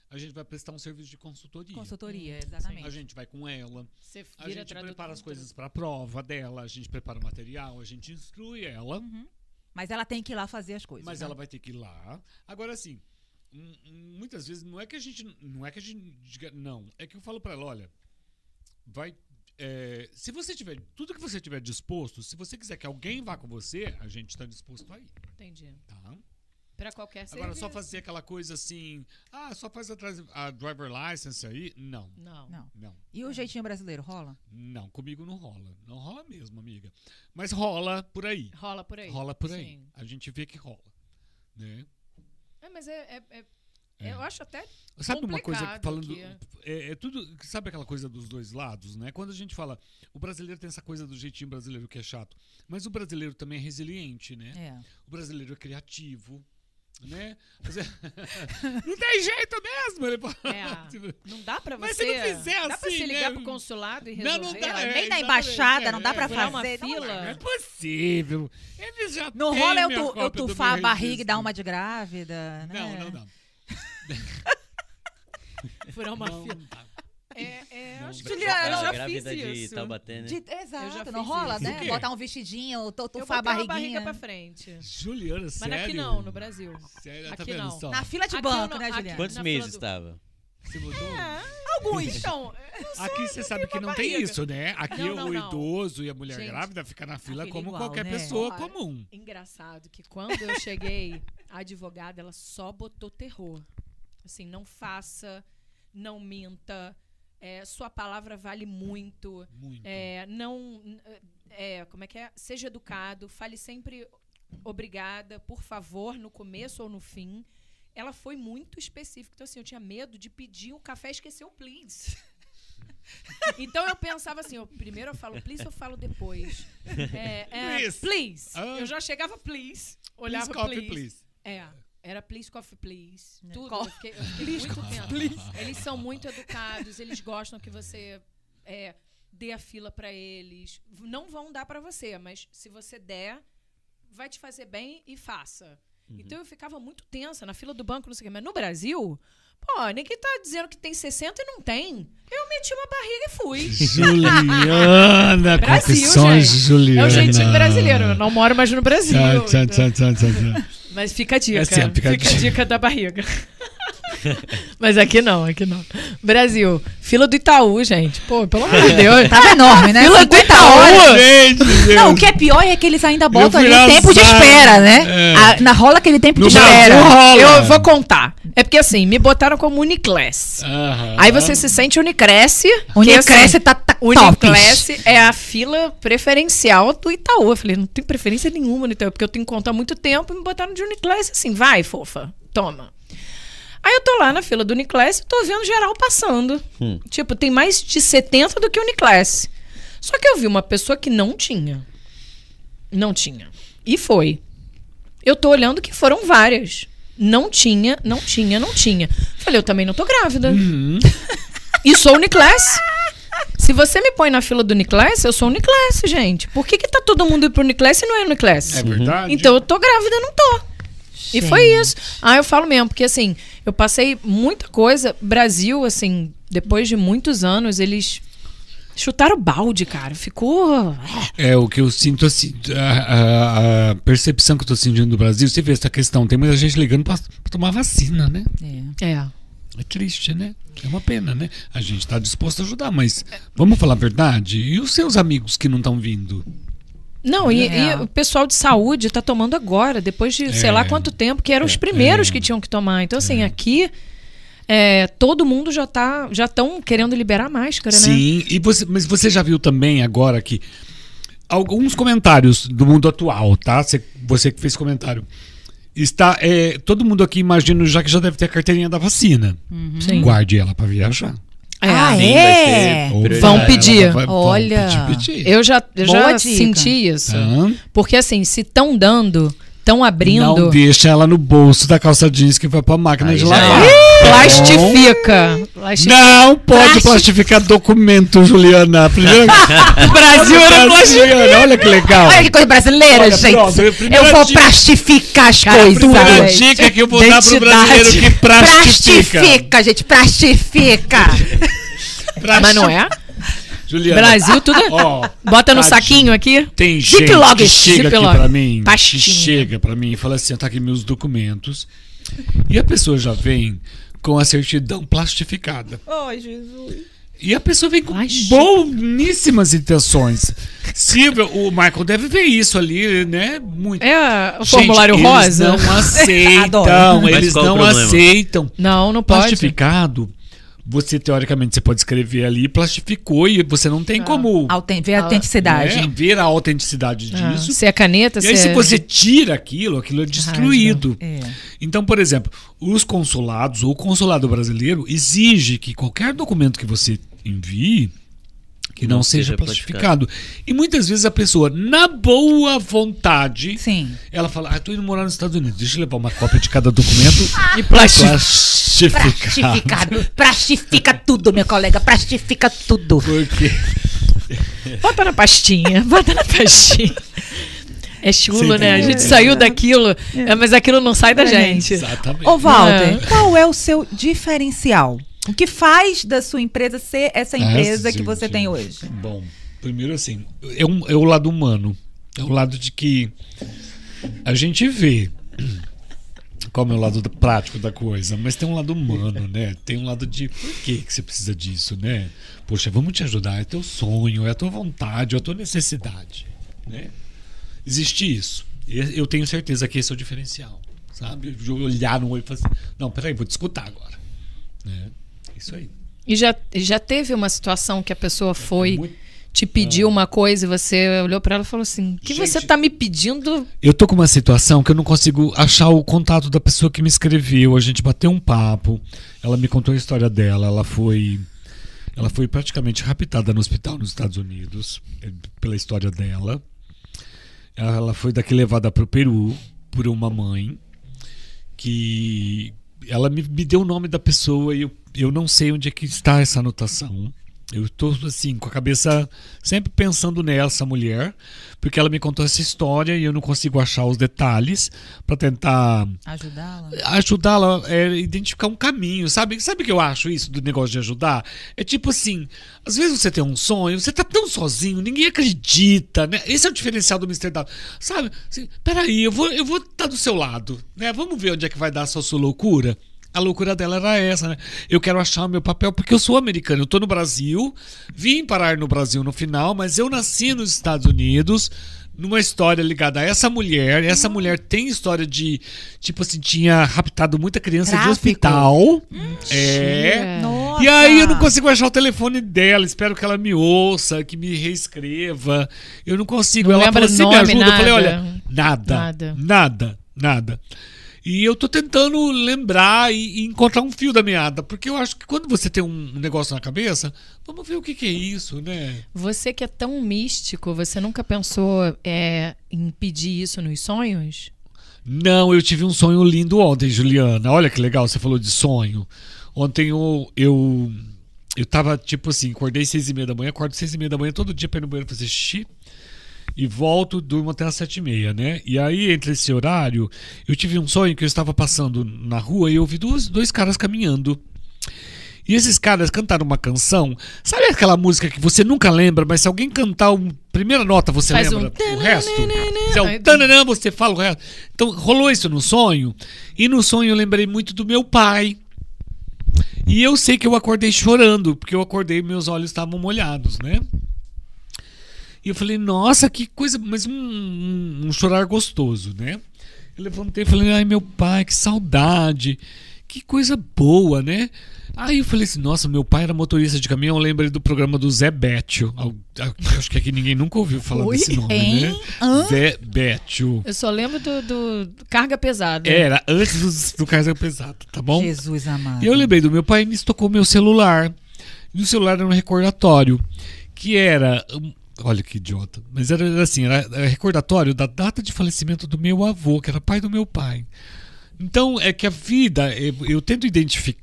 a gente vai prestar um serviço de consultoria. Consultoria, exatamente. A gente vai com ela, Você a gente prepara as coisas pra prova dela, a gente prepara o material, a gente instrui ela, Uhum. Mas ela tem que ir lá fazer as coisas. mas né? ela vai ter que ir lá. Agora, assim, muitas vezes não é que a gente. Não é que a gente diga. Não. É que eu falo pra ela, olha, vai. é, se você tiver. Tudo que você tiver disposto, se você quiser que alguém vá com você, a gente tá disposto a ir, Entendi. tá? Pra qualquer Agora, só serviço. fazer aquela coisa assim. Ah, só faz a, a driver license aí? Não. Não. Não. Não. E o jeitinho brasileiro, rola? Não, comigo não rola. Não rola mesmo, amiga. Mas rola por aí. Rola por aí. Rola por aí. Sim. A gente vê que rola. Né? É, mas é, é- é- É. Eu acho até. Sabe uma coisa falando. é. É, é tudo. Sabe aquela coisa dos dois lados, né? Quando a gente fala. O brasileiro tem essa coisa do jeitinho brasileiro que é chato. Mas o brasileiro também é resiliente, né? É. O brasileiro é criativo. Né? É- não tem jeito mesmo. Ele É. Não dá pra você. Mas se não fizer Dá pra assim, você ligar né? pro consulado e Não, resolver? não dá, Nem é, na exatamente, embaixada, é, não dá pra é, furar uma fazer. fila? Não é possível. Eles já Não rola eu, tu, eu tufar a barriga e dar uma de grávida, né? Não, não dá. Furar uma Não fila. dá. É, é, Não acho que Juliana, eu já grávida fiz de isso. Taubaté, né? De- exato, já não rola, isso. né? Botar um vestidinho, tufar a barriguinha. barriga pra frente. Juliana, Mas sério? aqui não, no Brasil. Sério, Aqui tá vendo não. só? Na fila de Aqui banco, não- né, aqui- Juliana? Quantos na meses do- estava? Você botou? Alguns. Então, Aqui você sabe que não tem barriga. isso, né? Aqui Não, não, o não. idoso e a mulher Gente, grávida fica na fila fila como igual, qualquer né? pessoa Olha, comum. engraçado que quando eu cheguei, a advogada, ela só botou terror. Assim, não faça, não minta, é, sua palavra vale muito. Muito. É, não. É, como é que é? Seja educado, fale sempre obrigada, por favor, no começo ou no fim. Ela foi muito específica. Então, assim, eu tinha medo de pedir um café e esquecer o please. então eu pensava assim, eu, primeiro eu falo please, eu falo depois. É, é, Please. please. Ah. Eu já chegava please, olhava Please, please. please. É, era please coffee please. Né? Tudo. Co- Eu fiquei, eu fiquei muito tempo. Eles são muito educados, eles gostam que você é, dê a fila pra eles. Não vão dar pra você, mas se você der, vai te fazer bem e faça. Então eu ficava muito tensa na fila do banco, não sei o quê. Mas no Brasil, pô, ninguém tá dizendo que tem 60 e não tem. Eu meti uma barriga e fui. Juliana, Brasil, confissões gente. de Juliana. É o jeitinho brasileiro. Eu não moro mais no Brasil. Tchau, tchau, tchau, tchau, tchau. Mas fica a dica. É sempre, fica a fica a dica. dica da barriga. Mas aqui não, aqui não. Brasil, fila do Itaú, gente. Pô, pelo amor de Deus. Tava enorme, né? Fila do 50 Itaú. horas. Gente, Não, o que é pior é que eles ainda botam ali tempo de espera, né? É. A- na rola aquele tempo No de espera. rola. Eu vou contar. É porque assim, me botaram como Uniclass. Aham. Aí você se sente Unicresce. que, Unicresce assim, tá, tá Uniclass é a fila preferencial do Itaú. Eu falei, não tem preferência nenhuma no Itaú, porque eu tenho conta há muito tempo e me botaram de Uniclass assim, vai, fofa, toma. Aí eu tô lá na fila do Uniclass e tô vendo geral passando. Hum. Tipo, tem mais de 70 do que Uniclass. Só que eu vi uma pessoa que não tinha. Não tinha. E foi. Eu tô olhando que foram várias. Não tinha, não tinha, não tinha. Falei, eu também não tô grávida. Uhum. E sou Uniclass. Se você me põe na fila do Uniclass, eu sou Uniclass, gente. Por que, que tá todo mundo indo pro Uniclass e não é Uniclass? É verdade? Então eu tô grávida, não tô. E foi isso. Ah, eu falo mesmo, porque assim, eu passei muita coisa. Brasil, assim, depois de muitos anos, eles chutaram balde, cara. Ficou. É o que eu sinto assim, a, a- a percepção que eu tô sentindo do Brasil, você vê essa questão, tem muita gente ligando pra, pra tomar vacina, né? É. É. É triste, né? É uma pena, né? A gente tá disposto a ajudar, mas vamos falar a verdade? E os seus amigos que não estão vindo? Não, e, É. e o pessoal de saúde tá tomando agora, depois de sei É. lá quanto tempo, que eram os primeiros que tinham que tomar. Então, assim, aqui é, todo mundo já tá já estão querendo liberar a máscara, né? Sim, e você, mas você já viu também agora que alguns comentários do mundo atual, tá? Você, você que fez comentário. Está, é, todo mundo aqui imagina já que já deve ter a carteirinha da vacina. Sim. Guarde ela para viajar. É. Ah, Sim, é? vai ser prioridade. Vão pedir. Ela vai- vão Olha. pedir, pedir. Eu já, eu Boa já dica. senti isso. Tá? Porque assim, se estão dando, estão Não abrindo, deixa ela no bolso da calça jeans que vai pra máquina Aí de lavar. é. plastifica. Plasti- Não pode Plasti- plastificar documento, Juliana. Primeira... O Brasil era. Juliana, olha que legal. Olha que coisa brasileira, Olha, gente. pronto, eu vou dica- plastificar as coisas. Primeira Sabe? dica que eu vou dar pro Identidade. brasileiro que plastifica. Plastifica, gente, plastifica. Mas não é? Juliana, Brasil, tudo ó, Bota no tadinho. saquinho aqui. Tem gente que chega aqui pra mim, que chega pra mim e fala assim, tá aqui meus documentos. E a pessoa já vem com a certidão plastificada. Ai, Jesus. E a pessoa vem com Plástico. boníssimas intenções. Silvia, o Michael deve ver isso ali, né? Muito. É o Gente, formulário eles rosa? não aceitam, eles não problema? aceitam. Não, não pode. Plastificado, você teoricamente você pode escrever ali, plastificou e você não tem como Autent ver a autenticidade. né, ver a autenticidade Ah, disso. se é caneta, E aí, se se é... você tira aquilo, aquilo é destruído. É. Então, por exemplo, os consulados, ou o consulado brasileiro, exige que qualquer documento que você envie que não, Não seja, seja plastificado. E muitas vezes a pessoa, na boa vontade, Sim. ela fala: Ah, tô indo morar nos Estados Unidos, deixa eu levar uma cópia de cada documento E plástico. plastificado. Plastificado. Plastifica tudo, meu colega. Plastifica tudo. Porque Bota na pastinha, bota na pastinha. É chulo, Sim, né? A é. gente saiu daquilo, é, mas aquilo não sai da gente. Exatamente. Ô, Walter, É. qual é o seu diferencial? O que faz da sua empresa ser essa empresa que gente. você tem hoje? Bom, primeiro assim, é, um- é o lado humano. É o lado de que a gente vê como é o lado do- prático da coisa, mas tem um lado humano, né? Tem um lado de por que, que você precisa disso, né? Poxa, vamos te ajudar, é teu sonho, é a tua vontade, é a tua necessidade, né? Existe isso. Eu tenho certeza que esse é o diferencial, sabe? De olhar no olho e falar assim, não, peraí, vou te escutar agora. Né? Isso aí. E já, já teve uma situação que a pessoa foi Muito- te pediu uma coisa e você olhou pra ela e falou assim: O que Gente. você tá me pedindo? Eu tô com uma situação que eu não consigo achar o contato da pessoa que me escreveu. A gente bateu um papo. Ela me contou a história dela. Ela foi. Ela foi praticamente raptada no hospital nos Estados Unidos, eh, pela história dela. Ela foi daqui levada para o Peru por uma mãe que ela me, me deu o nome da pessoa e eu, eu não sei onde é que está essa anotação. Eu estou assim com a cabeça sempre pensando nessa mulher, porque ela me contou essa história e eu não consigo achar os detalhes para tentar Ajudá-la? ajudá-la a identificar um caminho, sabe? Sabe o que eu acho isso do negócio de ajudar? É tipo assim, às vezes você tem um sonho, você tá tão sozinho, ninguém acredita, né? Esse é o diferencial do Mr. W. Sabe? Assim, peraí, eu vou eu vou estar do seu lado, né? Vamos ver onde é que vai dar essa sua loucura. A loucura dela era essa, né? Eu quero achar o meu papel porque eu sou americano. Eu tô no Brasil, vim parar no Brasil no final, mas eu nasci nos Estados Unidos numa história ligada a essa mulher. Essa mulher tem história de, tipo assim, tinha raptado muita criança de Tráfico. hospital. É. Nossa. E aí eu não consigo achar o telefone dela. Espero que ela me ouça, que me reescreva. Eu não consigo. Não ela falou assim, me ajuda. Eu falei, nada. olha, nada, Nada. nada, nada. E eu tô tentando lembrar e, e encontrar um fio da meada, porque eu acho que quando você tem um negócio na cabeça, vamos ver o que, que é isso, né? Você que é tão místico, você nunca pensou é, em pedir isso nos sonhos? Não, eu tive um sonho lindo ontem, Juliana. Olha que legal, você falou de sonho. Ontem eu, eu, eu tava, tipo assim, acordei seis e meia da manhã, acordo seis e meia da manhã todo dia pra ir no banheiro fazer xixi. E volto, durmo até as sete e meia, né? E aí, entre esse horário, eu tive um sonho que eu estava passando na rua e eu vi dois, dois caras caminhando. E esses caras cantaram uma canção. Sabe aquela música que você nunca lembra, mas se alguém cantar a primeira nota, você Faz lembra um o resto? Se é o tananã, você fala o resto. Então, rolou isso no sonho. E no sonho eu lembrei muito do meu pai. E eu sei que eu acordei chorando, porque eu acordei e meus olhos estavam molhados, né? E eu falei, nossa, que coisa, mas um, um- um chorar gostoso, né? Eu levantei e falei, ai meu pai, que saudade, que coisa boa, né? Aí eu falei assim, nossa, meu pai era motorista de caminhão, eu lembrei do programa do Zé Bétio. Acho que aqui ninguém nunca ouviu falar Oi? desse nome, Hein? né? Hã? Zé Bétio. Eu só lembro do, do carga pesada. Era antes do, do Carga Pesado, tá bom? Jesus amado. E eu lembrei do meu pai me estocou meu celular. E o celular era um recordatório. Que era. Olha que idiota. Mas era assim, era, recordatório da data de falecimento do meu avô, que era pai do meu pai. Então, é que a vida, eu, eu tento identificar.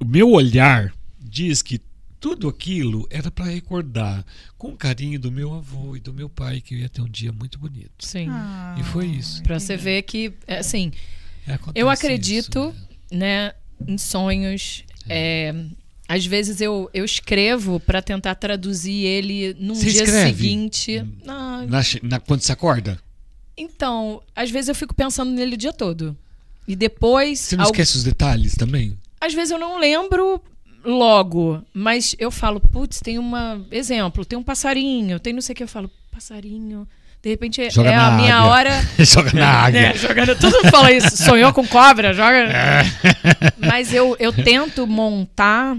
O meu olhar diz que tudo aquilo era para recordar com carinho do meu avô e do meu pai, que eu ia ter um dia muito bonito. Sim. Ah, E foi isso. Pra você ver que, é, assim, É, acontece eu acredito, isso, né, em sonhos. É, às vezes eu, eu escrevo pra tentar traduzir ele num Você dia seguinte. Não, Na, na- quando você acorda? então, às vezes eu fico pensando nele o dia todo. E depois. Você não al- esquece os detalhes também? Às vezes eu não lembro logo, mas eu falo, putz, tem uma. Exemplo, tem um passarinho, tem não sei o que. Eu falo, passarinho. De repente é, Joga é na a minha águia. hora. Joga na águia. né, jogando, todo mundo fala isso. Sonhou com cobra, joga. Mas eu, eu tento montar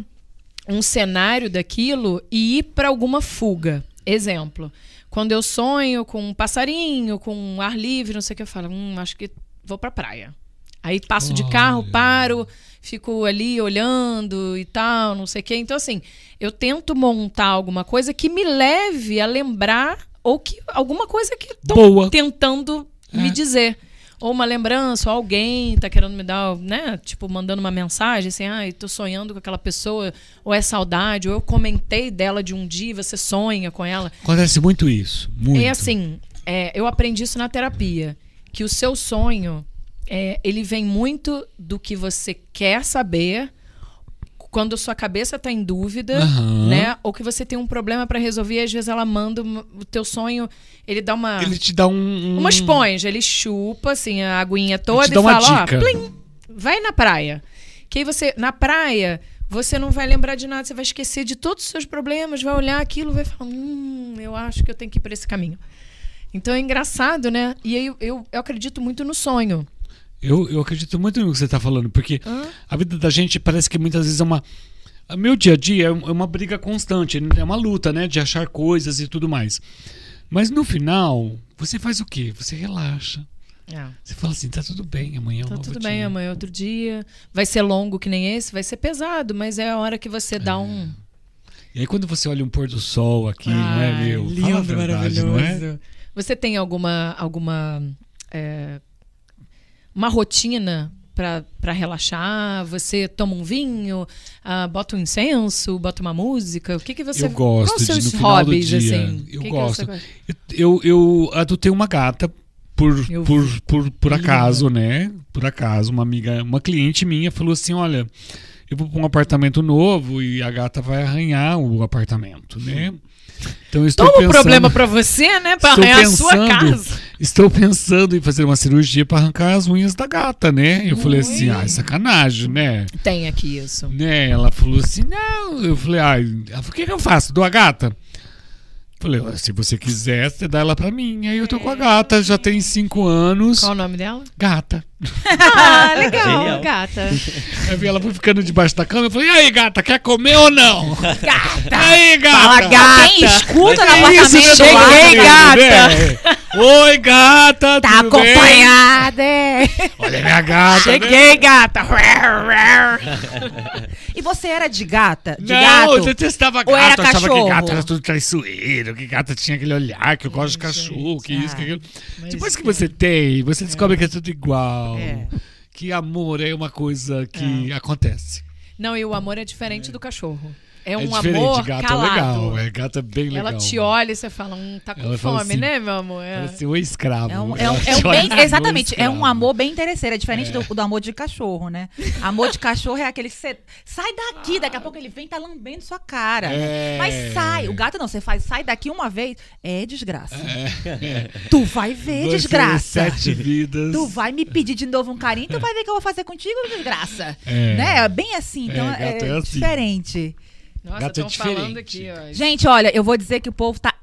um cenário daquilo e ir para alguma fuga. Exemplo, quando eu sonho com um passarinho, com um ar livre, não sei o que, eu falo, hum, acho que vou pra praia. Aí passo de carro, paro, fico ali olhando e tal, não sei o quê. Então, assim, eu tento montar alguma coisa que me leve a lembrar ou que alguma coisa que estão Boa. tentando me É. dizer. Ou uma lembrança, ou alguém tá querendo me dar, né? Tipo, mandando uma mensagem assim, ai, tô sonhando com aquela pessoa, ou é saudade, ou eu comentei dela de um dia, e você sonha com ela. Acontece muito isso. Muito. E assim, é, eu aprendi isso na terapia. Que o seu sonho, é, ele vem muito do que você quer saber quando sua cabeça tá em dúvida, Aham. né? Ou que você tem um problema para resolver, e às vezes ela manda o teu sonho, ele dá uma Ele te dá um. um- uma esponja, ele chupa assim a aguinha toda e dá uma fala, dica. ó, plim, vai na praia. Que aí você, na praia, você não vai lembrar de nada, você vai esquecer de todos os seus problemas, vai olhar aquilo, vai falar, hum, eu acho que eu tenho que ir por esse caminho. Então é engraçado, né? E aí eu, eu, eu acredito muito no sonho. Eu, eu acredito muito no que você está falando, porque a vida da gente parece que muitas vezes é uma. Meu dia a dia é é uma briga constante, é uma luta, né? De achar coisas e tudo mais. Mas no final, você faz o quê? Você relaxa. Você fala assim, tá tudo bem, amanhã é um Tá tudo dia. bem, amanhã é outro dia. Vai ser longo que nem esse, vai ser pesado, mas é a hora que você dá um. E aí quando você olha um pôr do sol aqui, não é, meu? A verdade, não é? Você tem alguma alguma é, uma rotina para relaxar? Você toma um vinho, ah, bota um incenso, bota uma música? O que que você Eu gosto Quais de, seus do hobbies dia, assim? eu que que gosto. gosta? Eu, eu adotei uma gata por, Eu por, por, por acaso, né? Por acaso, uma amiga, uma cliente minha falou assim: olha, eu vou para um apartamento novo e a gata vai arranhar o apartamento, né? Então eu estou Toma um pensando, problema para você, né? Para arranhar a sua pensando- casa. Estou pensando em fazer uma cirurgia para arrancar as unhas da gata, né? Eu falei assim: Ui. ah, sacanagem, né? Tem aqui isso. né? Ela falou assim, não. Eu falei, ah, o que, que eu faço? Dou a gata? Falei, "Ó, se você quiser, você dá ela pra mim. Aí eu tô com a gata, já tem cinco anos. Qual o nome dela? Gata. Ah, legal, Genial. gata. Aí ela foi ficando debaixo da cama. Eu falei, e aí, gata, quer comer ou não? Gata. E aí, gata? Fala, gata. Quem escuta no apartamento isso, cheguei, lado, gata. né? Oi, gata. Tá tudo bem? acompanhada. é. Olha minha gata. né? Cheguei, gata. E você era de gata? De Não, gato? eu detestava gato. Ou era eu achava que cachorro? gato era tudo traiçoeiro, que gato tinha aquele olhar, que eu gosto de cachorro, que isso, que aquilo. Depois que você tem, você descobre que é tudo igual. É. Que amor é uma coisa que acontece. Não, e o amor é diferente do cachorro. É É, um diferente, amor gato calado. é legal. É, gato é bem legal. Ela te olha e você fala, hum, tá com Ela fome, assim, né, meu amor? É. Assim, escravo. É um, é um- é um bem, assim, "Oi, exatamente, é um escravo." amor bem interesseiro, é diferente do, do amor de cachorro, né? Amor de cachorro é aquele que você sai daqui, daqui a pouco ele vem e tá lambendo sua cara. É. Mas sai, o gato não, você faz, sai daqui uma vez, é desgraça. Tu vai ver, Você, desgraça. Sete vidas. Tu vai me pedir de novo um carinho, tu vai ver o que eu vou fazer contigo, desgraça. É. Né? É bem assim, então É, é, é assim. diferente. Nossa, Gato é estão falando diferente. aqui, ó. Gente, olha, eu vou dizer que o povo tá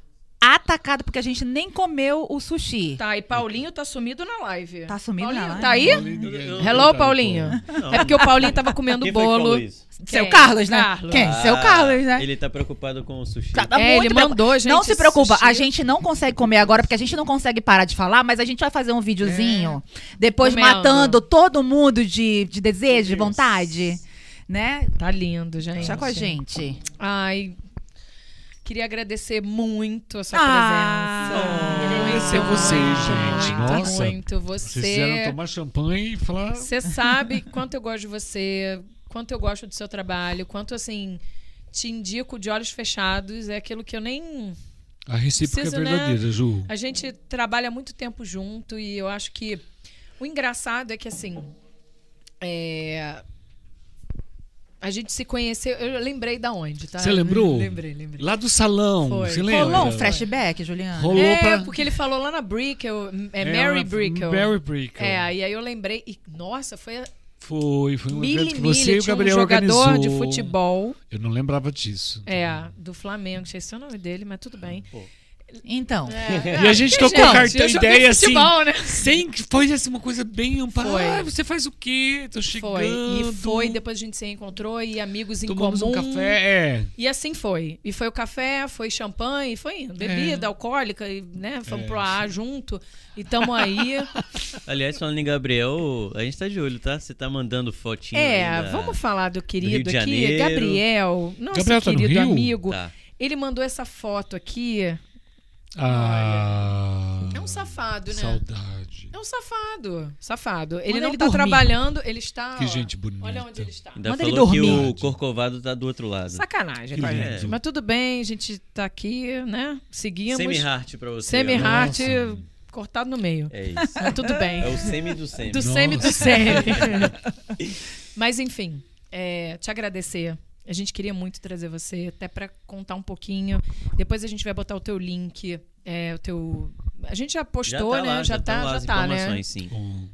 atacada porque a gente nem comeu o sushi. Tá, e Paulinho tá sumido na live. Tá sumido Paulinho, na live? Tá aí? Hello, Paulinho. Não. É porque o Paulinho tava comendo Quem bolo. Seu? Carlos, né? Carlos. Quem? Seu Ah, Carlos, né? Ele tá preocupado com o sushi. Tá- tá É, ele mandou, gente, Não se preocupa, sushi. a gente não consegue comer agora porque a gente não consegue parar de falar, mas a gente vai fazer um videozinho depois Comendo. matando todo mundo de, de desejo, de vontade, né? Tá lindo, gente. Deixa com a gente. Ai, queria agradecer muito a sua Ah, presença. agradecer Muito, vocês, gente. muito, Nossa. Muito. Vocês fizeram Você, tomar champanhe e falar. você sabe quanto eu gosto de você, quanto eu gosto do seu trabalho, quanto assim te indico de olhos fechados. É aquilo que eu nem A recíproca Preciso, é né? verdadeira, Ju. A gente trabalha muito tempo junto e eu acho que o engraçado é que assim. é, A gente se conheceu. Eu lembrei da onde, tá? Você lembrou? Lembrei, lembrei. Lá do salão, Foi. você lembra? Rolou um flashback, Juliana? Rolou É, pra... porque ele falou lá na Brickell, é, É, Mary Brickell. Mary Brickell. É, e aí eu lembrei, e, nossa, foi a Foi, foi um mili, evento que mili, você e o Gabriel um jogador organizou. de futebol, Eu não lembrava disso. é, do Flamengo, esqueci o nome dele, mas tudo bem. Então, É, E a gente tocou gente, cartão ideia assim. futebol, né? Sem foi assim, uma coisa bem ampla. Foi. Ah, você faz o quê? Tô chegando. Foi, e foi, depois a gente se encontrou e amigos em Tomamos comum. um café. É. E assim foi. E foi o café, foi champanhe, foi indo. Bebida alcoólica, e, né? Fomos É, pro AA junto. E tamo aí. Aliás, falando em Gabriel, a gente tá de olho, tá? Você tá mandando fotinho é, da- vamos falar do querido de aqui. Janeiro. Gabriel, nosso Gabriel tá no querido Rio? amigo. Tá. Ele mandou essa foto aqui. Ah. É um safado, né? Saudade. É um safado. Safado. Ele Manda não ele tá dormir. trabalhando, ele está. Que ó, gente bonita. Olha onde ele está. Ainda Manda ele falou que dormir. o Corcovado tá do outro lado. Sacanagem Que com a lindo. gente. Mas tudo bem, a gente tá aqui, né? Seguimos. Semi-heart pra você. Semi-heart cortado no meio. É isso. Mas tudo bem. É o semi do semi. Do Nossa. semi do semi. Mas enfim, é, te agradecer. A gente queria muito trazer você, até pra contar um pouquinho. Depois a gente vai botar o teu link, é, o teu. A gente já postou, tá né? lá, já, lá tá, as já tá, né? informações, sim. Bom,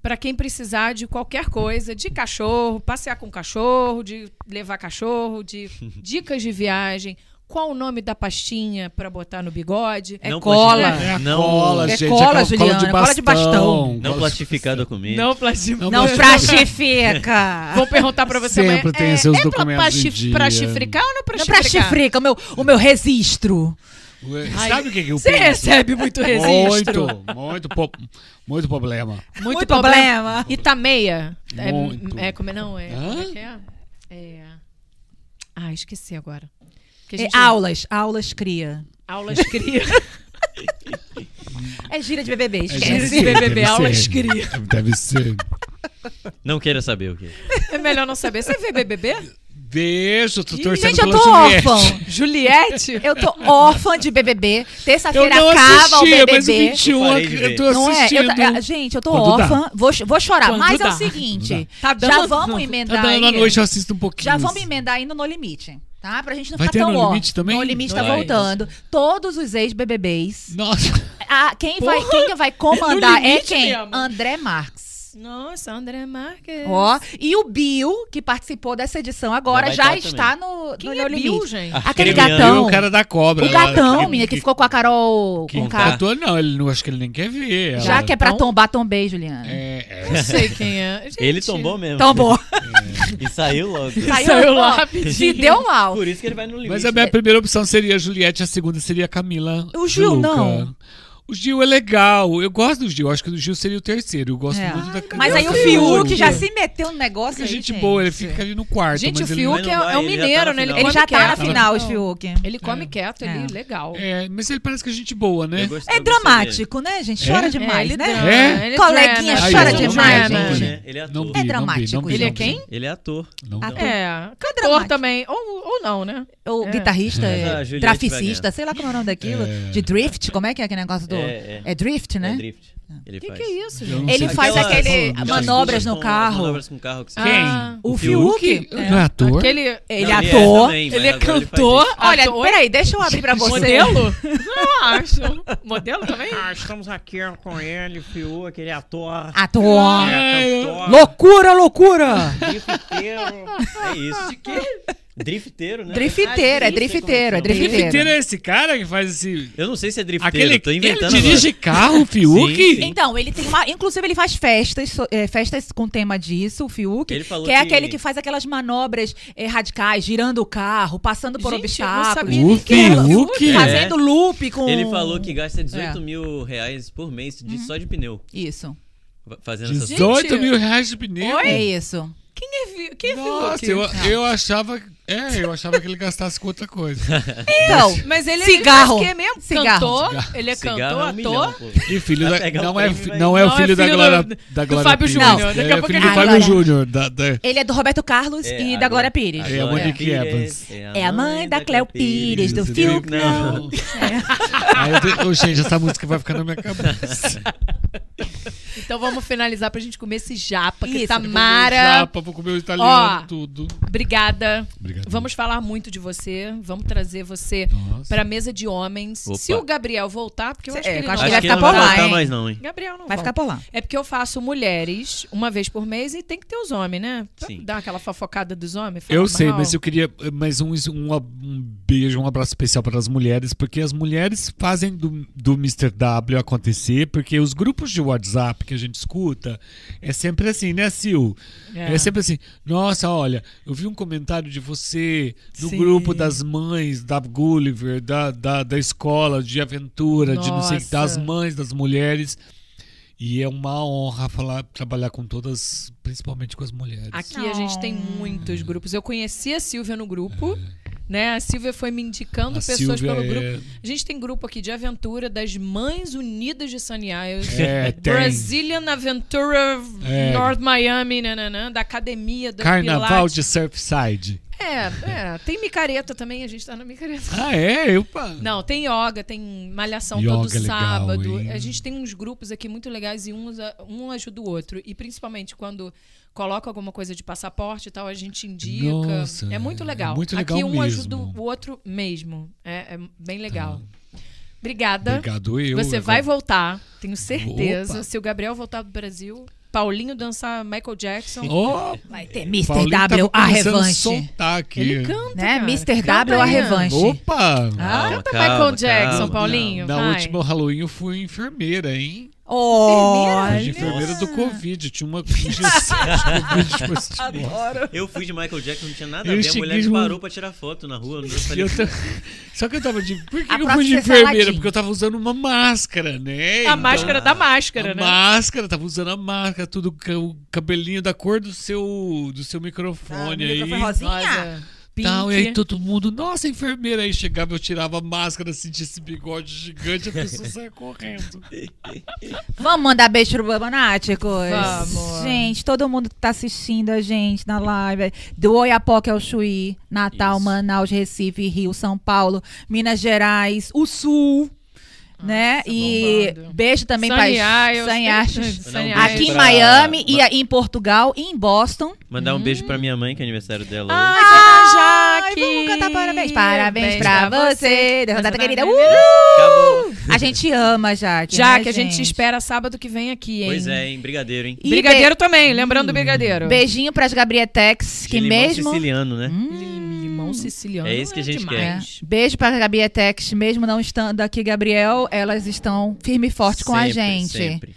Pra quem precisar de qualquer coisa, de cachorro, passear com cachorro, de levar cachorro, de dicas de viagem. Qual o nome da pastinha pra botar no bigode? É Não cola. É Não- cola, É gente. cola, é cola Juliana, de cola de bastão. Não Cola- plastificado comigo. Não, plastic... Não, não prastifica. Vou perguntar pra você Sempre tem é, seus é pra, documentos pra, em chif- dia. pra chifricar ou não pra Não chifricar? prastifica, o meu, o meu registro. Ai, Sabe o que, que eu Você penso? recebe muito registro. Muito, muito, po- muito problema. Muito, Muito problema. problema. Itameia. É, Muito. é, como é não? É, como é que é? É... Ah, esqueci agora. Que a É, aulas, aulas cria. Aulas cria. É gira de BBB, É, esquece. deve de ser, BBB, deve aulas ser. cria. Deve ser. Não queira saber o que. É melhor não saber. Você vê BBB? Beijo, tô torcendo Gente, eu tô Juliette. órfã. Juliette? Eu tô órfã de BBB. Eu Terça-feira acaba o assistia, mas o BBB. 21 Eu de eu tô Não é? Eu assistindo. tá- é, gente, eu tô Quando dá. órfã. Vou, vou chorar. Quando mas é dá. o seguinte: Tá dando- já vamos Tá emendar dando à aí. noite, eu assisto um pouquinho. Já vamos emendar aí no No Limite. Tá? Pra gente não Vai ficar ter tão No órfã. Limite também? No Limite tá Vai. voltando. Todos os ex-BBBs. Nossa, Ah, quem, vai, quem vai comandar No é Limite quem? mesmo. André Marques. Nossa, André Marques. Ó, e o Bill, que participou dessa edição agora, Já está no, Quem no é No Bill, Limite. gente? Aquele Premiando. gatão. o cara da cobra. O gatão, que- minha, que ficou com a Carol. Que Com Car... catou, não, ele não acho que ele nem quer ver. ela. Já que é pra Então- tombar, tombei, Juliana. É, é. Não sei quem é. Gente, Ele tombou mesmo. Tombou. E saiu logo. Saiu, Saiu rapidinho. Se deu mal. Por isso que ele vai no limite. Mas a minha primeira opção seria a Juliette, a segunda seria a Camila. O Gil, não. O Gil é legal. Eu gosto do Gil. Acho que o Gil seria o terceiro. Eu gosto É. muito da Mas aí o. Fiuk já se meteu no negócio É aí, gente gente. boa, ele fica ali no quarto. Gente, o mas ele Fiuk Mas é, é um ele tá mineiro, né? Ele. Ele já tá na quieto. final, o Fiuk. Ele come quieto ali, É. legal. É, mas ele parece que é gente boa, né? É dramático, né, gente? Chora É? demais, ele né? É? ele Coleguinha chora demais, gente. né? Ele é ator. É dramático, Ele é quem? Ele é ator. Ator. É, É dramático. também. Ou, ou não, né? O É. guitarrista, é, traficista, sei lá como é o nome daquilo. É. De drift, como é que é aquele negócio do. É, É, é. drift, né? É drift. Ele O que, faz. que é isso, gente? Ele faz aquele manobras no carro. Manobras com carro que você Quem? Ah, O O Fiuk? Fiuk? É. Não é ator? Aquele. Ele Não, é ele ator. também, ele é cantor. Olha, Ator? peraí, deixa eu abrir pra você. Modelo? Não acho. Modelo também? Ah, estamos aqui com ele, Fiu, aquele ator, Ator. é, Loucura, loucura! É isso. Drifteiro, né? Drifteiro, é Ah, drifteiro, drifteiro, é é drifteiro. Drifteiro é esse cara que faz esse. Eu não sei se é drifteiro, Aquele tô ele inventando dirige carro, o Fiuk? Sim, sim. Então, ele tem uma. Inclusive, ele faz festas, é, festas com tema disso, o Fiuk. Ele falou que é que- aquele que faz aquelas manobras é, radicais, girando o carro, passando por Gente, eu não obstáculos. sabia O Que é- Fiuk? Fazendo loop com. Ele falou que gasta 18 É. mil reais por mês de, só de pneu. Isso. Fazendo essas 18 Gente, mil reais de pneu? É isso. Quem é, vi- quem é Nossa, Fiuk? eu, eu achava. É, eu achava que ele gastasse com outra coisa. Então, Mas ele Cigarro. ele faz o quê mesmo? Cigarro. Cantor? Ele é Cigarro cantor, é um milhão, ator? pô. E filho da, não, é, prêmio, não é o Não, é filho da filho Glória, do- da do Glória Fábio Pires. Júnior. Daqui a É pouco filho ele- do Ah, Fábio Glória. Júnior. Da, da- ele é do Roberto Carlos É, e a da Glória- Pires. É a Monique Evans. É a mãe da Cleo Pires, do Fiuk, não. Aí eu Ô, gente, essa música vai ficar na minha cabeça. Então vamos finalizar pra gente comer esse japa, que Isso. tá mara. Japa, vou comer o italiano, Ó, tudo. Obrigada. Obrigado. Vamos falar muito de você. Vamos trazer você Nossa. pra mesa de homens. Opa. Se o Gabriel voltar, porque eu Cê- acho que é, ele eu não acho vai não ficar vai por lá, voltar hein? mais não, hein? Gabriel não Vai volta. ficar por lá. É porque eu faço mulheres uma vez por mês e tem que ter os homens, né? Pra Sim. dar aquela fofocada dos homens. Eu sei, mal. mas eu queria mais um, um, um beijo, um abraço especial para as mulheres, porque as mulheres fazem do, do Mr. W acontecer, porque os grupos de WhatsApp que a gente escuta é sempre assim, né, Sil? É, É. sempre assim, nossa, olha, eu vi um comentário de você no Sim. grupo das mães da Gulliver, da, da, da escola de aventura, de não sei, Nossa. das mães, das mulheres. E é uma honra falar, trabalhar com todas, principalmente com as mulheres. Aqui a gente tem muitos grupos. Eu conheci a Silvia no grupo, né? A Silvia foi me indicando A pessoas Silvia pelo grupo. é- A gente tem grupo aqui de aventura das Mães Unidas de Sunny Isles. É. Brazilian Aventura É. North Miami, nananã, da Academia da Carnaval Pilates. de Surfside. É, é. Tem micareta também, a gente tá na micareta. Ah, é? Eu, pá. Não, tem yoga, tem malhação Yoga todo é legal, sábado. hein? A gente tem uns grupos aqui muito legais e um, um ajuda o outro. E principalmente quando coloca alguma coisa de passaporte e tal, a gente indica. Nossa, é muito é legal. muito legal aqui um mesmo. ajuda o outro mesmo. É, é bem legal. Obrigada. Obrigado, eu. Você eu- vai voltar, tenho certeza. Opa. Se o Gabriel voltar do Brasil, Paulinho dançar Michael Jackson. Ó, Vai ter Mr. Paulinho W, a revanche. soltar aqui. Ele canta, Né? cara. Mr. Canta W, a revanche. Opa! Calma, Canta calma, Michael Jackson, calma. Paulinho. Na vai. última Halloween eu fui enfermeira, hein? Olha. De enfermeira do Covid. Tinha uma injeção de Covid positivo. Eu fui de Michael Jackson, não tinha nada Eu a ver. A mulher um- parou pra tirar foto na rua. Eu falei, eu ta- Só que eu tava de. Por que, que eu fui de é enfermeira? saladinha. Porque eu tava usando uma máscara, né? A Então, máscara da máscara, a né? máscara, tava usando a máscara, tudo o cabelinho da cor do seu, do seu microfone aí. microfone rosinha. Pink. Tal, e aí todo mundo, nossa, enfermeira. Aí chegava, eu tirava a máscara, sentia esse bigode gigante, a pessoa saia correndo. Vamos mandar beijo pro Babanáticos? Vamos. Gente, todo mundo que tá assistindo a gente na live. Do Oiapoque ao Chuí, Natal, Isso. Manaus, Recife, Rio, São Paulo, Minas Gerais, o Sul. Né? E bombando. beijo também para beijo Aqui em pra- Miami e a- em Portugal e em Boston. Mandar um beijo pra minha mãe, que é aniversário dela Ai, Ai, Jaque! vamos cantar parabéns. Parabéns pra você, Nossa data querida. Uh! Acabou. A gente ama, Jaque. Jaque, né, a gente espera sábado que vem aqui, hein? Pois é, hein? Brigadeiro, hein? E Brigadeiro também, lembrando do brigadeiro. Beijinho pras Gabrietex, De que limão mesmo. siciliano, né? Lim- Limão siciliano. É isso que a gente demais. É. Beijo pra Gabrietex, mesmo não estando aqui, Gabriel, elas estão firme e forte com a Sempre, gente. Sempre.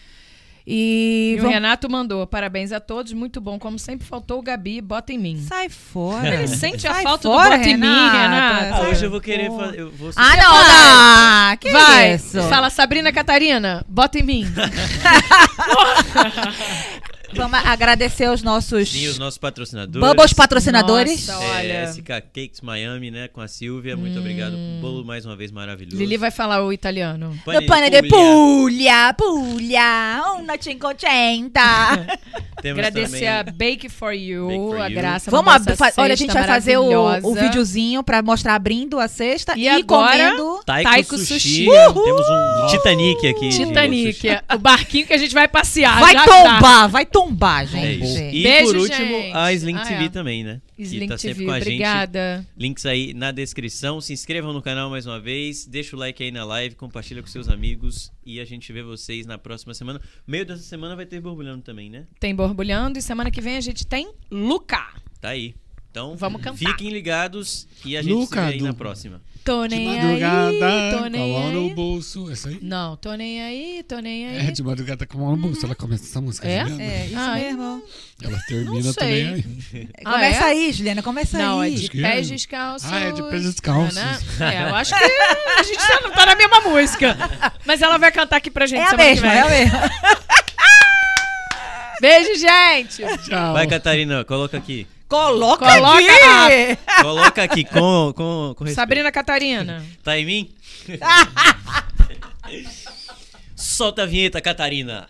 E E o vamos- Renato mandou, parabéns a todos, muito bom. Como sempre faltou o Gabi, bota em mim. sai fora. Ele sente a Sai falta do fora, bota em mim, Renata. Ah, hoje eu vou querer fazer. Eu vou Ah, não, não. Que Vai, isso? fala Sabrina Catarina, bota em mim. Vamos agradecer os nossos Sim, os nossos patrocinadores. Bubbles patrocinadores. Nossa, É, olha. SK Cakes Miami, né? Com a Silvia. Muito obrigado. Bolo mais uma vez maravilhoso. Lili vai falar o italiano. No pane de puglia, puglia, una cinquecenta. Agradecer também- a Bake for You, Bake for a You. Graça. Vamos, mandou ab- essa fa- olha, a gente vai fazer o, o videozinho pra mostrar abrindo a cesta E e, agora- comendo. Taiko, Taiko Sushi. Sushi. Temos um Titanic aqui. Titanic, é o barquinho que a gente vai passear. Vai já tá. tombar, vai tombar, É gente. isso. E Beijo, por último, gente. a Sling Ah, TV é. também, né? Sling que tá TV, sempre com a gente. obrigada. Links aí na descrição. Se inscrevam no canal mais uma vez. Deixa o like aí na live. Compartilha com seus amigos. E a gente vê vocês na próxima semana. Meio dessa semana vai ter borbulhando também, né? Tem borbulhando e semana que vem a gente tem Luca. Tá aí. Então, Vamos cantar. fiquem ligados e a gente Luca, se vê aí na próxima. Tô De nem madrugada, aí, tô com a nem mão no aí. bolso. Essa aí? Não, tô nem aí, tô nem aí. É, de madrugada com a mão no bolso. Ela começa essa música. É? Juliana. É, isso Ai. mesmo. Ela termina Não também aí. Ah, Começa é? aí, Juliana, começa Não, é aí. de Acho que pés é. descalços. Ah, é de pés descalços. É, né? É, eu acho que a gente tá, tá na mesma música. Mas ela vai cantar aqui pra gente É a semana mesma, que é vem. a mesma. Beijo, gente! Tchau. Vai, Catarina, coloca aqui. Coloca, Coloca aqui! Coloca aqui com, com, com Sabrina Catarina. Tá em mim? Solta a vinheta, Catarina.